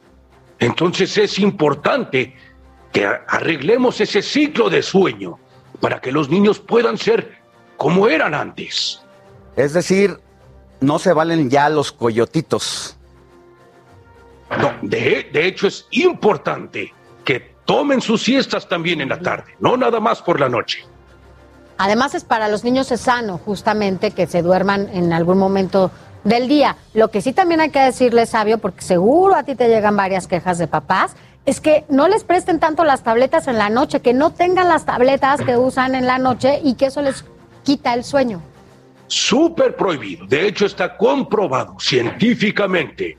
Entonces es importante que arreglemos ese ciclo de sueño para que los niños puedan ser como eran antes. Es decir, no se valen ya los coyotitos. No, de, de hecho es importante que tomen sus siestas también en la tarde, no nada más por la noche. Además es para los niños es sano justamente que se duerman en algún momento del día. Lo que sí también hay que decirle, sabio, porque seguro a ti te llegan varias quejas de papás, es que no les presten tanto las tabletas en la noche, que no tengan las tabletas que usan en la noche y que eso les quita el sueño. Súper prohibido. De hecho, está comprobado científicamente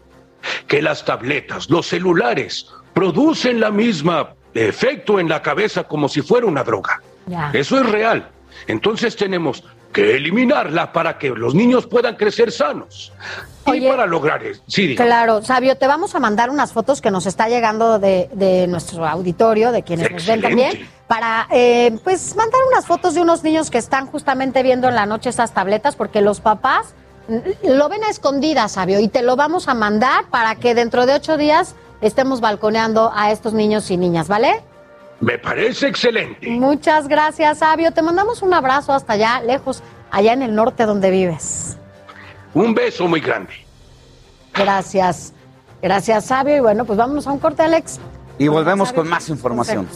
que las tabletas, los celulares, producen la misma efecto en la cabeza como si fuera una droga. Ya. Eso es real. Entonces tenemos que eliminarla para que los niños puedan crecer sanos. y para lograr eso. Sí. Claro, Sabio, te vamos a mandar unas fotos que nos está llegando de, de nuestro auditorio, de quienes nos ven también, para eh, pues mandar unas fotos de unos niños que están justamente viendo en la noche esas tabletas, porque los papás mm, lo ven a escondidas, Sabio, y te lo vamos a mandar para que dentro de ocho días estemos balconeando a estos niños y niñas, ¿vale? Me parece excelente. Muchas gracias, Sabio. Te mandamos un abrazo hasta allá, lejos, allá en el norte donde vives. Un beso muy grande. Gracias. Gracias, Sabio. Y bueno, pues vámonos a un corte, Alex. Y volvemos con más información.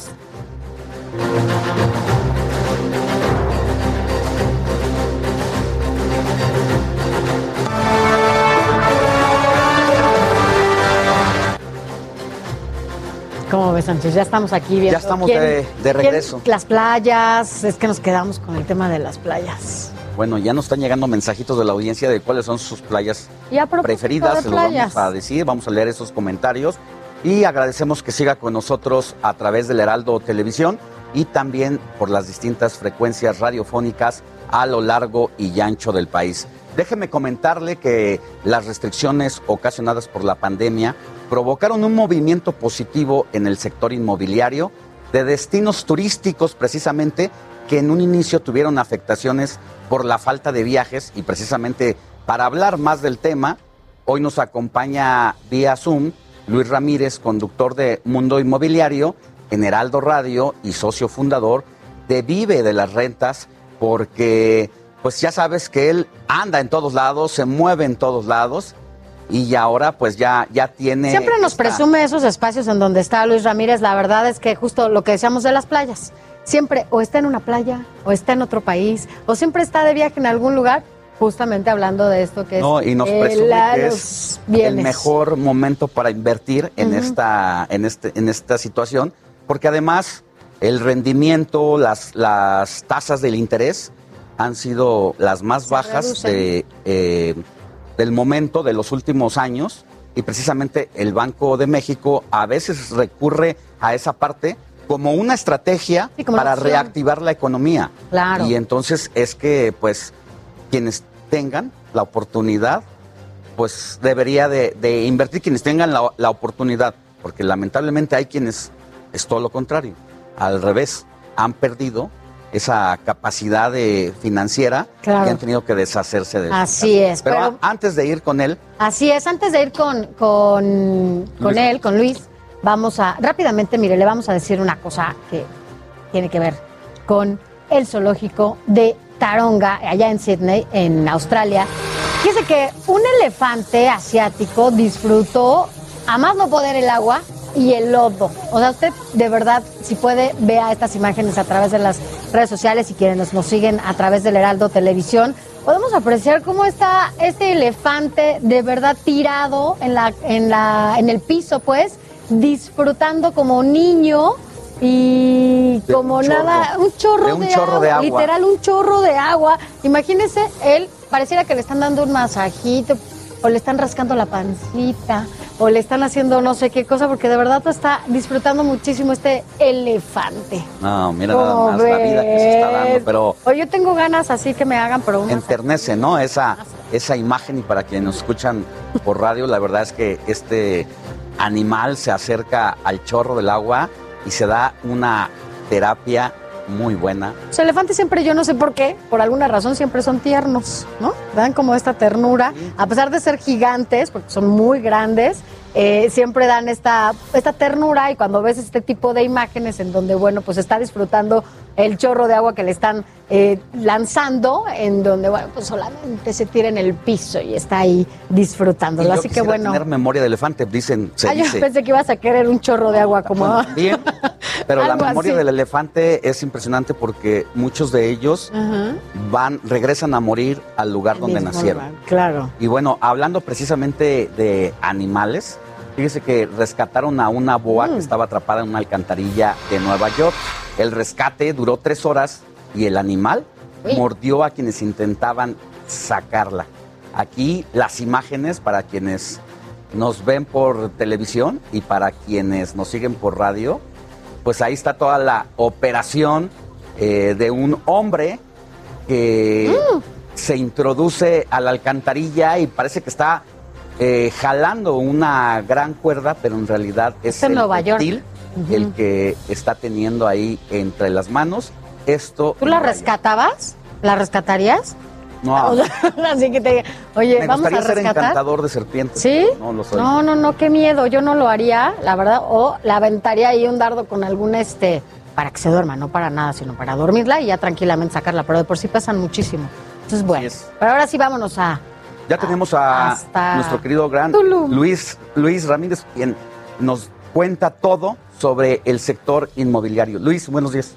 ¿Cómo ves, Sánchez? Ya estamos aquí viendo. Ya estamos de- de regreso. quién- las playas, es que nos quedamos con el tema de las playas. Bueno, ya nos están llegando mensajitos de la audiencia de cuáles son sus playas Y preferidas. Se los vamos a decir, vamos a leer esos comentarios. Y agradecemos que siga con nosotros a través del Heraldo Televisión y también por las distintas frecuencias radiofónicas a lo largo y ancho del país. Déjeme comentarle que las restricciones ocasionadas por la pandemia provocaron un movimiento positivo en el sector inmobiliario de destinos turísticos precisamente que en un inicio tuvieron afectaciones por la falta de viajes. Y precisamente para hablar más del tema, hoy nos acompaña vía Zoom Luis Ramírez, conductor de Mundo Inmobiliario en Heraldo Radio y socio fundador de Vive de las Rentas, porque pues ya sabes que él anda en todos lados, se mueve en todos lados y ahora pues ya, ya tiene... Siempre nos esta- presume esos espacios en donde está Luis Ramírez. La verdad es que justo lo que decíamos de las playas. Siempre o está en una playa, o está en otro país, o siempre está de viaje en algún lugar, justamente hablando de esto que No, es y nos presume que los es el mejor momento para invertir en esta, en este, en esta situación, porque además el rendimiento, las, las tasas del interés han sido las más bajas de, eh, del momento de los últimos años y precisamente el Banco de México a veces recurre a esa parte como una estrategia Sí, como una para reactivar la economía. Claro. Y entonces es que pues quienes tengan la oportunidad, pues debería de, de invertir quienes tengan la, la oportunidad, porque lamentablemente hay quienes es todo lo contrario, al revés, han perdido esa capacidad de financiera Claro. y han tenido que deshacerse de eso. Así es, Pero, antes de ir con él, Así es, antes de ir con, con, con él, con Luis, vamos a, rápidamente, mire, le vamos a decir una cosa que tiene que ver con el zoológico de Taronga, allá en Sydney, en Australia. Dice que un elefante asiático disfrutó a más no poder el agua y el lodo. O sea, usted de verdad, si puede, vea estas imágenes a través de las redes sociales y quienes nos siguen a través del Heraldo Televisión. Podemos apreciar cómo está este elefante de verdad tirado en, la, en, la, en el piso, pues, disfrutando como niño y De como un chorro. nada, un chorro, De un de, chorro agua, de agua. literal un chorro de agua. Imagínese, él pareciera que le están dando un masajito o le están rascando la pancita o le están haciendo no sé qué cosa porque de verdad está disfrutando muchísimo este elefante. No, mira nada ¿Cómo más la vida que se está dando, pero O yo tengo ganas así que me hagan, pero enternece, ¿no? Esa, esa imagen y para quienes nos escuchan por radio, la verdad es que este animal se acerca al chorro del agua y se da una terapia muy buena. Los elefantes siempre, yo no sé por qué, por alguna razón siempre son tiernos, ¿no? Dan como esta ternura, a pesar de ser gigantes, porque son muy grandes, eh, siempre dan esta, esta ternura y cuando ves este tipo de imágenes en donde, bueno, pues está disfrutando el chorro de agua que le están eh, lanzando, en donde, bueno, pues solamente se tira en el piso y está ahí Y disfrutándolo. yo Así que bueno. tener memoria de elefante, dicen, se Ah, yo dice. pensé que ibas a querer un chorro de agua como... Bien, *laughs* pero la memoria así. del elefante es impresionante porque muchos de ellos van, regresan a morir al lugar donde nacieron. lugar, Claro. Y bueno, hablando precisamente de animales, fíjese que rescataron a una boa Mm. que estaba atrapada en una alcantarilla de Nueva York. El rescate duró tres horas y el animal Uy. mordió a quienes intentaban sacarla. Aquí las imágenes para quienes nos ven por televisión y para quienes nos siguen por radio, pues ahí está toda la operación eh, de un hombre que se introduce a la alcantarilla y parece que está eh, jalando una gran cuerda, pero en realidad es Es en el Nueva York. El que está teniendo ahí entre las manos esto. ¿Tú la rescatabas? ¿La rescatarías? No, *laughs* Así que te diga, oye, me vamos a gustaría ser rescatar. encantador de serpientes. ¿Sí? No lo soy. No, no, no, qué miedo. Yo no lo haría, la verdad. O la aventaría ahí un dardo con algún este para que se duerma, no para nada, sino para dormirla y ya tranquilamente sacarla. Pero de por sí pesan muchísimo. Entonces, bueno. Pero ahora sí vámonos a. Ya tenemos a Hasta nuestro querido gran Tulum. Luis, Luis Ramírez, quien nos cuenta todo sobre el sector inmobiliario. Luis, buenos días.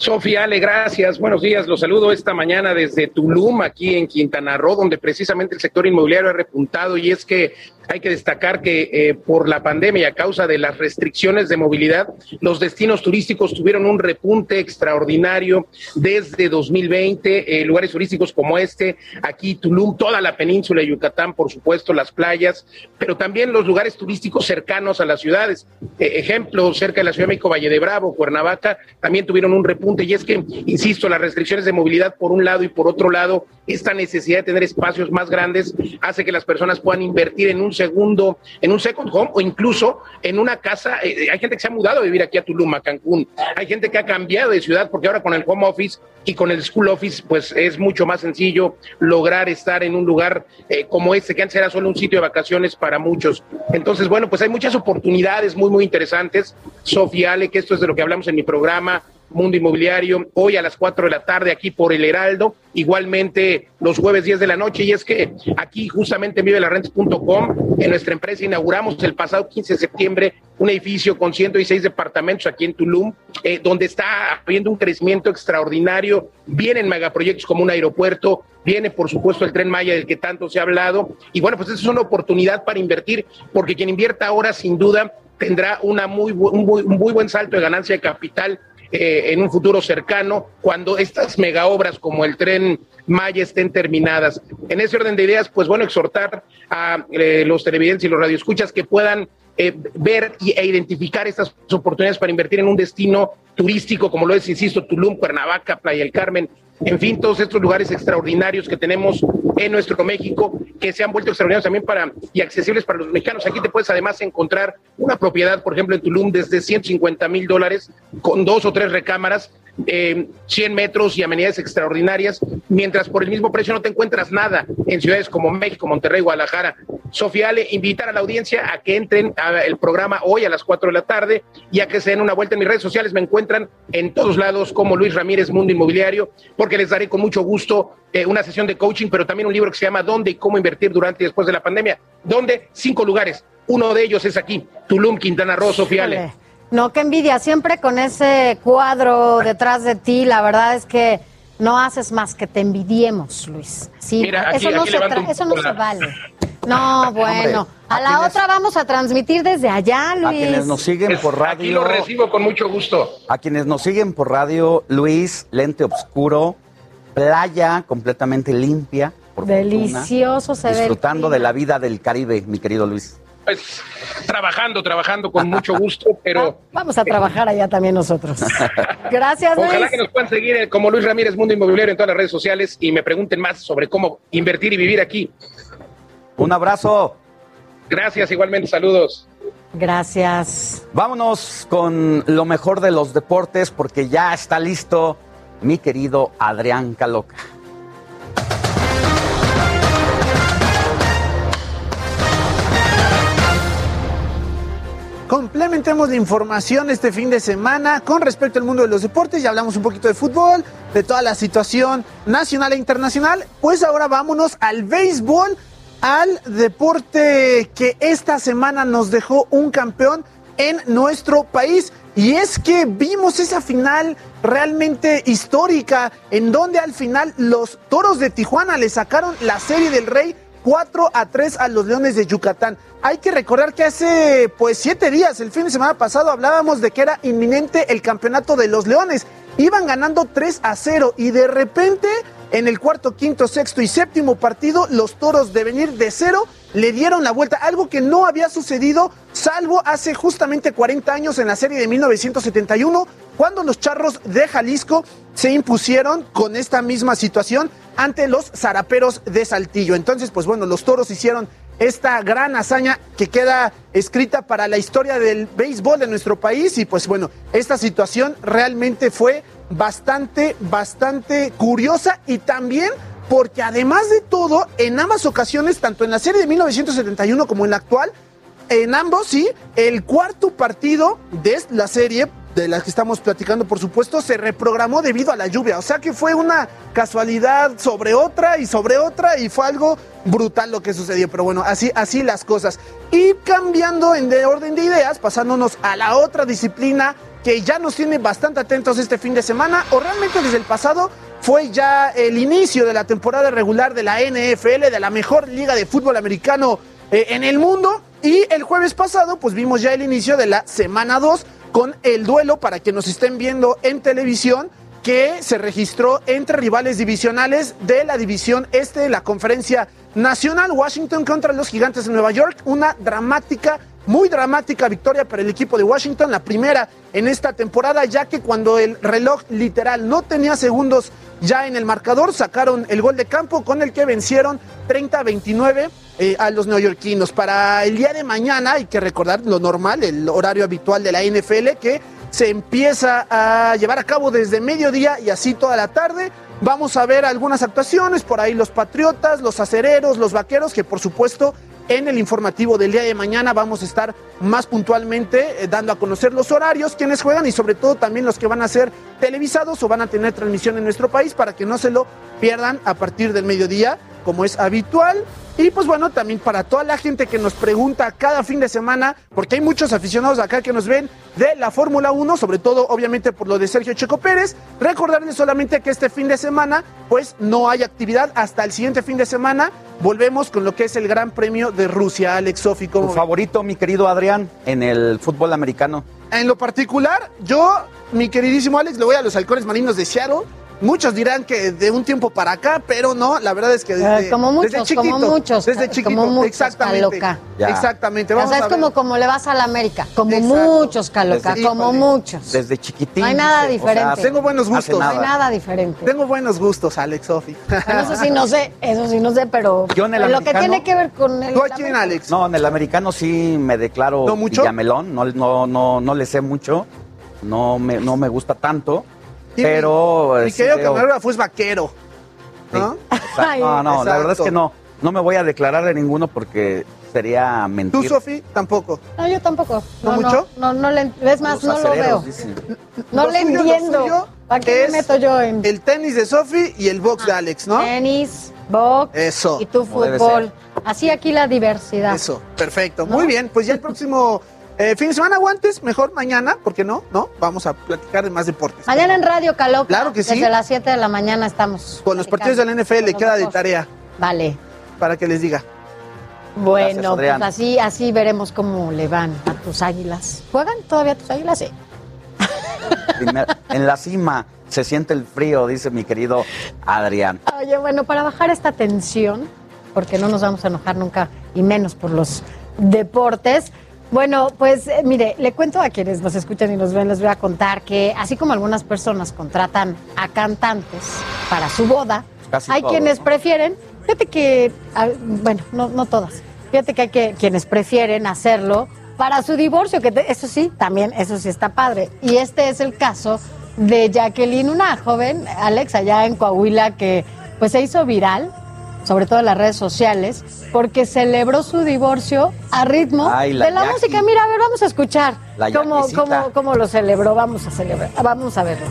Sofía Ale, gracias. Buenos días. Los saludo esta mañana desde Tulum, aquí en Quintana Roo, donde precisamente el sector inmobiliario ha repuntado y es que hay que destacar que eh, por la pandemia y a causa de las restricciones de movilidad, los destinos turísticos tuvieron un repunte extraordinario desde 2020. eh, lugares turísticos como este, aquí Tulum, toda la península de Yucatán, por supuesto, las playas, pero también los lugares turísticos cercanos a las ciudades. Eh, ejemplo, cerca de la Ciudad de México, Valle de Bravo, Cuernavaca, también tuvieron un repunte. Y es que, insisto, las restricciones de movilidad por un lado y por otro lado, esta necesidad de tener espacios más grandes hace que las personas puedan invertir en un segundo, en un second home o incluso en una casa. Eh, hay gente que se ha mudado a vivir aquí a Tulum, a Cancún. Hay gente que ha cambiado de ciudad porque ahora con el home office y con el school office, pues es mucho más sencillo lograr estar en un lugar eh, como este, que antes era solo un sitio de vacaciones para muchos. Entonces, bueno, pues hay muchas oportunidades muy, muy interesantes. Sofía Ale, que esto es de lo que hablamos en mi programa. Mundo Inmobiliario, hoy a las 4 de la tarde aquí por El Heraldo, igualmente los jueves 10 de la noche, y es que aquí justamente en vivelarrentes.com, en nuestra empresa inauguramos el pasado 15 de septiembre un edificio con 106 departamentos aquí en Tulum, eh, donde está habiendo un crecimiento extraordinario, vienen megaproyectos como un aeropuerto, viene por supuesto el tren Maya del que tanto se ha hablado, y bueno, pues es una oportunidad para invertir, porque quien invierta ahora sin duda tendrá una muy, un muy, un muy buen salto de ganancia de capital eh, en un futuro cercano, cuando estas mega obras como el tren Maya estén terminadas. En ese orden de ideas, pues bueno, exhortar a eh, los televidentes y los radioescuchas que puedan eh, ver y- e identificar estas oportunidades para invertir en un destino turístico, como lo es, insisto, Tulum, Cuernavaca, Playa del Carmen, en fin, todos estos lugares extraordinarios que tenemos en nuestro México, que se han vuelto extraordinarios también para y accesibles para los mexicanos. Aquí te puedes además encontrar una propiedad, por ejemplo, en Tulum, desde 150 mil dólares, con dos o tres recámaras, eh, 100 metros y amenidades extraordinarias, mientras por el mismo precio no te encuentras nada en ciudades como México, Monterrey, Guadalajara. Sofía Ale, invitar a la audiencia a que entren al programa hoy a las 4 de la tarde y a que se den una vuelta en mis redes sociales. Me encuentran en todos lados como Luis Ramírez Mundo Inmobiliario, porque les daré con mucho gusto eh, una sesión de coaching, pero también un libro que se llama ¿Dónde y cómo invertir durante y después de la pandemia? ¿Dónde? Cinco lugares. Uno de ellos es aquí, Tulum, Quintana Roo, Sofía Ale. No, qué envidia, siempre con ese cuadro detrás de ti, la verdad es que no haces más que te envidiemos, Luis. Sí, Mira, aquí- eso no, se, un eso no se vale. No, *laughs* bueno. A la otra vamos a transmitir desde allá, Luis. A quienes nos siguen por radio. Aquí lo recibo con mucho gusto. A quienes nos siguen por radio, Luis, lente oscuro, playa completamente limpia. por Delicioso fortuna, se ve Disfrutando de la vida del Caribe, mi querido Luis. Pues trabajando, trabajando con mucho gusto, pero Vamos a trabajar allá también nosotros. *laughs* Gracias, ojalá Luis. que nos puedan seguir eh, como Luis Ramírez Mundo Inmobiliario en todas las redes sociales y me pregunten más sobre cómo invertir y vivir aquí. Un abrazo. Gracias, igualmente, saludos. Gracias. Vámonos con lo mejor de los deportes porque ya está listo mi querido Adrián Caloca. Complementemos la información este fin de semana con respecto al mundo de los deportes. Ya hablamos un poquito de fútbol, de toda la situación nacional e internacional. Pues ahora vámonos al béisbol, al deporte que esta semana nos dejó un campeón en nuestro país. Y es que vimos esa final realmente histórica en donde al final los Toros de Tijuana le sacaron la serie del Rey 4 a 3 a los Leones de Yucatán. Hay que recordar que hace pues siete días, el fin de semana pasado, hablábamos de que era inminente el campeonato de los Leones. Iban ganando 3 a 0 y de repente en el cuarto, quinto, sexto y séptimo partido, los Toros de venir de cero le dieron la vuelta, algo que no había sucedido salvo hace justamente 40 años en la serie de 1971, cuando los Charros de Jalisco se impusieron con esta misma situación ante los Zaraperos de Saltillo. Entonces, pues bueno, los Toros hicieron esta gran hazaña que queda escrita para la historia del béisbol de nuestro país. Y pues bueno, esta situación realmente fue bastante, bastante curiosa y también porque además de todo, en ambas ocasiones, tanto en la serie de 1971 como en la actual, en ambos, sí, el cuarto partido de la serie, de la que estamos platicando, por supuesto, se reprogramó debido a la lluvia. O sea que fue una casualidad sobre otra y sobre otra y fue algo brutal lo que sucedió. Pero bueno, así, así las cosas. Y cambiando en de orden de ideas, pasándonos a la otra disciplina que ya nos tiene bastante atentos este fin de semana, o realmente desde el pasado, fue ya el inicio de la temporada regular de la NFL, de la mejor liga de fútbol americano eh, en el mundo. Y el jueves pasado, pues vimos ya el inicio de la semana 2 con el duelo para que nos estén viendo en televisión que se registró entre rivales divisionales de la división este de la conferencia nacional Washington contra los gigantes de Nueva York. Una dramática, muy dramática victoria para el equipo de Washington, la primera en esta temporada, ya que cuando el reloj literal no tenía segundos ya en el marcador, sacaron el gol de campo con el que vencieron 30-29 eh, a los neoyorquinos. Para el día de mañana hay que recordar lo normal, el horario habitual de la NFL, que se empieza a llevar a cabo desde mediodía y así toda la tarde. Vamos a ver algunas actuaciones, por ahí los Patriotas, los Acereros, los Vaqueros, que por supuesto en el informativo del día de mañana vamos a estar más puntualmente eh, dando a conocer los horarios, quienes juegan y sobre todo también los que van a ser televisados o van a tener transmisión en nuestro país para que no se lo pierdan a partir del mediodía como es habitual. Y pues bueno, también para toda la gente que nos pregunta cada fin de semana, porque hay muchos aficionados acá que nos ven de la Fórmula 1, sobre todo obviamente por lo de Sergio Checo Pérez, recordarles solamente que este fin de semana pues no hay actividad hasta el siguiente fin de semana. Volvemos con lo que es el Gran Premio de Rusia, Alex Sofi. Tu favorito, mi querido Adrián, en el fútbol americano. En lo particular, yo, mi queridísimo Alex, le voy a los halcones marinos de Seattle. Muchos dirán que de un tiempo para acá, pero no, la verdad es que desde, Eh, como muchos, desde chiquito, como muchos, desde como chiquito, muchos, exactamente, Caloca. Ya. exactamente. O sea, es a ver. como, como le vas a la América, como Exacto. muchos, Caloca, Desde- como híjole. muchos. Desde chiquitín. No hay nada dice, o sea, diferente. tengo buenos gustos. No hay nada. diferente. Tengo buenos gustos, Alex Sofi. Bueno, eso sí *laughs* no sé, eso sí no sé, pero Yo en el lo que tiene que ver con el ¿Tú quién, Alex? No, en el americano sí me declaro ¿No mucho? Villamelón, no, no, no, no le sé mucho, no me, no me gusta tanto, Sí, pero... Mi eh, sí querido veo- camarógrafo es vaquero. ¿no? No, no, la verdad es que no, no me voy a declarar de ninguno porque sería mentir. ¿Tú, Sofi? Tampoco. No, yo tampoco. ¿No No, mucho? No, no, le, es más, Los no lo veo. dicen. No Lo le suyo, entiendo. ¿Para qué es me meto yo en El tenis de Sofi y el box de Alex, ¿no? tenis, box Eso. y tu fútbol? Así aquí la diversidad. Eso, perfecto. Muy bien, pues ya el próximo eh, fin de semana o antes, mejor mañana, ¿por qué no? ¿No? Vamos a platicar de más deportes. Mañana en Radio Caloca. Claro que sí. Desde las 7 de la mañana estamos. Con los partidos de la NFL los queda de tarea Vale. para que les diga. Bueno, Gracias, pues así, así veremos cómo le van a tus águilas. ¿Juegan todavía tus águilas? Sí. Primer- en la cima se siente el frío, dice mi querido Adrián. Oye, bueno, para bajar esta tensión, porque no nos vamos a enojar nunca, y menos por los deportes. Bueno, pues eh, mire, le cuento a quienes nos escuchan y nos ven, les voy a contar que así como algunas personas contratan a cantantes para su boda, Casi hay quienes ¿no? prefieren, fíjate que, ah, bueno, no, no todas, fíjate que hay que, quienes prefieren hacerlo para su divorcio, que te- eso sí, también, eso sí está padre. Y este es el caso de Jacqueline, una joven, Alex, allá en Coahuila, que pues se hizo viral, sobre todo en las redes sociales, porque celebró su divorcio a ritmo Ay, la de la Jackie. música. Mira, a ver, vamos a escuchar La cómo, cómo, cómo lo celebró. Vamos a celebrar, vamos a verlo.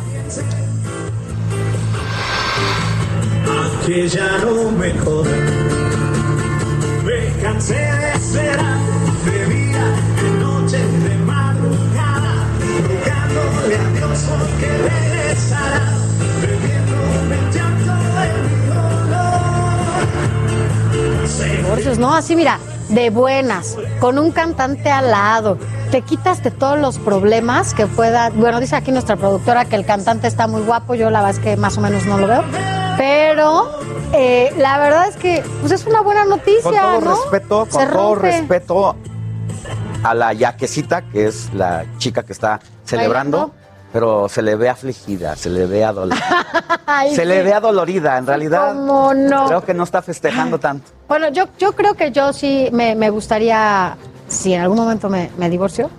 que ya no me jodan. Me cansé de esperar de día, de noche, de madrugada, rogándole a Dios porque divorcios, ¿no? Así, mira, de buenas, con un cantante al lado. Te quitas de todos los problemas que pueda. Bueno, dice aquí nuestra productora que el cantante está muy guapo. Yo la verdad es que más o menos no lo veo. Pero eh, la verdad es que pues es una buena noticia, Con todo ¿no? respeto, Se con todo rompe. respeto a la yaquecita, que es la chica que está celebrando, Bailando. Pero se le ve afligida, se le ve adolorida. *laughs* Ay, se sí. le ve adolorida, en realidad. ¿Cómo no? Creo que no está festejando tanto. Bueno, yo, yo creo que yo sí me, me gustaría, si en algún momento me, me divorcio,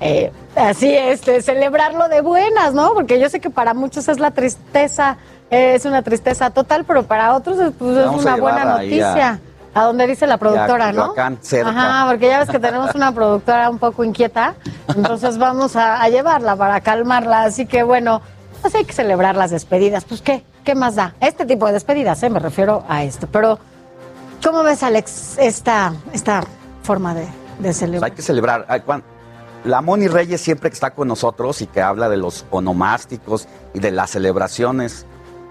eh, así este, celebrarlo de buenas, ¿no? Porque yo sé que para muchos es la tristeza, eh, es una tristeza total, pero para otros es, pues, es una buena noticia. A, donde dice la productora, ¿no? Coyoacán, cerca. Ajá, porque ya ves que tenemos una productora un poco inquieta, entonces vamos a, a llevarla para calmarla. Así que bueno, pues hay que celebrar las despedidas. Pues qué, ¿qué más da? Este tipo de despedidas, ¿eh? me refiero a esto. Pero ¿Cómo ves, Alex, esta, esta forma de, de Pues celebrar? hay que celebrar. Ay, Juan, La Moni Reyes siempre que está con nosotros y que habla de los onomásticos y de las celebraciones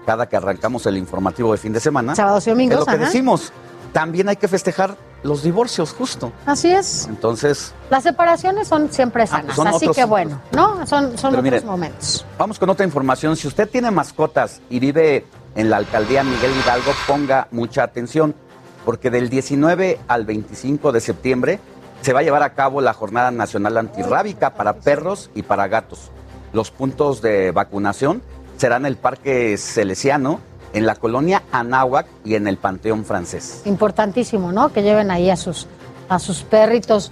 cada que arrancamos el informativo de fin de semana. Sábados y domingos, Es lo que ajá. decimos. También hay que festejar los divorcios, justo. Así es. Entonces, Las separaciones son siempre sanas, Ah, pues son así otros- que bueno, ¿no? Son, son otros momentos. Vamos con otra información. Si usted tiene mascotas y vive en la alcaldía Miguel Hidalgo, ponga mucha atención, porque del 19 al 25 de septiembre se va a llevar a cabo la Jornada Nacional Antirrábica para perros y para gatos. Los puntos de vacunación serán el Parque Celesiano, en la colonia Anáhuac y en el Panteón Francés. Importantísimo, ¿no? Que lleven ahí a sus, a sus perritos.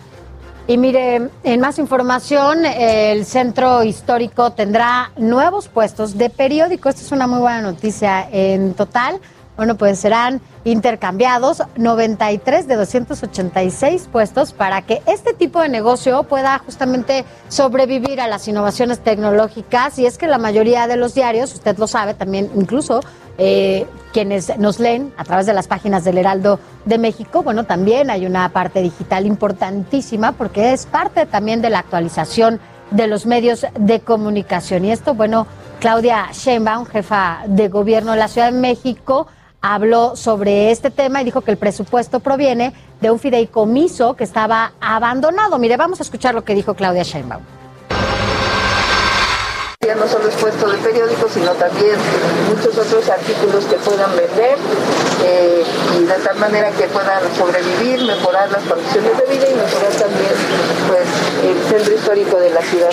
Y mire, en más información, el centro histórico tendrá nuevos puestos de periódico. Esta es una muy buena noticia. En total, bueno, pues serán intercambiados 93 de 286 puestos para que este tipo de negocio pueda justamente sobrevivir a las innovaciones tecnológicas. Y es que la mayoría de los diarios, usted lo sabe también, incluso eh, quienes nos leen a través de las páginas del Heraldo de México, bueno, también hay una parte digital importantísima porque es parte también de la actualización de los medios de comunicación. Y esto, bueno, Claudia Sheinbaum, jefa de gobierno de la Ciudad de México, habló sobre este tema y dijo que el presupuesto proviene de un fideicomiso que estaba abandonado. Mire, vamos a escuchar lo que dijo Claudia Sheinbaum. Ya no solo es puesto de periódicos, sino también muchos otros artículos que puedan vender eh, y de tal manera que puedan sobrevivir, mejorar las condiciones de vida y mejorar también pues, el centro histórico de la ciudad.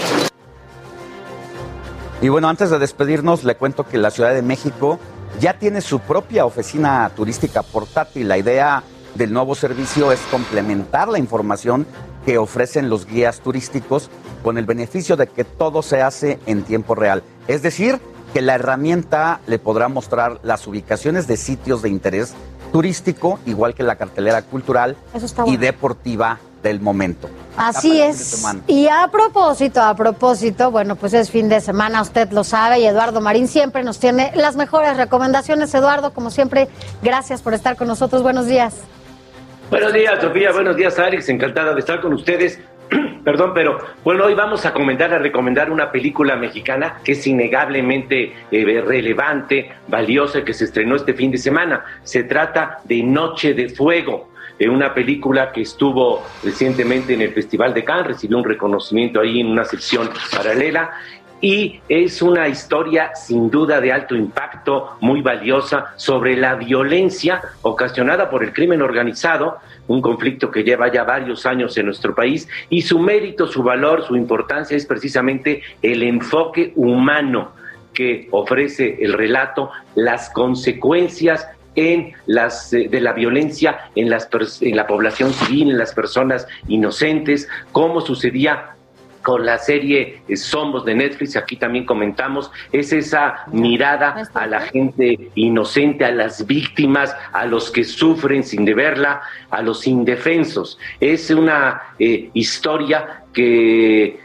Y bueno, antes de despedirnos, le cuento que la Ciudad de México ya tiene su propia oficina turística portátil. La idea del nuevo servicio es complementar la información que ofrecen los guías turísticos con el beneficio de que todo se hace en tiempo real. Es decir, que la herramienta le podrá mostrar las ubicaciones de sitios de interés turístico, igual que la cartelera cultural y deportiva del momento. Así es. Y a propósito, a propósito, bueno, pues es fin de semana, usted lo sabe, y Eduardo Marín siempre nos tiene las mejores recomendaciones. Eduardo, como siempre, gracias por estar con nosotros. Buenos días. Buenos días, Sofía. Buenos días, Alex. Encantada de estar con ustedes. *clears throat* Perdón, pero bueno, hoy vamos a comentar, a recomendar una película mexicana que es innegablemente eh, relevante, valiosa, que se estrenó este fin de semana. Se trata de Noche de Fuego. Eh, una película que estuvo recientemente en el Festival de Cannes, recibió un reconocimiento ahí en una sección paralela y es una historia sin duda de alto impacto, muy valiosa, sobre la violencia ocasionada por el crimen organizado, un conflicto que lleva ya varios años en nuestro país, y su mérito, su valor, su importancia es precisamente el enfoque humano que ofrece el relato, las consecuencias en las eh, de la violencia en las en la población civil, en las personas inocentes, cómo sucedía con la serie eh, Somos de Netflix, aquí también comentamos, es esa mirada a la gente inocente, a las víctimas, a los que sufren sin deberla, a los indefensos. Es una eh, historia que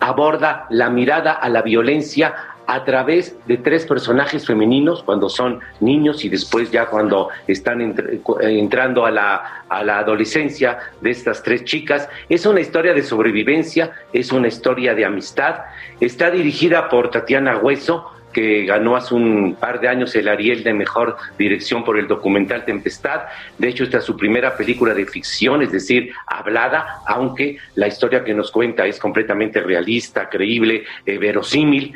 aborda la mirada a la violencia a través de tres personajes femeninos cuando son niños y después ya cuando están eh, entrando a la, a la adolescencia de estas tres chicas. Es una historia de sobrevivencia, es una historia de amistad. Está dirigida por Tatiana Hueso, que ganó hace un par de años el Ariel de Mejor Dirección por el documental Tempestad. De hecho, esta es su primera película de ficción, es decir, hablada, aunque la historia que nos cuenta es completamente realista, creíble, eh, verosímil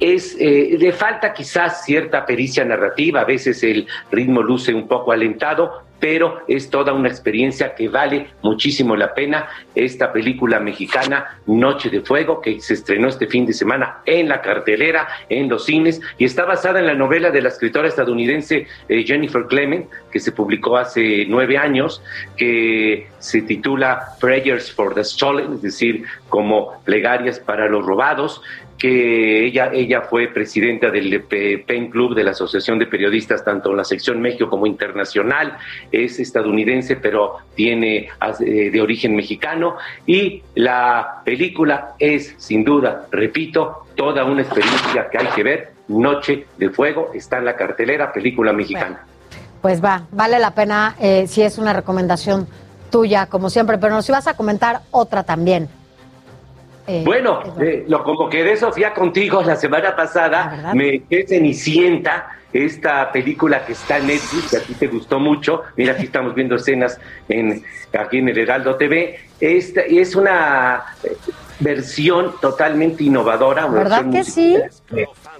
es eh, le falta quizás cierta pericia narrativa, a veces el ritmo luce un poco alentado, pero es toda una experiencia que vale muchísimo la pena. Esta película mexicana, Noche de Fuego, que se estrenó este fin de semana en la cartelera, en los cines, y está basada en la novela de la escritora estadounidense eh, Jennifer Clement, que se publicó hace nueve años, que se titula Prayers for the Stolen, es decir, como plegarias para los robados que ella, ella fue presidenta del Pe- PEN Club de la Asociación de Periodistas, tanto en la sección México como internacional, es estadounidense, pero tiene eh, de origen mexicano, y la película es, sin duda, repito, toda una experiencia que hay que ver, Noche de Fuego, está en la cartelera, película mexicana. Pues va, vale la pena eh, si es una recomendación tuya, como siempre, pero nos ibas a comentar otra también. Eh, Bueno, eh, lo convoqué de Sofía contigo la semana pasada. Me quedé Cenicienta, esta película que está en Netflix, que a ti te gustó mucho. Mira, aquí estamos viendo escenas en, aquí en el Heraldo TV. Esta, es una eh, versión totalmente innovadora. ¿Verdad que sí?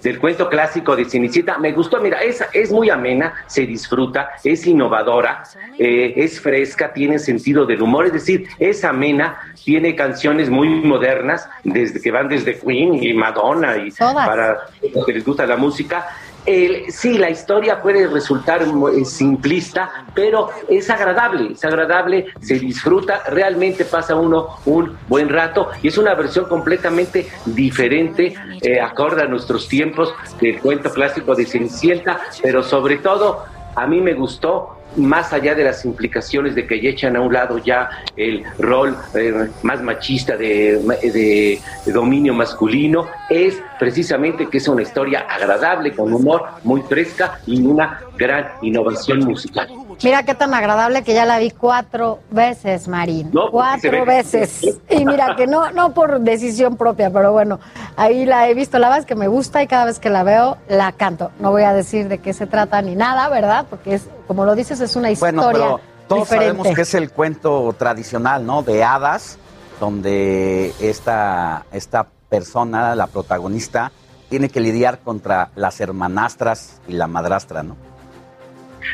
Del cuento clásico de Cenicienta. Me gustó, mira, es, es muy amena, se disfruta, es innovadora, eh, es fresca, tiene sentido del humor, es decir, es amena, tiene canciones muy modernas, desde que van desde Queen y Madonna y para los que les gusta la música. El- sí, la historia puede resultar muy simplista, pero es agradable, es agradable, se disfruta, realmente pasa uno un buen rato y es una versión completamente diferente, eh, acorde a nuestros tiempos del cuento clásico de Cenicienta, pero sobre todo a mí me gustó más allá de las implicaciones de que ya echan a un lado ya el rol eh, más machista de, de- de dominio masculino, es precisamente que es una historia agradable, con humor, muy fresca y una gran innovación musical. Mira qué tan agradable que ya la vi cuatro veces, Marín. No, porque se cuatro ve- veces. Y mira que no, no por decisión propia, pero bueno, ahí la he visto. La verdad es que me gusta y cada vez que la veo la canto. No voy a decir de qué se trata ni nada, ¿verdad? Porque es, como lo dices, es una historia Bueno, pero todos diferente. sabemos que es el cuento tradicional, ¿no? De hadas, donde esta, esta persona, la protagonista, tiene que lidiar contra las hermanastras y la madrastra, ¿no?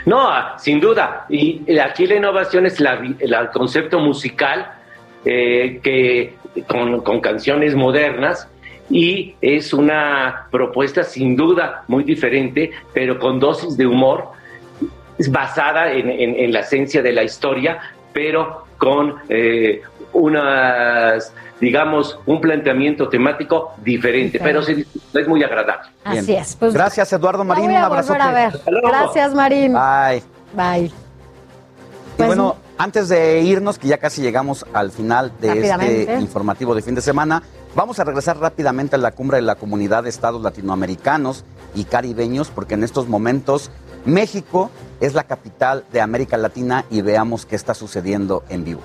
No, ah, sin duda. Y aquí la innovación es la, el concepto musical eh, que con, canciones modernas y es una propuesta sin duda muy diferente, pero con dosis de humor, basada en la esencia de la historia, pero con eh, unas, digamos, un planteamiento temático diferente, pero disfruta, es muy agradable. Así es. Pues, Gracias, Eduardo Marín. Un abrazo. volver a ver. Gracias, Marín. Bye. Bye. Y Pues, bueno, antes de irnos, que ya casi llegamos al final de este informativo de fin de semana, vamos a regresar rápidamente a la cumbre de la comunidad de estados latinoamericanos y caribeños, porque en estos momentos México es la capital de América Latina y veamos qué está sucediendo en vivo.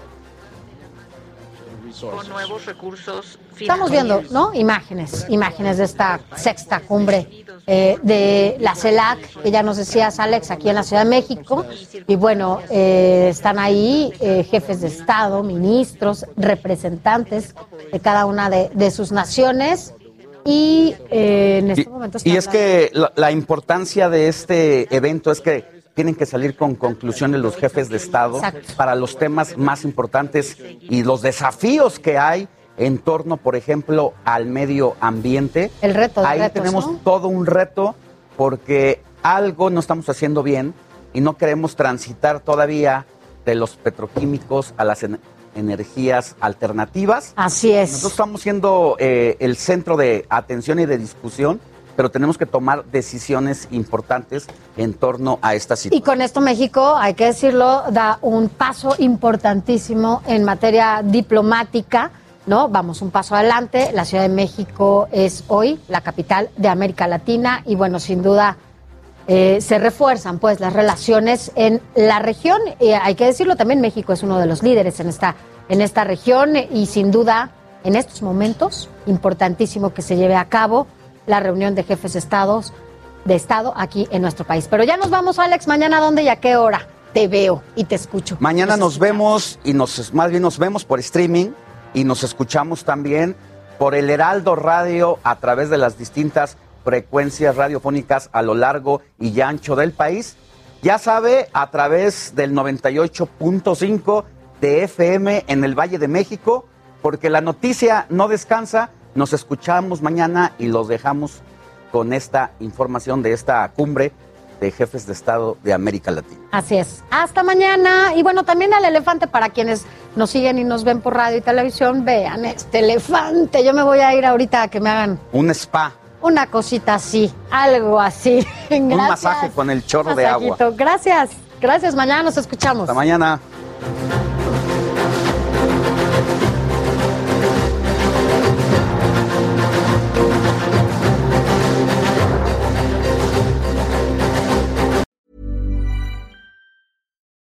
Con nuevos recursos Estamos viendo, ¿no? Imágenes, imágenes de esta sexta cumbre eh, de la CELAC, que ya nos decías, Alex, aquí en la Ciudad de México. Y bueno, eh, están ahí eh, jefes de Estado, ministros, representantes de cada una de, de sus naciones. Y eh, en este momento Y están es que la, la importancia de este evento es que tienen que salir con conclusiones los jefes de Estado Exacto. para los temas más importantes y los desafíos que hay en torno, por ejemplo, al medio ambiente. El reto de Ahí retos, tenemos ¿no? todo un reto porque algo no estamos haciendo bien y no queremos transitar todavía de los petroquímicos a las en- energías alternativas. Así es. Nosotros estamos siendo eh, el centro de atención y de discusión, pero tenemos que tomar decisiones importantes en torno a esta Y situación. con esto México, hay que decirlo, da un paso importantísimo en materia diplomática, ¿no? Vamos un paso adelante. La Ciudad de México es hoy la capital de América Latina y bueno, sin duda eh, se refuerzan pues las relaciones en la región. Y hay que decirlo también, México es uno de los líderes en esta, en esta región y sin duda en estos momentos importantísimo que se lleve a cabo la reunión de jefes de estados de Estado aquí en nuestro país. Pero ya nos vamos, Alex, mañana dónde y a qué hora. Te veo y te escucho. Mañana nos vemos y nos más bien nos vemos por streaming y nos escuchamos también por el Heraldo Radio a través de las distintas frecuencias radiofónicas a lo largo y ancho del país. Ya sabe, a través del 98.5 de FM en el Valle de México, porque la noticia no descansa. Nos escuchamos mañana y los dejamos con esta información de esta cumbre de jefes de Estado de América Latina. Así es. Hasta mañana. Y bueno, también al elefante para quienes nos siguen y nos ven por radio y televisión, vean este elefante. Yo me voy a ir ahorita a que me hagan Un spa, una cosita así, algo así. *laughs* un Gracias. masaje con el chorro de agua. Gracias. Gracias. Mañana nos escuchamos. Hasta mañana.